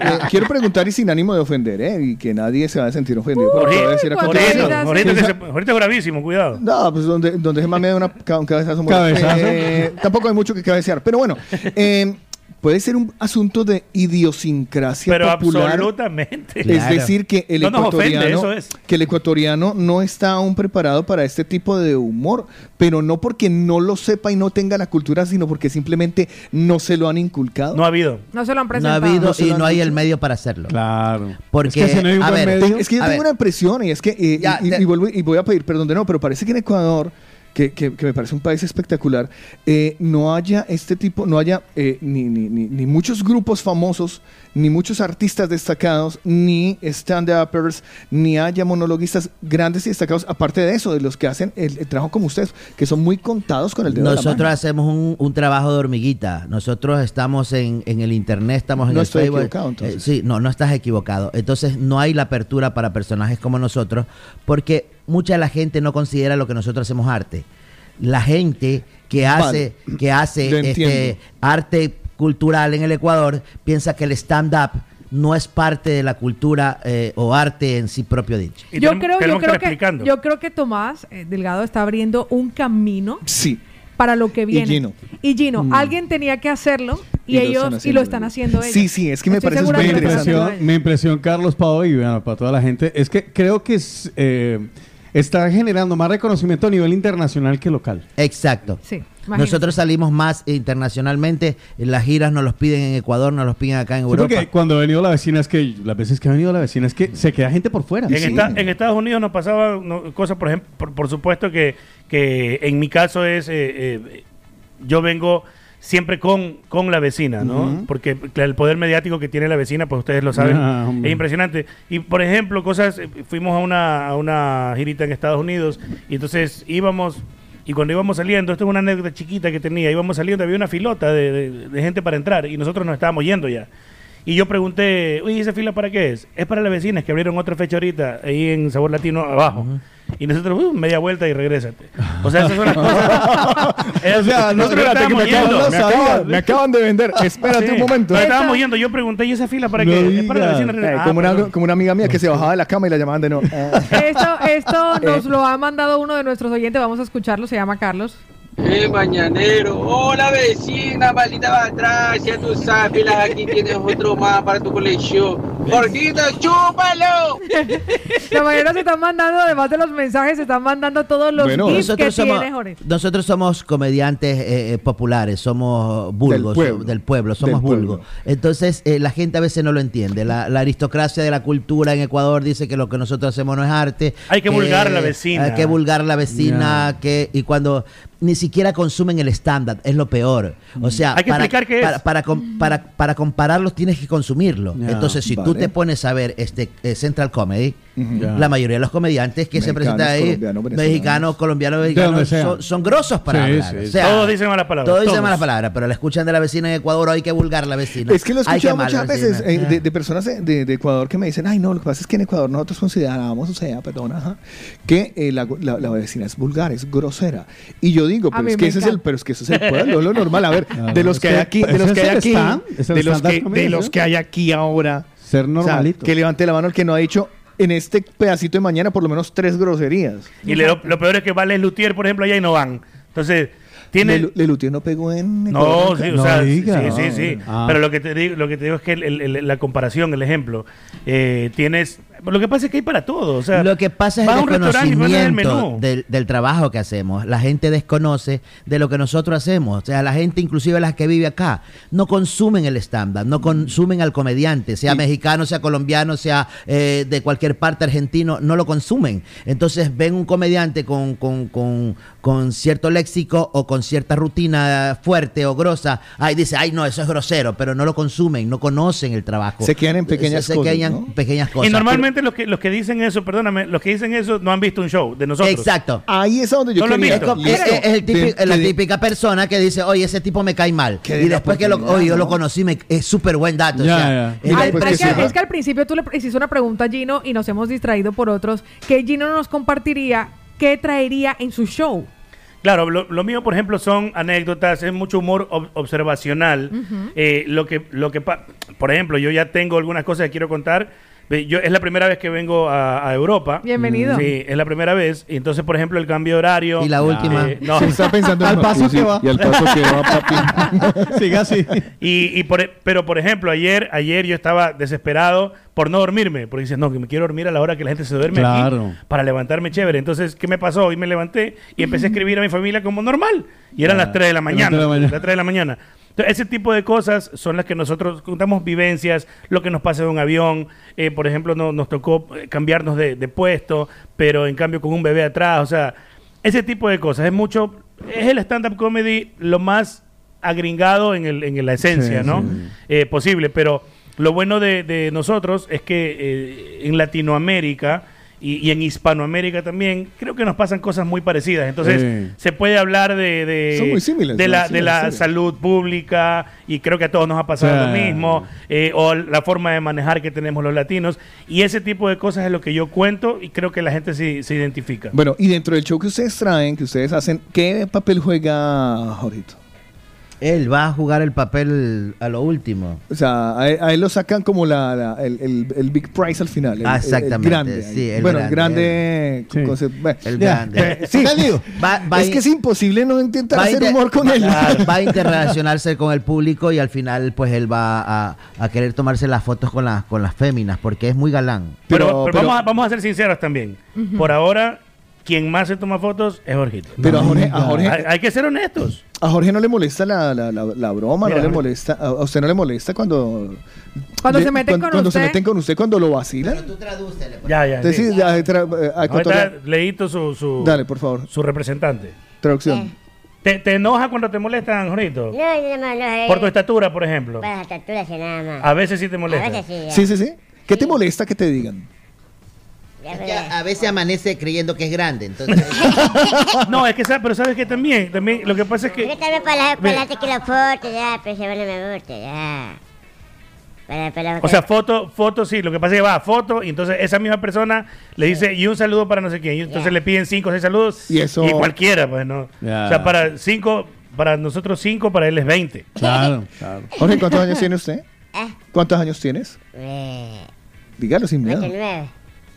eh, quiero preguntar y sin ánimo de ofender, ¿eh? Y que nadie se va a sentir ofendido. por lo que voy a decir a cuando continuación. digas- Ahorita, Sí, que o sea, se- ahorita es bravísimo, cuidado. No, pues donde, donde se mame una, un cabezazo. ¿Cabezazo? Eh, tampoco hay mucho que cabecear. Pero bueno, eh, [LAUGHS] puede ser un asunto de idiosincrasia Pero popular. absolutamente. Es Claro. decir, que el, No nos ofende, ecuatoriano, eso es. que el ecuatoriano no está aún preparado para este tipo de humor, pero no porque no lo sepa y no tenga la cultura, sino porque simplemente no se lo han inculcado. No ha habido. No se lo han No ha presentado. habido No y no hay dicho. el medio para hacerlo. Claro. Porque, es que si no hay un a ver, medio. Es que yo A tengo ver. una impresión y es que, eh, Ya, y, y- te- y vuelvo, y voy a pedir perdón de no, pero parece que en Ecuador, que, que- que me parece un país espectacular, eh, no haya este tipo, no haya eh, ni, ni, ni, ni muchos grupos famosos, ni muchos artistas destacados, ni stand-uppers, ni haya monologuistas grandes y destacados, aparte de eso, de los que hacen el, el trabajo como ustedes, que son muy contados con el dedo de la Nosotros mano. hacemos un, un trabajo de hormiguita. Nosotros estamos en, en el internet, estamos en No el estoy Facebook. equivocado, entonces. Eh, sí, no, no estás equivocado. Entonces no hay la apertura para personajes como nosotros porque mucha de la gente no considera lo que nosotros hacemos arte. La gente que hace, Vale. que hace Lo este, arte cultural en el Ecuador piensa que el stand-up no es parte de la cultura eh, o arte en sí propio dicho. Y Yo creo, yo que creo que, yo creo que Tomás eh, Delgado está abriendo un camino Sí. para lo que viene. Gino. Y Gino, Mm. alguien tenía que hacerlo y, Y lo ellos están y haciendo lo están ellos. haciendo ellos. Sí, sí, es que me Estoy parece lo Mi están interesante. haciendo impresión, mi impresión, Carlos Pau, y bueno, para toda la gente, es que creo que es, eh, está generando más reconocimiento a nivel internacional que local. Exacto. Sí, imagínate. Nosotros salimos más internacionalmente, en las giras nos los piden en Ecuador, nos los piden acá en Sí, Europa. porque cuando ha venido la vecina, es que las veces que ha venido la vecina, es que se queda gente por fuera. En, Sí. esta- en Estados Unidos nos pasaba no, cosas, por ejemplo, por, por supuesto que, que en mi caso es, eh, eh, yo vengo siempre con, con la vecina, ¿no? Porque el poder mediático que tiene la vecina, pues ustedes lo saben, Ah, es impresionante. Y por ejemplo, cosas, eh, fuimos a una, a una girita en Estados Unidos y entonces íbamos, y cuando íbamos saliendo, esto es una anécdota chiquita que tenía, íbamos saliendo, había una filota de, de- de gente para entrar y nosotros nos estábamos yendo ya. Y yo pregunté, oye, ¿esa fila para qué es? Es para las vecinas que abrieron otra fecha ahorita ahí en Sabor Latino abajo. Y nosotros, uh, media vuelta y regrésate. O sea, esas son las [LAUGHS] cosas. O sea, no, nosotros espérate, que me estábamos acaban, yendo. me acaban- me acaban de vender. Espérate Sí. un momento. Nos estábamos yendo. Yo pregunté, ¿y esa fila para No qué? Es para la vecina. Eh, Ah, como, una, perdón. como una amiga mía que se bajaba de la cama y la llamaban de no. Eh, Esto, esto [LAUGHS] nos lo ha mandado uno de nuestros oyentes, vamos a escucharlo, se llama Carlos. Eh, mañanero. Hola, vecina, maldita batracia, tus sáfilas, aquí tienes otro más para tu colección. Jorgito, chúpalo. [LAUGHS] La mayoría se están mandando, además de los mensajes, se están mandando todos los Bueno, gifs que nosotros somos, tiene Jorge. nosotros somos comediantes eh, eh, populares, somos vulgos Del pueblo. del pueblo, somos vulgos. Entonces, eh, la gente a veces no lo entiende. La, la aristocracia de la cultura en Ecuador dice que lo que nosotros hacemos no es arte. Hay que vulgar a la vecina. Hay que vulgar la vecina. Que, y cuando ni siquiera consumen el estándar, es lo peor. O sea, Hay que para, explicar qué es. para, para, com- para- para compararlos tienes que consumirlo. Entonces, si tú vale. te pones a ver este eh, Central Comedy, La mayoría de los comediantes que se presentan ahí, mexicanos, colombianos, mexicanos, son, son grosos para Sí, hablar. sí, O sí. sea, Todos dicen malas palabras, Todos dicen todos. malas palabras, pero la escuchan de la vecina en Ecuador, hay que vulgar la vecina. Es que lo he escuchado muchas veces vecina. eh, de, de personas de, Ecuador que me dicen, ay no, lo que pasa es que en Ecuador nosotros consideramos, o sea, perdón, ajá, que eh, la, la- la vecina es vulgar, es grosera. Y yo digo, pero es que ese es el, pero es que eso es el pueblo, lo normal. A ver, [LAUGHS] de los que hay aquí, de los que hay aquí, de los que, hay aquí ahora, Ser o sea, normalito. que levante la mano el que no ha dicho en este pedacito de mañana por lo menos tres groserías. Y le- lo, lo peor es que Vales Lutier, por ejemplo, allá y no van. Entonces, tiene... Le, Lelutier no pegó en No, sí, o sea, No sí, sí, sí. Ah. Pero lo que te digo, lo que te digo es que el- el- el- la comparación, el ejemplo, eh, tienes. Lo que pasa es que hay para todo. O sea, Lo que pasa es el desconocimiento del, del trabajo que hacemos. La gente desconoce de lo que nosotros hacemos. O sea, la gente, inclusive las que vive acá, no consumen el estándar, no consumen al comediante, sea mexicano, sea colombiano, sea eh, de cualquier parte argentino, no lo consumen. Entonces ven un comediante con, con, con, con cierto léxico o con cierta rutina fuerte o grosa, ay, dice, ay, no, eso es grosero, pero no lo consumen, no conocen el trabajo. Se quedan en pequeñas se, cosas, quedan ¿no? pequeñas cosas. Y normalmente los que, los que dicen eso, perdóname, los que dicen eso no han visto un show de nosotros. Exacto. Ahí es a donde yo No quería. Es, como- es- es el típico- De- la de- típica persona que dice, oye, ese tipo me cae mal. Y la después que lo, oye, yo lo ¿no? conocí, me- es súper buen dato. o sea, ya. que es que al principio tú le hiciste una pregunta a Gino y nos hemos distraído por otros, que Gino nos compartiría qué traería en su show. Claro, lo, lo mío, por ejemplo, son anécdotas, es mucho humor ob- observacional. Eh, lo que, lo que, pa- por ejemplo, yo ya tengo algunas cosas que quiero contar. Yo, es la primera vez que vengo a, a Europa. Bienvenido. Sí, es la primera vez. Y entonces, por ejemplo, el cambio de horario. Y la última. eh, no. Sí, está pensando en Al paso que va. Y al paso que va, papi. [LAUGHS] Siga así. Y, y por, e- pero, por ejemplo, ayer, ayer yo estaba desesperado por no dormirme. Porque dices, no, que me quiero dormir a la hora que la gente se duerme Claro. aquí para levantarme chévere. Entonces, ¿qué me pasó? Hoy me levanté y empecé a escribir a mi familia como normal. Y eran Ah, las 3 de la las mañana. tres de la mañana. Las 3 de la mañana. Entonces, ese tipo de cosas son las que nosotros contamos vivencias, lo que nos pasa en un avión. Eh, por ejemplo, no, nos tocó eh, cambiarnos de, de puesto, pero en cambio con un bebé atrás. O sea, ese tipo de cosas. Es mucho. Es el stand-up comedy lo más agringado en, el, en la esencia, Sí, ¿no? sí. Eh, posible. Pero lo bueno de, de nosotros es que eh, en Latinoamérica y, y en Hispanoamérica también creo que nos pasan cosas muy parecidas. Entonces se puede hablar de, de, Son muy similares, de son la, de la salud pública y creo que a todos nos ha pasado lo mismo. eh, o la forma de manejar que tenemos los latinos. Y ese tipo de cosas es lo que yo cuento y creo que la gente se, se identifica. Bueno, y dentro del show que ustedes traen, que ustedes hacen, ¿qué papel juega Jorito? Él va a jugar el papel a lo último. O sea, a él, a él lo sacan como la, la- el, el- el big prize al final. el- Ah, el- exactamente, grande. sí, el bueno, grande, el grande. Sí. bueno, El ya, grande. eh, sí. ¿Qué digo? Va- va es que es imposible no intentar hacer humor con va- él. va a [LAUGHS] interrelacionarse con el público y al final pues él va a, a querer tomarse las fotos con las con las féminas porque es muy galán. Pero, Pero- pero pero- vamos, a, vamos a ser sinceros también. Por ahora, quien más se toma fotos es Jorgito. Pero a Jorge, a Jorge, Hay, hay que ser honestos. a Jorge no le molesta la, la, la, la broma, Mira, no le molesta. A a usted no le molesta cuando. Cuando le- se meten cuando, con cuando usted. se meten con usted, cuando lo vacilan. tú tradúcele. Ya, ya. Entonces, sí. ya, tra- eh, a cotorrear. leíto su, su, Dale, por favor. su representante. Traducción. ¿Te, te enoja cuando te molestan, Jorito? No, no, no, no. Por tu estatura, por ejemplo. Para las estatura sí, nada más. A veces sí te A molesta. veces sí. ya. Sí, sí, sí. ¿Qué te molesta que te digan? A, a veces amanece creyendo que es grande, entonces [LAUGHS] No, es que, pero sabes que también, también, lo que pasa es que también para la, Ve. para la tequila fuerte, ya, pero se no me gusta, ya. Para, para, O sea, foto, foto, sí. Lo que pasa es que va a foto y entonces esa misma persona le dice y un saludo para no sé quién. Y entonces le piden cinco o seis saludos. Y eso- cualquiera, pues, ¿no? O sea, para cinco, para nosotros cinco, para él es 20. [LAUGHS] Claro, claro. Jorge, ¿cuántos años tiene usted? ¿Eh? ¿Cuántos años tienes? Eh, Dígalo sin miedo. 29.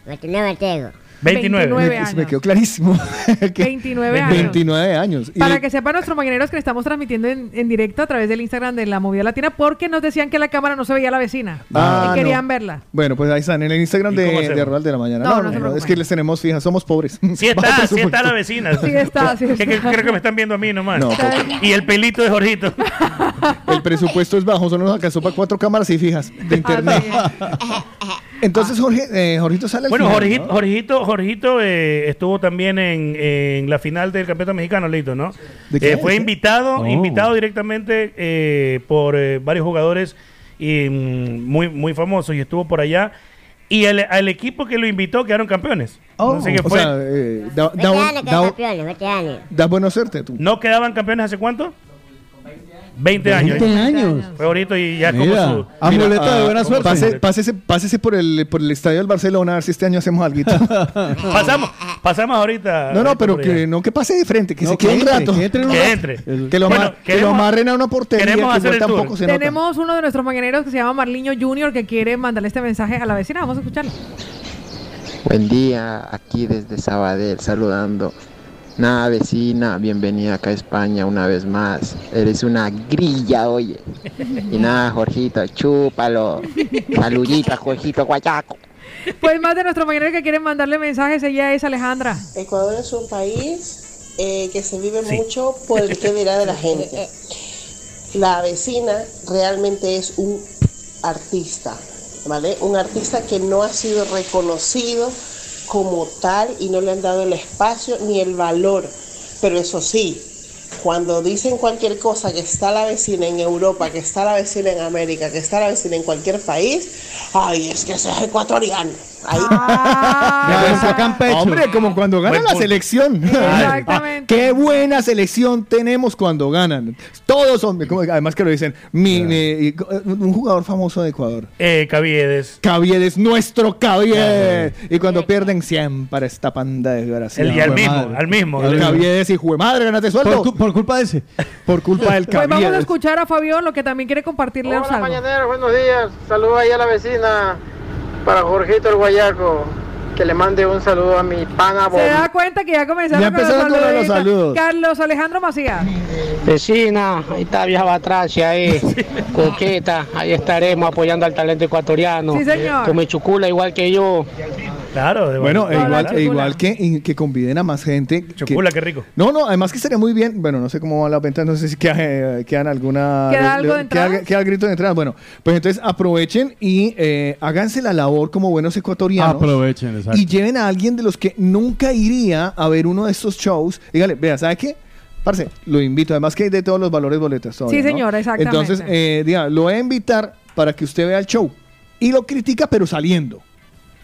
29 tengo. 29. 29 Me, años. me quedó clarísimo. [LAUGHS] Que- 29 años. 29 años. Para que sepan nuestros mañaneros que le estamos transmitiendo en, en directo a través del Instagram de la Movida Latina porque nos decían que la cámara no se veía a la vecina Ah, y querían no. verla. Bueno, pues ahí están en el Instagram ¿Y de, de Rural de la Mañana. No, No, no no, es que les tenemos fijas, somos pobres. [LAUGHS] Sí está, [LAUGHS] sí está la vecina. Sí está, sí Que- que está. creo que me están viendo a mí nomás. No, y el pelito de Jorgito. El presupuesto es bajo, solo nos alcanzó para cuatro cámaras y fijas de internet. Entonces, Jorge, eh, Jorgito sale al Bueno, final, Jorgito, ¿no? Jorgito, Jorgito, eh, estuvo también en, en la final del campeonato mexicano, Lito, ¿no? ¿De qué? Eh, fue invitado, Oh. invitado directamente eh, por eh, varios jugadores y, mm, muy, muy famosos y estuvo por allá. Y el, al equipo que lo invitó quedaron campeones. Oh, no sé qué o fue. sea, eh, da, da, da, da buena suerte tú. ¿No quedaban campeones hace cuánto? 20 años. 20 años. Fue ahorita y ya Mira, como su... mira, ah, buena suerte. Pase, pásese, pásese por el, por el estadio del Barcelona a ver si este año hacemos algo. [LAUGHS] pasamos, pasamos ahorita. No, no, pero que no que pase de frente, que No, se que quede un entre, rato. que entre un Que entre. Que lo, Bueno, que lo amarren a una portería que queremos hacer el tour. nota. Tenemos uno de nuestros mañaneros que se llama Marliño Junior que quiere mandarle este mensaje a la vecina. Vamos a escucharlo. Buen día, aquí desde Sabadell, saludando. Nada, vecina, bienvenida acá a España una vez más. Eres una grilla, oye. Y nada, Jorgito, chúpalo. Saludita, Jorgito Guayaco. Pues más de nuestros mañaneros que quieren mandarle mensajes, ella es Alejandra. Ecuador es un país eh, que se vive mucho por el que dirá de la gente. [LAUGHS] La vecina realmente es un artista, ¿vale? Un artista que no ha sido reconocido como tal y no le han dado el espacio ni el valor. Pero eso sí, cuando dicen cualquier cosa que está la vecina en Europa, que está la vecina en América, que está la vecina en cualquier país, ay, es que ese es ecuatoriano. Ahí. Hombre, como cuando gana Buen la punto. selección. Exactamente. Qué buena selección tenemos cuando ganan. Todos son, como- además que lo dicen, mi- mi- un jugador famoso de Ecuador. Eh, Caviedes. Caviedes, nuestro Caviedes. Y cuando pierden, siempre esta panda de desgraciados. El- y al mismo, Madre. al mismo. El Caviedes, hijo de madre, gánate sueldo. Por, por culpa de ese. Por culpa del Pues vamos a Caviedes. escuchar a Fabián, lo que también quiere compartirle Hola, mañaneros, buenos días. Saludos ahí a la vecina para Jorgito el Guayaco. Que le mande un saludo a mi pana Se da cuenta que ya comenzaron Ya con los con los saludos. Carlos Alejandro Macías. Vecina, ahí está vieja Batracia ahí, [LAUGHS] coqueta, ahí estaremos apoyando al talento ecuatoriano. Sí, señor. Come chucula igual que yo. Claro, Bueno, e igual, e igual que, que conviden a más gente. Chocula, qué rico. No, no, además que estaría muy bien. Bueno, no sé cómo va la venta, no sé si queda, eh, quedan alguna. ¿Queda algo de queda, el grito de entrada. Bueno, pues entonces aprovechen y eh, háganse la labor como buenos ecuatorianos. Aprovechen, exacto. Y lleven a alguien de los que nunca iría a ver uno de estos shows. Dígale, vea, ¿sabe qué? Parce, lo invito. Además que hay de todos los valores boletas. todavía, Sí, ¿no? señor, exactamente. Entonces, eh, diga, lo voy a invitar para que usted vea el show. Y lo critica, pero saliendo.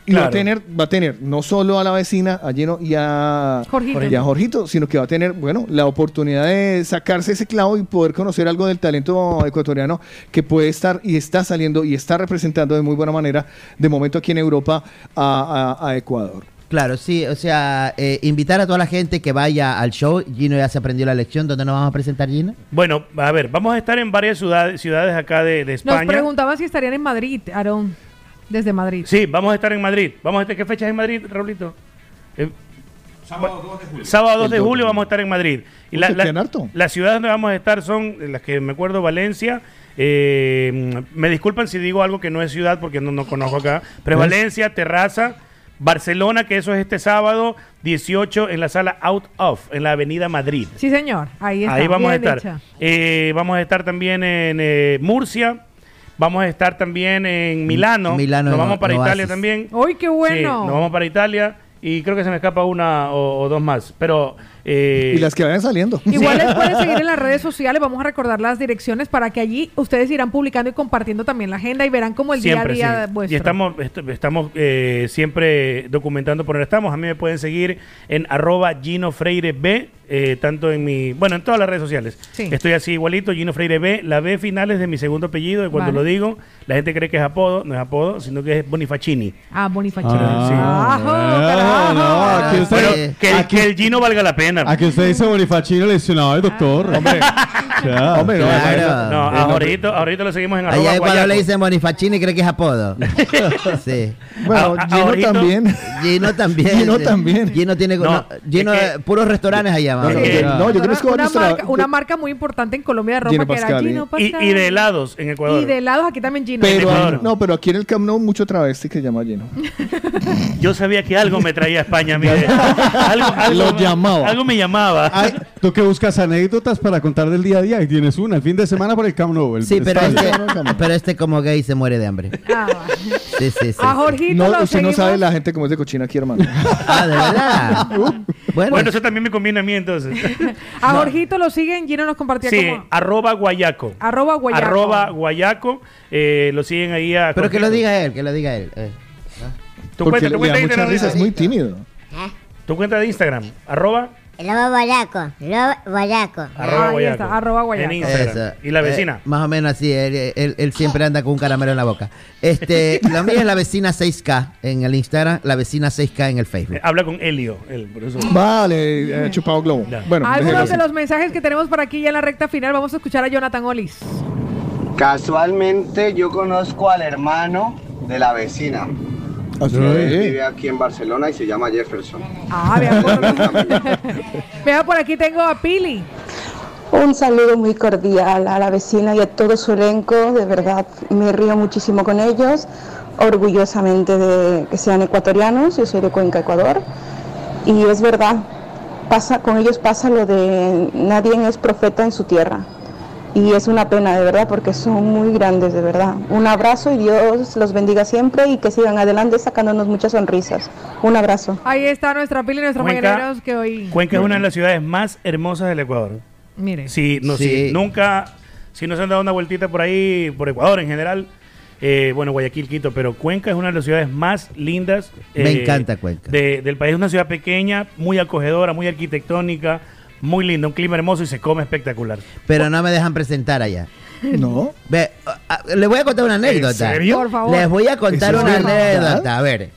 Y va a tener, va a tener no solo a la vecina, a Lleno y a Jorgito. y a Jorgito, sino que va a tener, bueno, la oportunidad de sacarse ese clavo y poder conocer algo del talento ecuatoriano que puede estar y está saliendo y está representando de muy buena manera de momento aquí en Europa a, a- a Ecuador. Claro, sí, o sea, eh, invitar a toda la gente que vaya al show. Gino ya se aprendió la lección. ¿Dónde nos vamos a presentar, Gino? Bueno, a ver, vamos a estar en varias ciudades, ciudades acá de, de Nos España. preguntaban si estarían en Madrid, Aarón. Desde Madrid. Sí, vamos a estar en Madrid. Vamos a estar, ¿qué fechas en Madrid, Raulito? Eh, Sábado 2 de julio. Sábado 2 El de julio vamos a estar en Madrid. Y la- la- las ciudades donde vamos a estar son las que me acuerdo, Valencia. eh, me disculpan si digo algo que no es ciudad porque no, no conozco acá. Pero es ¿Ves? Valencia, Terraza, Barcelona, que eso es este sábado 18 en la sala Out of, en la Avenida Madrid. Sí, señor. Ahí está. Ahí vamos a estar. Eh, vamos a estar también en eh, Murcia. Vamos a estar también en Milano. Milano, Nos vamos para Italia también. ¡Uy, qué bueno! Sí, nos vamos para Italia. Y creo que se me escapa una o, o dos más. Pero. eh, Y las que vayan saliendo. [LAUGHS] Igual les pueden seguir en las [LAUGHS] redes sociales, vamos a recordar las direcciones para que allí ustedes irán publicando y compartiendo también la agenda y verán como el Siempre, día a día sí. vuestro. Y estamos, est- estamos eh, siempre documentando por donde estamos. A mí me pueden seguir en arroba Gino Freire B, eh, tanto en mi, bueno, en todas las redes sociales. Sí. Estoy así igualito, Gino Freire B. La B final es de mi segundo apellido y cuando Vale. lo digo, la gente cree que es apodo, no es apodo, sino que es Bonifacini. Ah, Bonifacini. Sí. Carajo, carajo. no, aquí usted- Pero que, el- que el Gino valga la pena. A que usted dice Bonifacino lesionado el doctor. Hombre. Hombre, no, Claro. No, a Jorgito, a Jorgito lo seguimos en Allá arroba Ecuador guayaco. le dicen Bonifacini, cree que es apodo. [LAUGHS] sí. Bueno, A- a- Gino ahorita- también. Gino también. Gino también. Gino tiene No, no, Gino, es que- puros restaurantes allá. No, yo- no, yo una, conozco una marca, una marca muy importante en Colombia de ropa Gino que era. Gino Y, Pascal. y de helados en Ecuador. Y de helados aquí también Gino. Pero, Ecuador. no, pero aquí en el Camp Nou mucho travesti que se llama Gino. [LAUGHS] Yo sabía que algo me traía a España, [LAUGHS] mire. algo, algo, Lo llamaba. Algo me llamaba. Ay, ¿Tú que buscas anécdotas para contar del día a día? y tienes una. El fin de semana por el Camp Nou. el Sí, pero este, pero este como gay se muere de hambre. Ah, Sí, sí, sí. A. Jorgito No, lo usted no sabe la gente cómo es de cochina aquí, hermano. Ah, de verdad. [LAUGHS] Bueno, Bueno, eso también me conviene a mí entonces. [LAUGHS] [LAUGHS] A Jorgito lo siguen, Gino nos compartía sí, como arroba guayaco. arroba guayaco. Arroba guayaco. eh, lo siguen ahí a pero que lo diga él, que lo diga él. eh. Tu Porque cuenta, tu le da cuenta Instagram. risa, es muy tímido. Tu cuenta de Instagram. Arroba. Lobo guayaco, lobo guayaco. Arroba Ahí guayaco. está, arroba guayaco. En Instagram. Eso. ¿Y la Eh, vecina? más o menos así, él, él- él siempre anda con un caramelo en la boca. Este, [LAUGHS] la mía es la vecina 6K en el Instagram, la vecina 6K en el Facebook. Eh, habla con Helio. él, por eso. Vale, eh, chupado globo. Bueno, Algunos de los mensajes que tenemos por aquí ya en la recta final, vamos a escuchar a Jonathan Olis. Casualmente yo conozco al hermano de la vecina. Ah, sí. Vive aquí en Barcelona y se llama Jefferson. Ah, vea por, [LAUGHS] vea por aquí tengo a Pili. Un saludo muy cordial a la vecina y a todo su elenco. De verdad, me río muchísimo con ellos, orgullosamente de que sean ecuatorianos. Yo soy de Cuenca, Ecuador. Y es verdad, pasa, con ellos pasa lo de nadie es profeta en su tierra. Y es una pena, de verdad, porque son muy grandes, de verdad. Un abrazo y Dios los bendiga siempre y que sigan adelante sacándonos muchas sonrisas. Un abrazo. Ahí está nuestra Pili, nuestros Cuenca- mañaneros que hoy. Cuenca es una de las ciudades más hermosas del Ecuador. Mire. Si, no, Sí. si nunca, si no se han dado una vueltita por ahí, por Ecuador en general, eh, bueno, Guayaquil, Quito, pero Cuenca es una de las ciudades más lindas. Me eh, encanta Cuenca. de- del país. Es una ciudad pequeña, muy acogedora, muy arquitectónica, muy linda, un clima hermoso y se come espectacular. Pero no me dejan presentar allá. [LAUGHS] No. Ve, ah, les voy a contar una anécdota. serio? Por favor. Les voy a contar ¿Eso es una verdad? anécdota. A ver.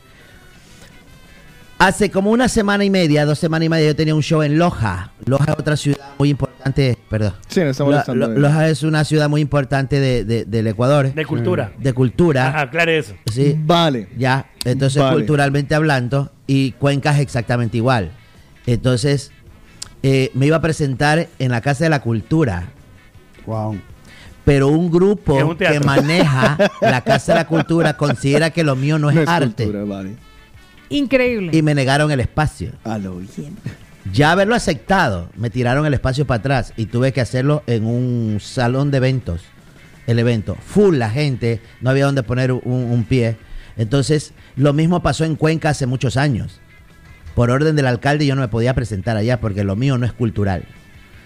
Hace como una semana y media, dos semanas y media, yo tenía un show en Loja. Loja es otra ciudad muy importante. Perdón. Sí, no está Lo- molestando. Lo- Loja es una ciudad muy importante de, de- del Ecuador. De cultura. De cultura. Ajá, aclare eso. Sí. Vale. Ya, entonces Vale. culturalmente hablando, y Cuenca es exactamente igual. Entonces, eh, me iba a presentar en la Casa de la Cultura, Wow. pero un grupo un que maneja la Casa de la Cultura considera que lo mío no es, No es arte cultura, vale. Increíble. y me negaron el espacio. A lo bien. Ya haberlo aceptado, me tiraron el espacio para atrás y tuve que hacerlo en un salón de eventos. El evento, full la gente, no había donde poner un, un pie. Entonces, lo mismo pasó en Cuenca hace muchos años. Por orden del alcalde yo no me podía presentar allá porque lo mío no es cultural.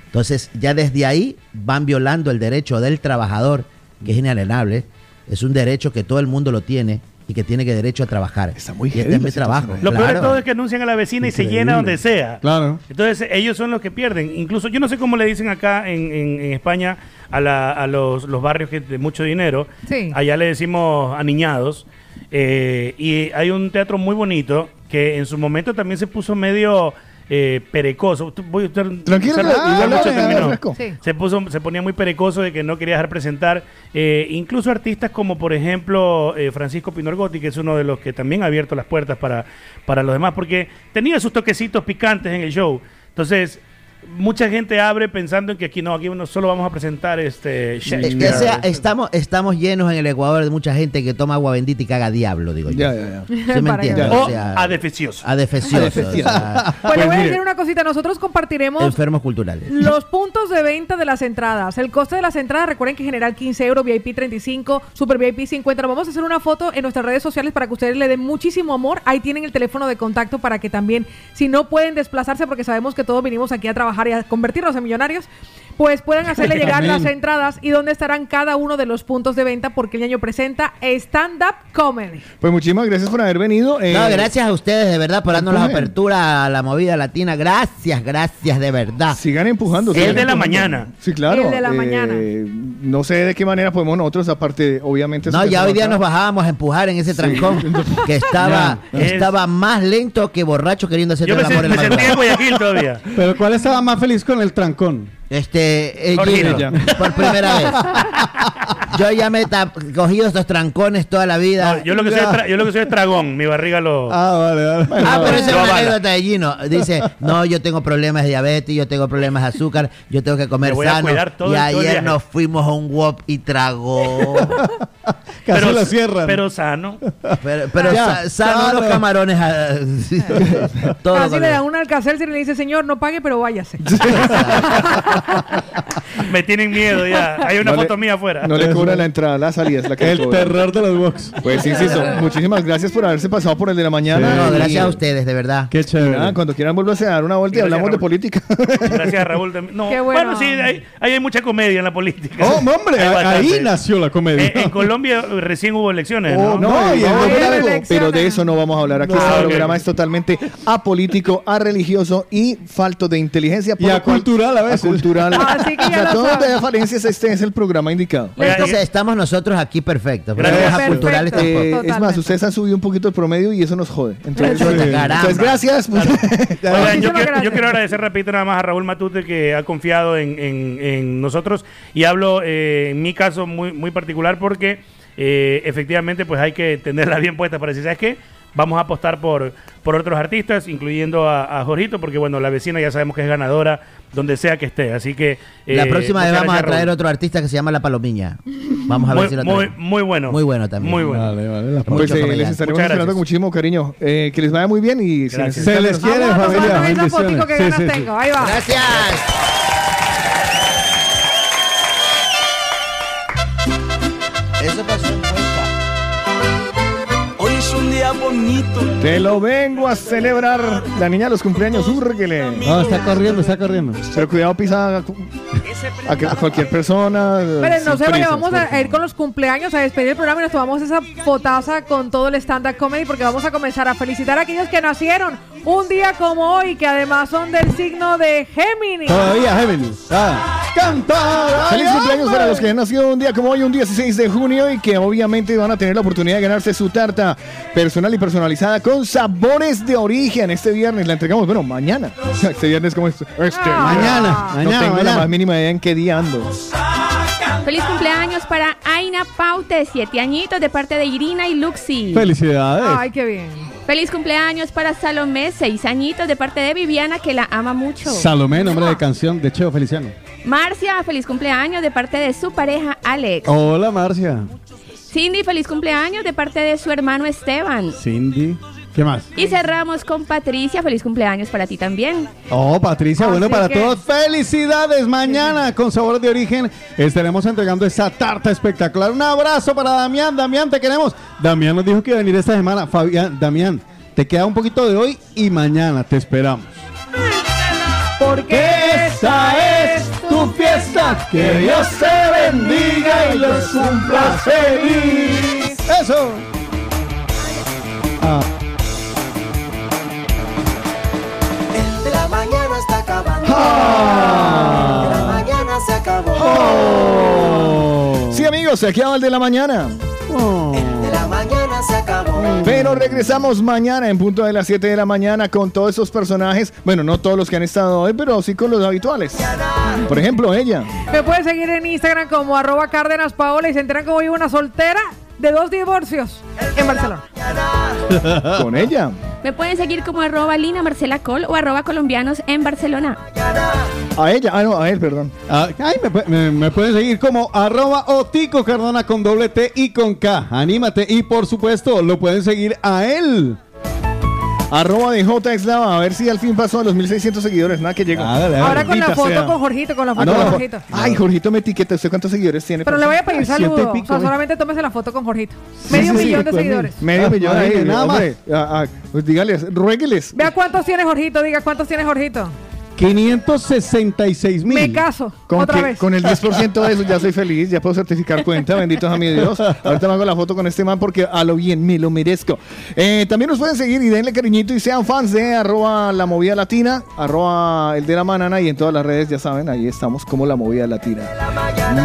Entonces, ya desde ahí van violando el derecho del trabajador, que es inalienable. Es un derecho que todo el mundo lo tiene y que tiene que derecho a trabajar. Está muy y este es mi trabajo. Lo peor de todo es que anuncian a la vecina y se llena donde sea. Claro. Entonces ellos son los que pierden. Incluso yo no sé cómo le dicen acá en, en- en España a, la- a los, los barrios que de mucho dinero. Sí. Allá le decimos aniñados. Eh, y hay un teatro muy bonito que en su momento también se puso medio eh, perecoso. Voy a estar- Tranquilo. Sí. Se puso, se ponía muy perecoso de que no quería dejar presentar. Eh, incluso artistas como por ejemplo eh, Francisco Pinorgotti, que es uno de los que también ha abierto las puertas para, para los demás, porque tenía sus toquecitos picantes en el show. Entonces, mucha gente abre pensando en que aquí no, aquí no solo vamos a presentar este Shakespeare. o sea, estamos, estamos llenos en el Ecuador de mucha gente que toma agua bendita y caga diablo, digo yo. Ya, ya, ya. [LAUGHS] ¿Sí me Para que entiendes? o O sea, adefecioso. adefecioso, Adefecioso. o sea, [LAUGHS] Pues le voy a decir una cosita. Nosotros compartiremos enfermos culturales. Los puntos de venta de las entradas. El coste de las entradas, recuerden que general 15 euros, VIP 35, Super VIP 50. Vamos a hacer una foto en nuestras redes sociales para que ustedes le den muchísimo amor. Ahí tienen el teléfono de contacto para que también, si no pueden desplazarse, porque sabemos que todos vinimos aquí a trabajar y a convertirnos en millonarios, pues puedan hacerle llegar Amén. las entradas y dónde estarán cada uno de los puntos de venta, porque el año presenta Stand Up Comedy. Pues muchísimas gracias por haber venido. eh, No, gracias a ustedes de verdad por darnos la apertura a la movida latina. Gracias, gracias de verdad. Sigan empujando. El sigan de la mañana. Sí, claro. El de la eh, mañana. No sé de qué manera podemos nosotros, aparte, de, obviamente. No, ya hoy día acá. nos bajábamos a empujar en ese trancón [LAUGHS] que estaba, Ya, es- estaba más lento que borracho queriendo hacer el amor en me la sentía en madrugada. Guayaquil todavía. Pero ¿cuál estaba más feliz con el trancón? Este, eh. Gino, por primera vez. [LAUGHS] Yo ya me he cogido estos trancones toda la vida. No, yo, lo que soy yo lo que soy es dragón. Mi barriga lo. Ah, vale, vale. Ah, pero esa es Lo una anécdota de Gino. Dice, no, yo tengo problemas de diabetes, yo tengo problemas de azúcar, yo tengo que comer Me voy a sano. y el- todo el ayer nos fuimos a un WOP y tragó. [LAUGHS] Casi lo cierran. pero sano. Pero, pero Ya, sa- sano claro. los camarones. sí. [LAUGHS] Todo Así le dan un alcacer y le dice, señor, no pague, pero váyase. [LAUGHS] Me tienen miedo ya. Hay una No le- foto mía afuera. No le la entrada, la salida es la que El terror de los box. Pues insisto, [LAUGHS] muchísimas gracias por haberse pasado por el de la mañana. No, Y- gracias a ustedes, de verdad. Qué chévere. Nada, cuando quieran volverse a dar una vuelta y hablamos de política. Gracias, [LAUGHS] Raúl. No, Qué bueno, bueno. sí, hay, ahí hay mucha comedia en la política. Oh, hombre, ahí nació la comedia. Eh, en Colombia recién hubo elecciones, Oh, ¿no? no, No, y y el vamos a doble hablar algo. algo, pero de eso no vamos a hablar aquí. No. este Ah, ok. programa es totalmente apolítico, religioso y falto de inteligencia. Y lo cual- acultural a veces. Acultural. Así que ya O sea, todo saben. de falencias, este es el programa indicado. Estamos nosotros aquí perfectos. Gracias. Gracias. Perfecto. culturales tampoco. Eh, es más, ustedes han subido un poquito el promedio y eso nos jode. Entonces, entonces, gracias. [LAUGHS] Oigan, yo, Muchísimas quiero, gracias. yo quiero agradecer rapidito nada más a Raúl Matute que ha confiado en, en- en nosotros y hablo eh, en mi caso muy, muy particular porque eh, efectivamente pues hay que tenerla bien puesta para decir, ¿sabes qué? Vamos a apostar por, por otros artistas, incluyendo a, a Jorgito, porque bueno, la vecina ya sabemos que es ganadora donde sea que esté, así que... La eh, próxima vez vamos a traer Raúl. otro artista que se llama La Palomiña. Vamos a ver Muy, si lo muy, muy bueno. Muy bueno también. Muy bueno. Vale, vale. la Pues eh, les estaremos esperando con muchísimo cariño. Eh, que les vaya muy bien y necesitan- Se les quiere, Vamos a familia. tomar esa fotico que Bendiciones. ganas Sí, sí, sí. tengo. Ahí va. Gracias. Bonito. Te lo vengo a celebrar. La niña de los cumpleaños, úrguele. No, está corriendo, está corriendo. Pero cuidado, pisa a, a que- a cualquier persona. Pero no se vaya, vamos a ir con los cumpleaños a despedir el programa y nos tomamos esa fotaza con todo el stand-up comedy porque vamos a comenzar a felicitar a aquellos que nacieron un día como hoy, que además son del signo de Géminis. Todavía, Géminis. Ah. ¡Cantar! Feliz ¡Ay, cumpleaños para los que han nacido un día como hoy, un 16 de junio, y que obviamente van a tener la oportunidad de ganarse su tarta personal y personalizada con sabores de origen. Este viernes la entregamos, bueno, mañana. [LAUGHS] Este viernes, como es? Este, Ah. Mañana, No mañana, tengo la mañana. más mínima idea en qué día ando. Feliz cumpleaños para Aina Paute, siete añitos de parte de Irina y Luxi. Felicidades. Ay, qué bien. Feliz cumpleaños para Salomé, seis añitos de parte de Viviana, que la ama mucho. Salomé, nombre de canción de Cheo Feliciano. Marcia, feliz cumpleaños de parte de su pareja Alex. Hola, Marcia. Cindy, feliz cumpleaños de parte de su hermano Esteban. Cindy. ¿Qué más? Y cerramos con Patricia, feliz cumpleaños para ti también. Oh, Patricia, bueno, Así para que- todos, felicidades. Mañana con sabores de origen estaremos entregando esa tarta espectacular. Un abrazo para Damián. Damián, te queremos. Damián nos dijo que iba a venir esta semana. Fabián, Damián, te queda un poquito de hoy y mañana te esperamos. Porque Esta es tu fiesta. Que Dios te bendiga y los cumpla feliz. Eso. Ah. Mañana está acabando. Ah. El de la mañana se acabó. Oh. Sí, amigos, aquí va el de la mañana. El de la mañana se acabó. Pero regresamos mañana en punto de las 7 de la mañana con todos esos personajes. Bueno, no todos los que han estado hoy, pero sí con los habituales. Por ejemplo, ella. me pueden seguir en Instagram como arroba Cárdenas Paola y se enteran como vivo una soltera de dos divorcios en Barcelona. [LAUGHS] Con ella. Me pueden seguir como arroba Lina Marcela Col o arroba colombianos en Barcelona. A ella. Ah, no, a él, perdón. Ah, ay, me, me pueden seguir como arroba Otico Cardona con doble T y con K. Anímate. Y por supuesto, lo pueden seguir a él. Arroba de J Eslava. A ver si al fin pasó a los 1600 seguidores. Nada que llega. Ahora con la foto sea. con Jorgito, con la Ah, foto no, con la fo- Jorgito. Ay, Jorgito me etiqueta. ¿Usted cuántos seguidores tiene? Pero le voy a pedir saludo. pico, O sea, ¿no? solamente tómese la foto con Jorgito. Medio sí, sí, millón de seguidores. Medio Ah, millón ahí, nada hombre. Ah, ah, pues dígales, ruégueles. Vea cuántos tiene Jorgito, diga cuántos tiene Jorgito. 566 mil. Me caso, Con, otra que- vez. con el 10% de eso ya soy [LAUGHS] feliz, ya puedo certificar cuenta, bendito a mi Dios. Ahorita me hago la foto con este man porque a lo bien me lo merezco. Eh, también nos pueden seguir y denle cariñito y sean fans de arroba la movida latina, arroba el de la manana y en todas las redes, ya saben, ahí estamos como la movida latina.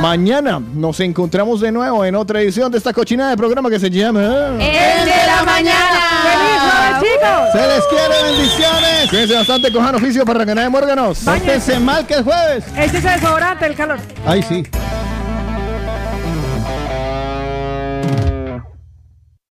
Mañana nos encontramos de nuevo en otra edición de esta cochina de programa que se llama... ¡El de la mañana! ¡Feliz jueves, chicos! Se les quiere, bendiciones. Cuídense bastante, cojan oficio para ganar de muérganos. Pórtense mal que es jueves. Este es el desodorante, el calor. Ay, sí.